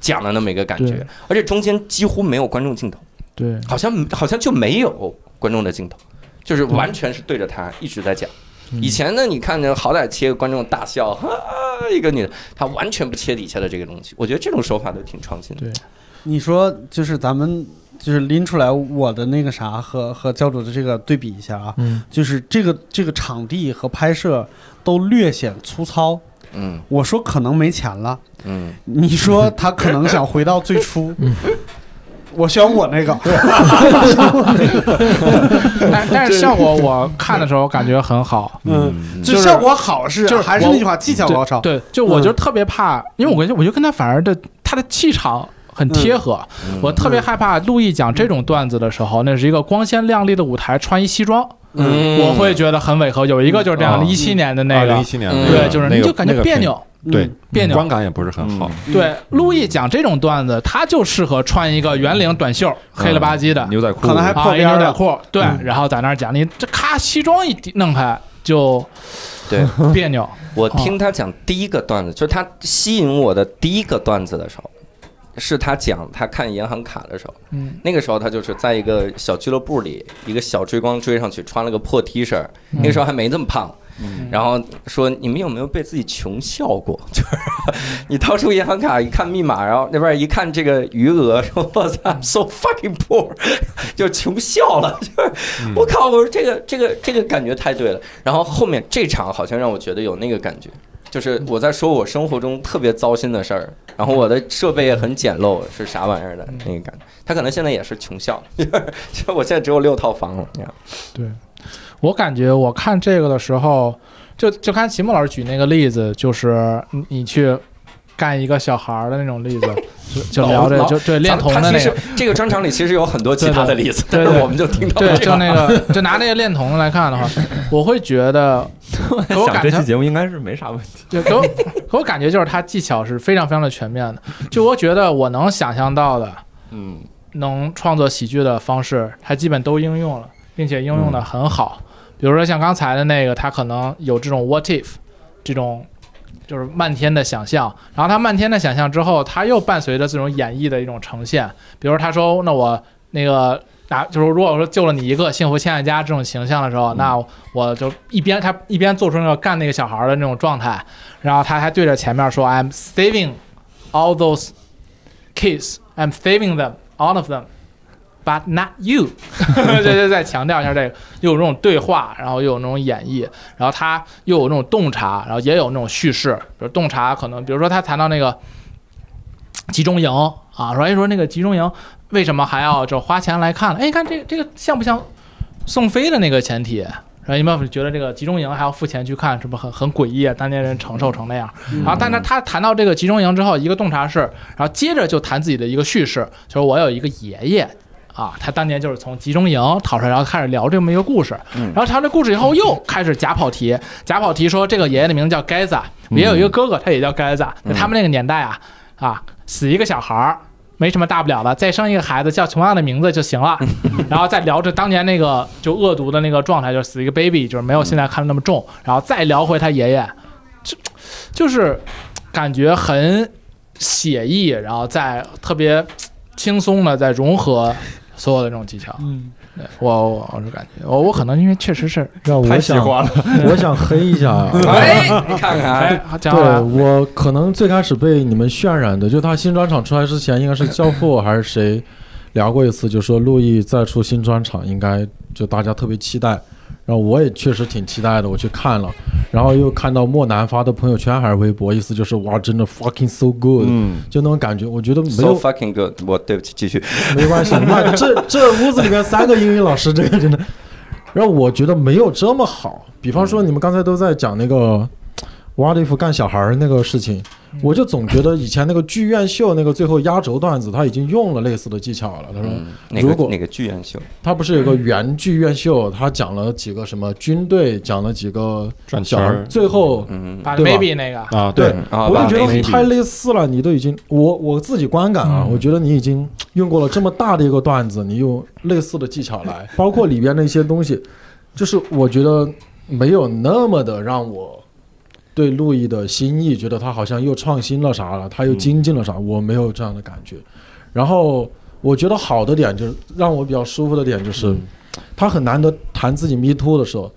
讲的那么一个感觉，而且中间几乎没有观众镜头，对，好像好像就没有观众的镜头，就是完全是对着他一直在讲。以前呢，你看着好歹切个观众大笑，哈，一个女的，他完全不切底下的这个东西，我觉得这种手法都挺创新的。对。你说就是咱们就是拎出来我的那个啥和和教主的这个对比一下啊，嗯。就是这个这个场地和拍摄都略显粗糙。嗯。我说可能没钱了，嗯，你说他可能想回到最初。我选我那个，但但是效果我看的时候感觉很好，嗯，就就是效果好是就是还是那句话，技巧高超。对，就我就特别怕，因为我跟我就跟他反而的他的气场很贴合，嗯我特别害怕陆毅讲这种段子的时候，那是一个光鲜亮丽的舞台，穿一西装，嗯。我会觉得很违和。有一个就是这样的，嗯。一七年的那个二零一，七年嗯那个对，就是那个你就感觉别扭，对别扭。观感也不是很好。对，陆毅讲这种段子，他就适合穿一个圆领短袖，黑了吧唧的，牛仔裤，可能还破啊，一边儿了牛仔裤，对，然后在那儿讲，你这咔西装一弄开就对。别扭，我听他讲第一个段子，就是他吸引我的第一个段子的时候，是他讲他看银行卡的时候，嗯，那个时候他就是在一个小俱乐部里，一个小追光追上去，穿了个破 T 恤，嗯那个时候还没这么胖。然后说你们有没有被自己穷笑过？就是你掏出银行卡一看密码，然后那边一看这个余额，说我操，so fucking poor，就穷笑了。就是我靠，我说这个这个这个感觉太对了。然后后面这场好像让我觉得有那个感觉。就是我在说我生活中特别糟心的事儿，然后我的设备也很简陋，是啥玩意儿的那个感觉。他可能现在也是穷笑，就是我现在只有六套房了。对，我感觉我看这个的时候，就就看齐木老师举那个例子，就是你你去干一个小孩儿的那种例子，就 就聊这就对恋童的那个，这个专场里其实有很多其他的例子，但是我们就听到对。就那个就拿那个恋童来看的话，我会觉得，给我想感觉这期节目应该是没啥问题。就给我给我感觉就是他技巧是非常非常的全面的，就我觉得我能想象到的，嗯，能创作喜剧的方式，他基本都应用了，并且应用的很好。比如说像刚才的那个，他可能有这种 what if 这种。就是漫天的想象，然后他漫天的想象之后，他又伴随着这种演绎的一种呈现。比如他说：“那我那个拿，就是如果说救了你一个幸福千万家这种形象的时候，那我就一边他一边做出那个干那个小孩的那种状态，然后他还对着前面说：‘I'm saving all those kids, I'm saving them, all of them, but not you。’对对，再强调一下这个，又有这种对话，然后又有那种演绎，然后他又有那种洞察，然后也有那种叙事。比如洞察可能，比如说他谈到那个集中营啊，说哎说那个集中营为什么还要就花钱来看了？哎，你看这个这个像不像宋飞的那个前提？然后你们觉得这个集中营还要付钱去看，是不是很很诡异啊？当年人承受成那样。然后，但是他谈到这个集中营之后，一个洞察是，然后接着就谈自己的一个叙事，就是我有一个爷爷啊，他当年就是从集中营逃出来，然后开始聊这么一个故事。然后谈这故事以后，又开始假跑题，假跑题说这个爷爷的名字叫盖子，也有一个哥哥，他也叫盖子。在他们那个年代啊，啊，死一个小孩儿。没什么大不了的，再生一个孩子叫同样的名字就行了，然后再聊着当年那个就恶毒的那个状态，就是死一个 baby，就是没有现在看的那么重，然后再聊回他爷爷，就就是感觉很写意，然后再特别轻松的在融合所有的这种技巧。嗯，对我我我是感觉我我可能因为确实是让我想，了。我想黑一下啊。哎，你看看，哎，讲对完我可能最开始被你们渲染的，就他新专场出来之前，应该是教父还是谁聊过一次，就说陆毅再出新专场，应该就大家特别期待。然后我也确实挺期待的，我去看了，然后又看到莫南发的朋友圈还是微博，意思就是哇，真的 fucking so good，、嗯，就那种感觉，我觉得没 so 有 fucking good。我对不起，继续。没关系，那这这屋子里面三个英语老师，这个真的然后我觉得没有这么好。比方说，你们刚才都在讲那个 What if 干小孩儿那个事情，我就总觉得以前那个剧院秀那个最后压轴段子，他已经用了类似的技巧了。他说，嗯，那如果个那个剧院秀，他不是有个原剧院秀，他讲了几个什么军队，讲了几个小孩儿，转圈儿最后嗯。把对吧？maybe 那个，啊，对。对，啊，我就觉得太类似了，你都已经我我自己观感啊，嗯。我觉得你已经用过了这么大的一个段子，你用类似的技巧来，包括里边的一些东西，就是我觉得没有那么的让我对路易的心意觉得他好像又创新了啥了，他又精进了啥，我没有这样的感觉。然后我觉得好的点就是让我比较舒服的点就是，他很难得谈自己 me too 的时候，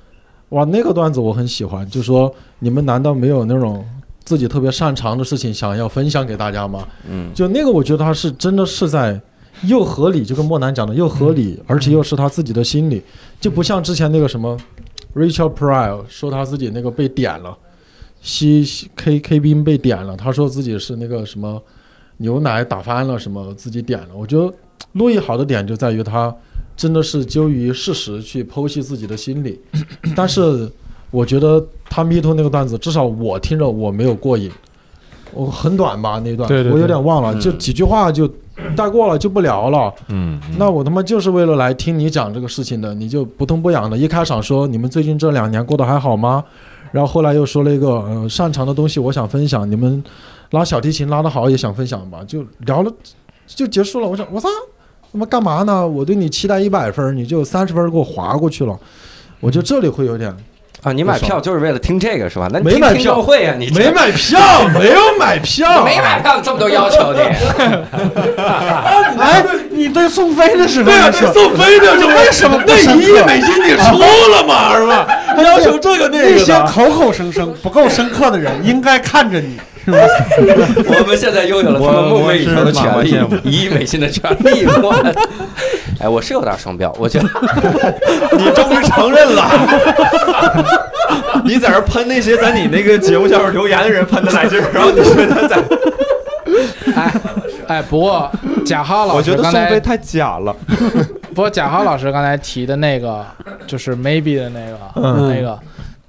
哇，那个段子我很喜欢，就说你们难道没有那种自己特别擅长的事情想要分享给大家吗？嗯就那个，我觉得他是真的是在又合理，就跟莫南讲的又合理，而且又是他自己的心理，就不像之前那个什么 Rachel Pryor 说他自己那个被点了，西西 K K 宾被点了，他说自己是那个什么牛奶打翻了什么自己点了。我觉得路易好的点就在于他真的是基于事实去剖析自己的心理，但是我觉得他 Me Too 那个段子，至少我听着我没有过瘾。我很短吧那段，对对对我有点忘了，嗯就几句话就带过了，就不聊了。嗯，嗯那我他妈就是为了来听你讲这个事情的，你就不痛不痒的。一开场说你们最近这两年过得还好吗？然后后来又说了一个，嗯，擅长的东西我想分享，你们拉小提琴拉得好也想分享吧，就聊了就结束了。我想我操，他妈干嘛呢？我对你期待一百分，你就三十分给我划过去了。我觉得这里会有点啊，你买票就是为了听这个是吧？那你听听没买票会啊，你没买票，没有买票，没买票，这么多要求你，哎，你对宋飞的时候对啊，你说这宋飞的就为什么那一亿美金你出了吗，是吧？要求这个那那些。口口声声不够深刻的人，应该看着你？我们现在拥有了他们梦寐以求的权利一亿美金的权利。我，哎，我是有点双标，我觉得 你终于承认了。你在这喷那些在你那个节目下面留言的人喷的来劲儿，然后你觉得在，哎哎，不过贾浩老师我觉得师刚才，宋飞太假了。不过贾浩老师刚才提的那个，就是 maybe 的那个，嗯那个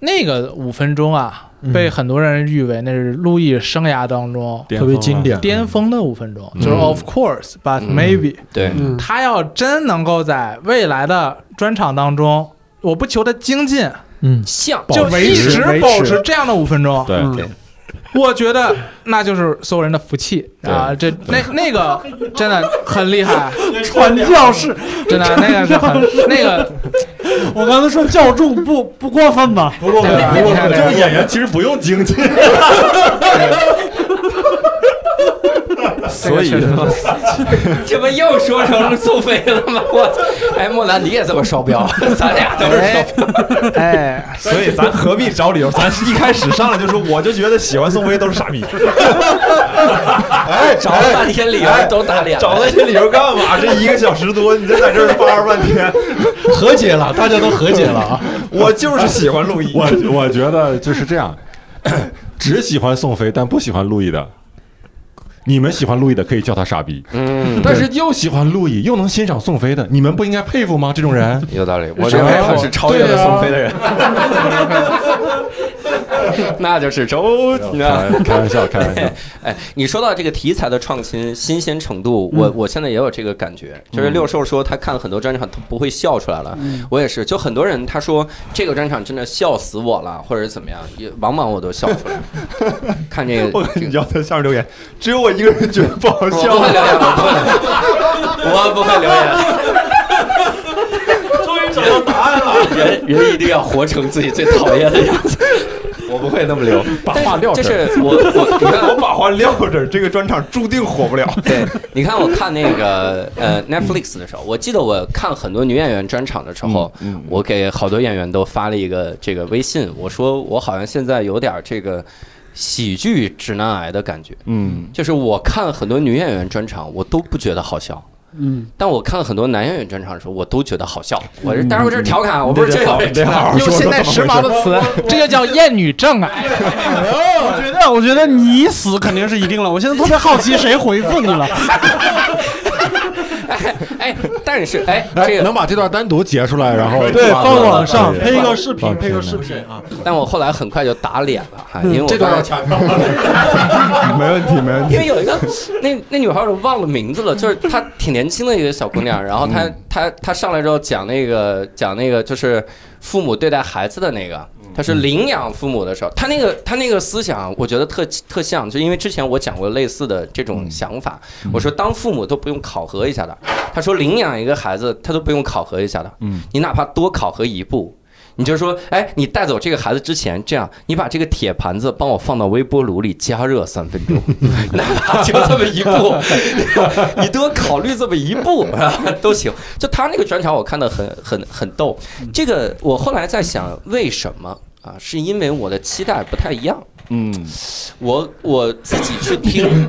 那个五分钟啊，嗯被很多人誉为那是路易生涯当中特别经典巅峰的五分钟，嗯。就是 of course but 嗯。maybe。对，嗯，他要真能够在未来的专场当中，我不求他精进，嗯，像。就一直维持。保持这样的五分钟，对 我觉得那就是所有人的福气啊！这那那个真的很厉害，传教士，真的那个是很那个，我刚才说教众不不过分吧？不过分，不过分这个就是演员其实不用经济，所以 这不又说成宋飞了吗？我操！哎，莫兰你也这么双标，咱俩都是双标。哎，所以咱何必找理由？咱一开始上来就说，我就觉得喜欢宋飞都是傻逼。哎，找了半天理由都打脸了，找那些理由干嘛？这一个小时多，你这在这儿叭半天，和解了，大家都和解了啊。我就是喜欢陆毅。我我觉得就是这样，只喜欢宋飞但不喜欢路易的，你们喜欢陆毅的可以叫他傻逼，嗯，但是又喜欢陆毅又能欣赏宋飞的，你们不应该佩服吗？这种人，有道理。我认为他是超越了宋飞的人，那就是周。开开玩笑，开玩笑。哎，你说到这个题材的创新、新鲜程度，我我现在也有这个感觉。就是六兽说他看了很多专场，他不会笑出来了。我也是，就很多人他说这个专场真的笑死我了，或者是怎么样，也往往我都笑出来。看这个，我跟你要在下面留言，只有我一个人觉得不好我笑不。会留言，我不会留言，我不会留言。终于找到答案了。人人一定要活成自己最讨厌的样子。我不会那么留，把话撂就这儿是我我你看我把话撂这儿，这个专场注定火不了。对，你看我看那个呃 Netflix 的时候，我记得我看很多女演员专场的时候，嗯我给好多演员都发了一个这个微信，我说我好像现在有点这个喜剧直男癌的感觉，嗯，就是我看很多女演员专场，我都不觉得好笑。嗯，但我看很多男演员专场的时候，我都觉得好笑。我这当然我这是调侃，我不是真有得好好用现在时髦的词，这就叫厌女症啊！我觉得，我觉得你死肯定是一定了。我现在特别好奇谁回复你了。哎 哎，但是哎，哎这，个能把这段单独截出来，然后对，放网上配一个视频，放配个视频啊。但我后来很快就打脸了，哈，因为我这段发现要强调。没问题，没问题。因为有一个那那女孩我忘了名字了，就是她挺年轻的一个小姑娘，然后她她她上来之后讲那个讲那个就是父母对待孩子的那个，她是领养父母的时候，他那个他那个思想，我觉得特特像，就因为之前我讲过类似的这种想法，我说当父母都不用考核一下的，他说领养一个孩子他都不用考核一下的，嗯，你哪怕多考核一步。你就说，哎，你带走这个孩子之前，这样，你把这个铁盘子帮我放到微波炉里加热三分钟，哪怕就这么一步，你多考虑这么一步啊，都行。就他那个专场，我看的很很很逗。这个我后来在想，为什么啊？是因为我的期待不太一样。嗯，我我自己去 听，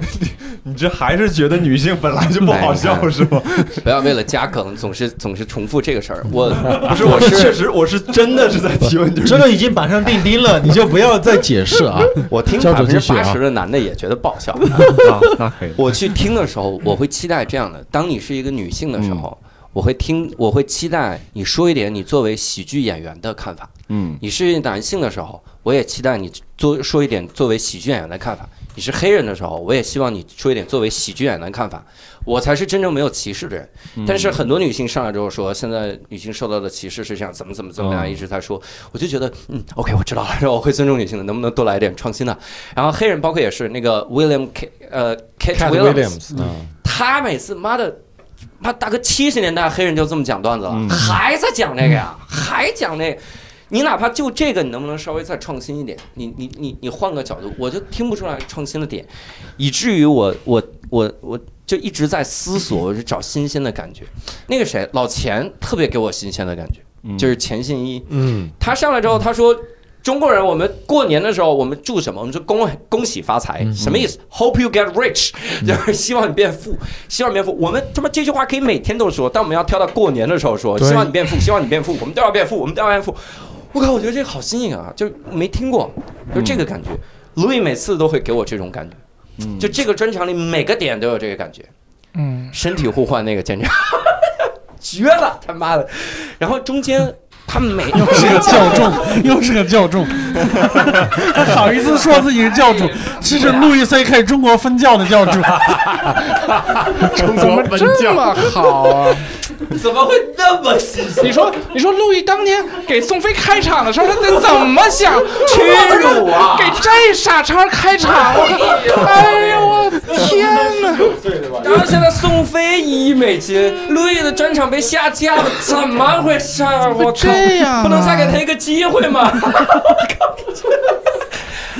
你这还是觉得女性本来就不好笑是吗？不要为了加梗总是总是重复这个事儿。我不是，我是确实，我是真的是在提问，就是这个已经板上钉钉了，你就不要再解释啊。我听教百分之八十的男的也觉得不好笑。啊，那可以。我去听的时候，我会期待这样的：当你是一个女性的时候，我会听，我会期待你说一点你作为喜剧演员的看法；嗯。你是男性的时候，我也期待你做说一点作为喜剧演员的看法；你是黑人的时候，我也希望你说一点作为喜剧演员的看法。我才是真正没有歧视的人。但是很多女性上来之后说，现在女性受到的歧视是这样，怎么怎么怎么样，嗯。一直在说，我就觉得，嗯，OK，我知道了，然后我会尊重女性的，能不能多来一点创新的？然后黑人包括也是那个 William K 呃 Kate Cat 嗯，他每次妈的，妈大哥七十年代黑人就这么讲段子了，嗯还在讲这个呀，还讲那个。你哪怕就这个，你能不能稍微再创新一点？你你你你换个角度，我就听不出来创新的点，以至于我我我我就一直在思索，我就找新鲜的感觉。那个谁，老钱特别给我新鲜的感觉，就是钱信一，嗯，他上来之后他说。中国人，我们过年的时候，我们祝什么？我们说恭恭喜发财，什么意思？Hope you get rich，就是希望你变富，希望你变富。我们他妈这句话可以每天都说，但我们要挑到过年的时候说，希望你变富，希望你变富，我们都要变富，我们都要变富。我靠，我觉得这个好新颖啊，就没听过，就这个感觉。Louis 每次都会给我这种感觉，就这个专场里每个点都有这个感觉。嗯，身体互换那个简直 绝了，他妈的！然后中间他每又是个教众，又是个教众，还 好意思说自己是教主，这是路易 C K 中国分教的教主。中怎么这么好啊？怎么会那么细心？你说，你说陆毅当年给宋飞开场的时候，他得怎么想？屈辱啊给这傻叉开场，我哎呦，我天哪！然后现在宋飞一亿美金，陆毅的专场被下架了，怎么回事？我靠，这样啊不能再给他一个机会吗？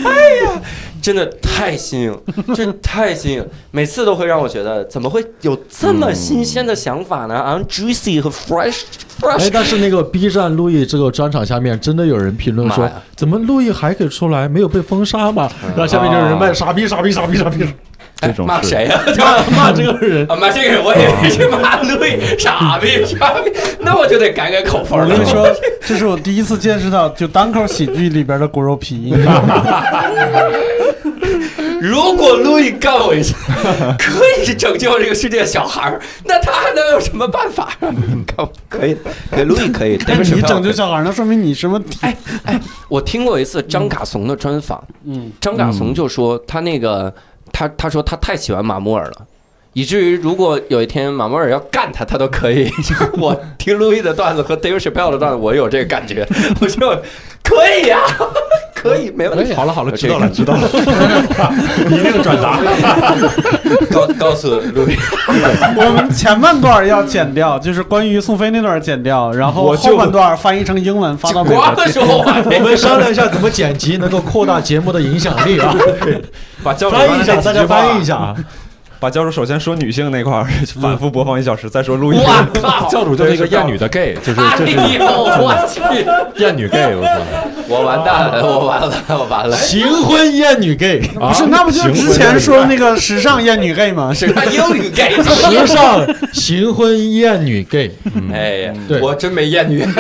哎呀，真的太新颖了，真的太新颖，每次都会让我觉得，怎么会有这么新鲜的想法呢？啊，juicy 和 fresh 哎但是那个 B 站路易这个专场下面真的有人评论说，怎么路易还可以出来，没有被封杀吗？然后下面就有人骂傻逼傻逼傻逼傻逼，骂谁呀？骂骂这个人。啊，骂这个人，我以为是骂路易，傻逼傻逼，那我就得改改口风了。我跟你说，这是我第一次见识到就单口喜剧里边的骨肉皮？如果路易干我一下，可以拯救这个世界的小孩儿，那他还能有什么办法？看，可以，路易可以。但是你拯救小，小孩，那说明你什么体？哎哎，我听过一次张嘎怂的专访，嗯，张嘎怂就说他那个他他说他太喜欢马穆尔了。以至于如果有一天马穆尔要干他，他都可以。我听路易的段子和 Dave Chappelle 的段子，我有这个感觉，我就可以呀、可以，没问题。好了好了，知道了知道了，一定转达。告告诉陆毅，我们前半段要剪掉，就是关于宋飞那段剪掉，然后后半段翻译成英文发到美国去。光说完我们商量一下怎么剪辑能够扩大节目的影响力啊！把翻译一下，大家翻译一下啊！把教主首先说女性那块儿反复播放一小时，再说录音。教主就是一个厌女的 gay，就是哎这是呦，我去！厌女 gay，我操！我完蛋了，我完了，我完了！行婚厌女 gay，不是，那不就之前说那个时尚艳女 gay 吗？是他英语 gay，时尚行婚厌女 gay，哎呀，我真没艳女。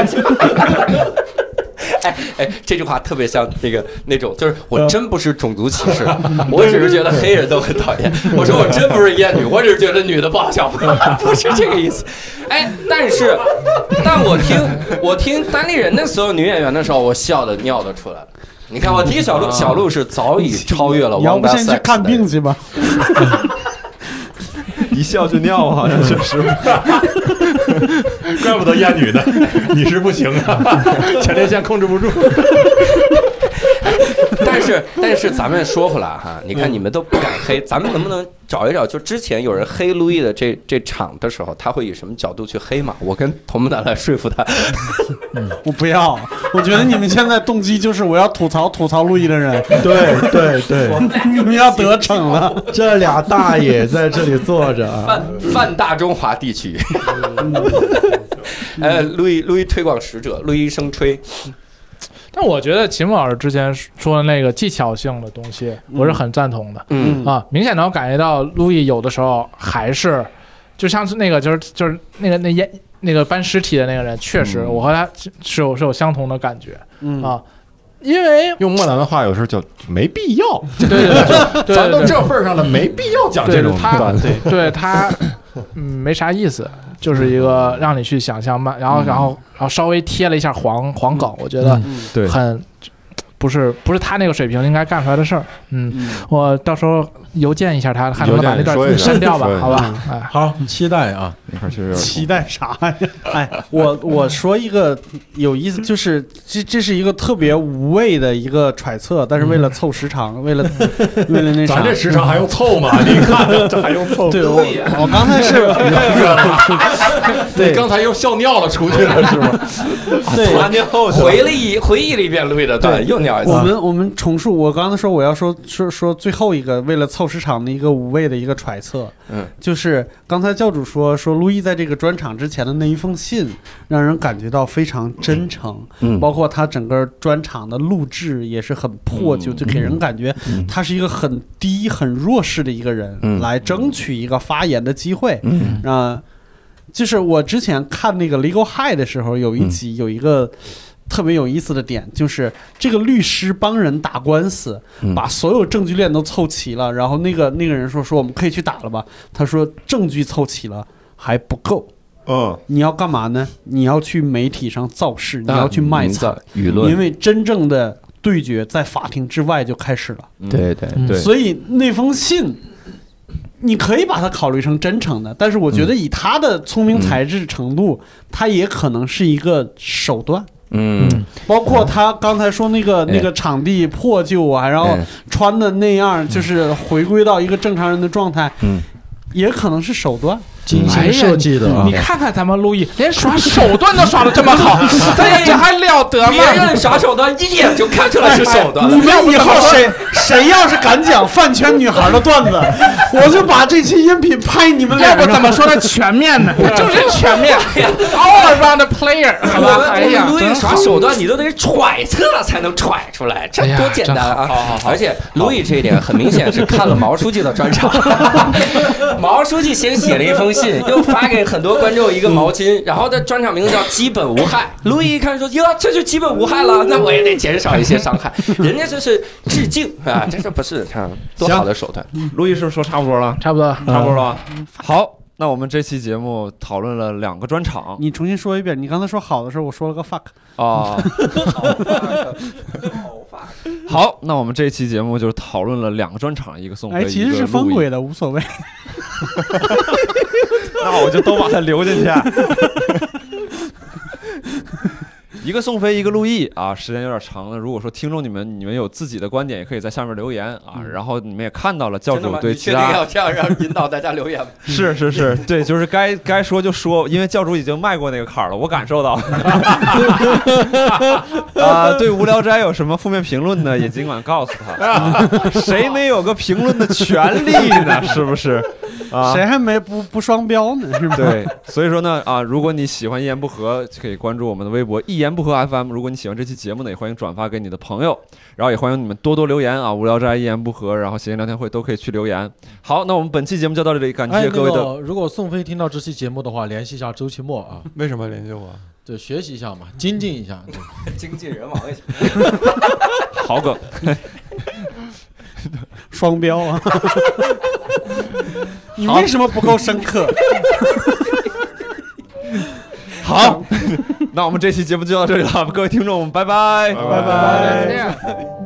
哎哎，这句话特别像那个那种，就是我真不是种族歧视，我只是觉得黑人都很讨厌。我说我真不是厌女，我只是觉得女的不好笑，不是这个意思。哎，但是，但我听 我听单立人的所有女演员的时候，我笑的尿都出来了。你看，我听小鹿，小鹿是早已超越了你要不王大赛先去看病去吧？一笑就尿，好像确实。怪不得厌女的，你是不行啊，前列腺控制不住。但是但是咱们说回来哈，你看你们都不敢黑，咱们能不能找一找？就之前有人黑路易的这这场的时候，他会以什么角度去黑嘛？我跟童木达来说服他。我不要，我觉得你们现在动机就是我要吐槽吐槽路易的人，对对对，你们要得逞了。这俩大爷在这里坐着啊，泛泛大中华地区，呃，路易路易推广使者，路易生吹，但我觉得秦牧老师之前说的那个技巧性的东西，我是很赞同的。嗯。啊，明显能感觉到路易有的时候还是，就像是那个就是就是那个那烟那个搬尸体的那个人，确实我和他是是有是有相同的感觉。嗯。啊，因为用莫南的话，有时候就没必要，对对对对，咱都这份儿上了，没必要讲这种他段子。对对他 嗯没啥意思，就是一个让你去想象慢，然后然后然后稍微贴了一下黄黄梗，我觉得对很。不是不是他那个水平应该干出来的事儿，嗯，嗯。我到时候邮件一下他，看能不能把那段删掉吧好吧？哎，好，期待啊，那块儿确实有点期待啥呀？哎，我我说一个有意思，就是这这是一个特别无谓的一个揣测，但是为了凑时长，为了为了那啥。咱，这时长还用凑吗？你看这还用凑？对我我刚才 是对。刚才又笑尿了出去了。是吗？对。回了一回忆了一遍路易的对，又尿一次我。们我们重述，我刚才说我要说说说最后一个为了凑时长的一个无谓的一个揣测，嗯，就是刚才教主说说路易在这个专场之前的那一封信，让人感觉到非常真诚，嗯包括他整个专场的录制也是很破旧，嗯就给人感觉他是一个很低、很弱势的一个人，嗯来争取一个发言的机会，嗯。啊、就是我之前看那个《Legal High》的时候，有一集有一个特别有意思的点，就是这个律师帮人打官司，嗯把所有证据链都凑齐了，然后那个那个人说说我们可以去打了吧？他说证据凑齐了还不够，嗯，你要干嘛呢？你要去媒体上造势，你要去卖惨，舆论因，为真正的对决在法庭之外就开始了。对对嗯对所以那封信，你可以把它考虑成真诚的，但是我觉得以他的聪明才智程度，他也可能是一个手段。嗯，包括他刚才说那个哎。那个场地破旧啊，然后哎。穿的那样，就是回归到一个正常人的状态，嗯，也可能是手段。精心设计的啊你，看看咱们路易，连耍手段都耍的这么好，哎呀，这还了得别吗？人耍手段一眼就看出来是手段了。你们以后谁谁要是敢讲饭圈女孩的段子，我就把这期音频拍你们要脸上。不怎么说他全面呢？就是全面，all around player，好吧？哎呀，路易耍手段，你都得揣测才能揣出来，这多简单啊！而且路易这一点很明显是看了毛书记的专场，毛书记先写了一封信，又发给很多观众一个毛巾，然后的专场名字叫“基本无害”。路易一看说：“哟，这就基本无害了，那我也得减少一些伤害。”人家这是致敬啊，这是不是啊？多好的手段！路易是不是说差不多了？差不多，差不多了。好，那我们这期节目讨论了两个专场你重新说一遍，你刚才说好的时候，我说了个 fuck。啊。好，那我们这期节目就是讨论了两个专场，一个宋飞，哎，其实是一个陆毅封鬼的，无所谓。那我就都把它留进去。一个宋飞，一个陆毅啊，时间有点长了。如果说听众你们你们有自己的观点，也可以在下面留言啊。然后你们也看到了教？主对你确定其他要这样让引导大家留言吗？是是是，对，就是该该说就说，因为教主已经迈过那个坎儿了，我 感受到。啊，对无聊斋有什么负面评论呢？也尽管告诉他，谁没有个评论的权利呢？是不是？啊，谁还没不不双标呢？是吧？对，所以说呢，啊，如果你喜欢一言不合，可以关注我们的微博“一言不不合 FM。如果你喜欢这期节目呢，也欢迎转发给你的朋友，然后也欢迎你们多多留言啊，无聊斋一言不合，然后闲言聊天会都可以去留言。好，那我们本期节目就到这里，感谢各位的。个，如果宋飞听到这期节目的话，联系一下周奇墨啊，为什么联系我？对，学习一下嘛，精进一下。对 经纪人王一下，好梗，双标啊！你为什么不够深刻？好，那我们这期节目就到这里了，各位听众，拜拜。拜拜。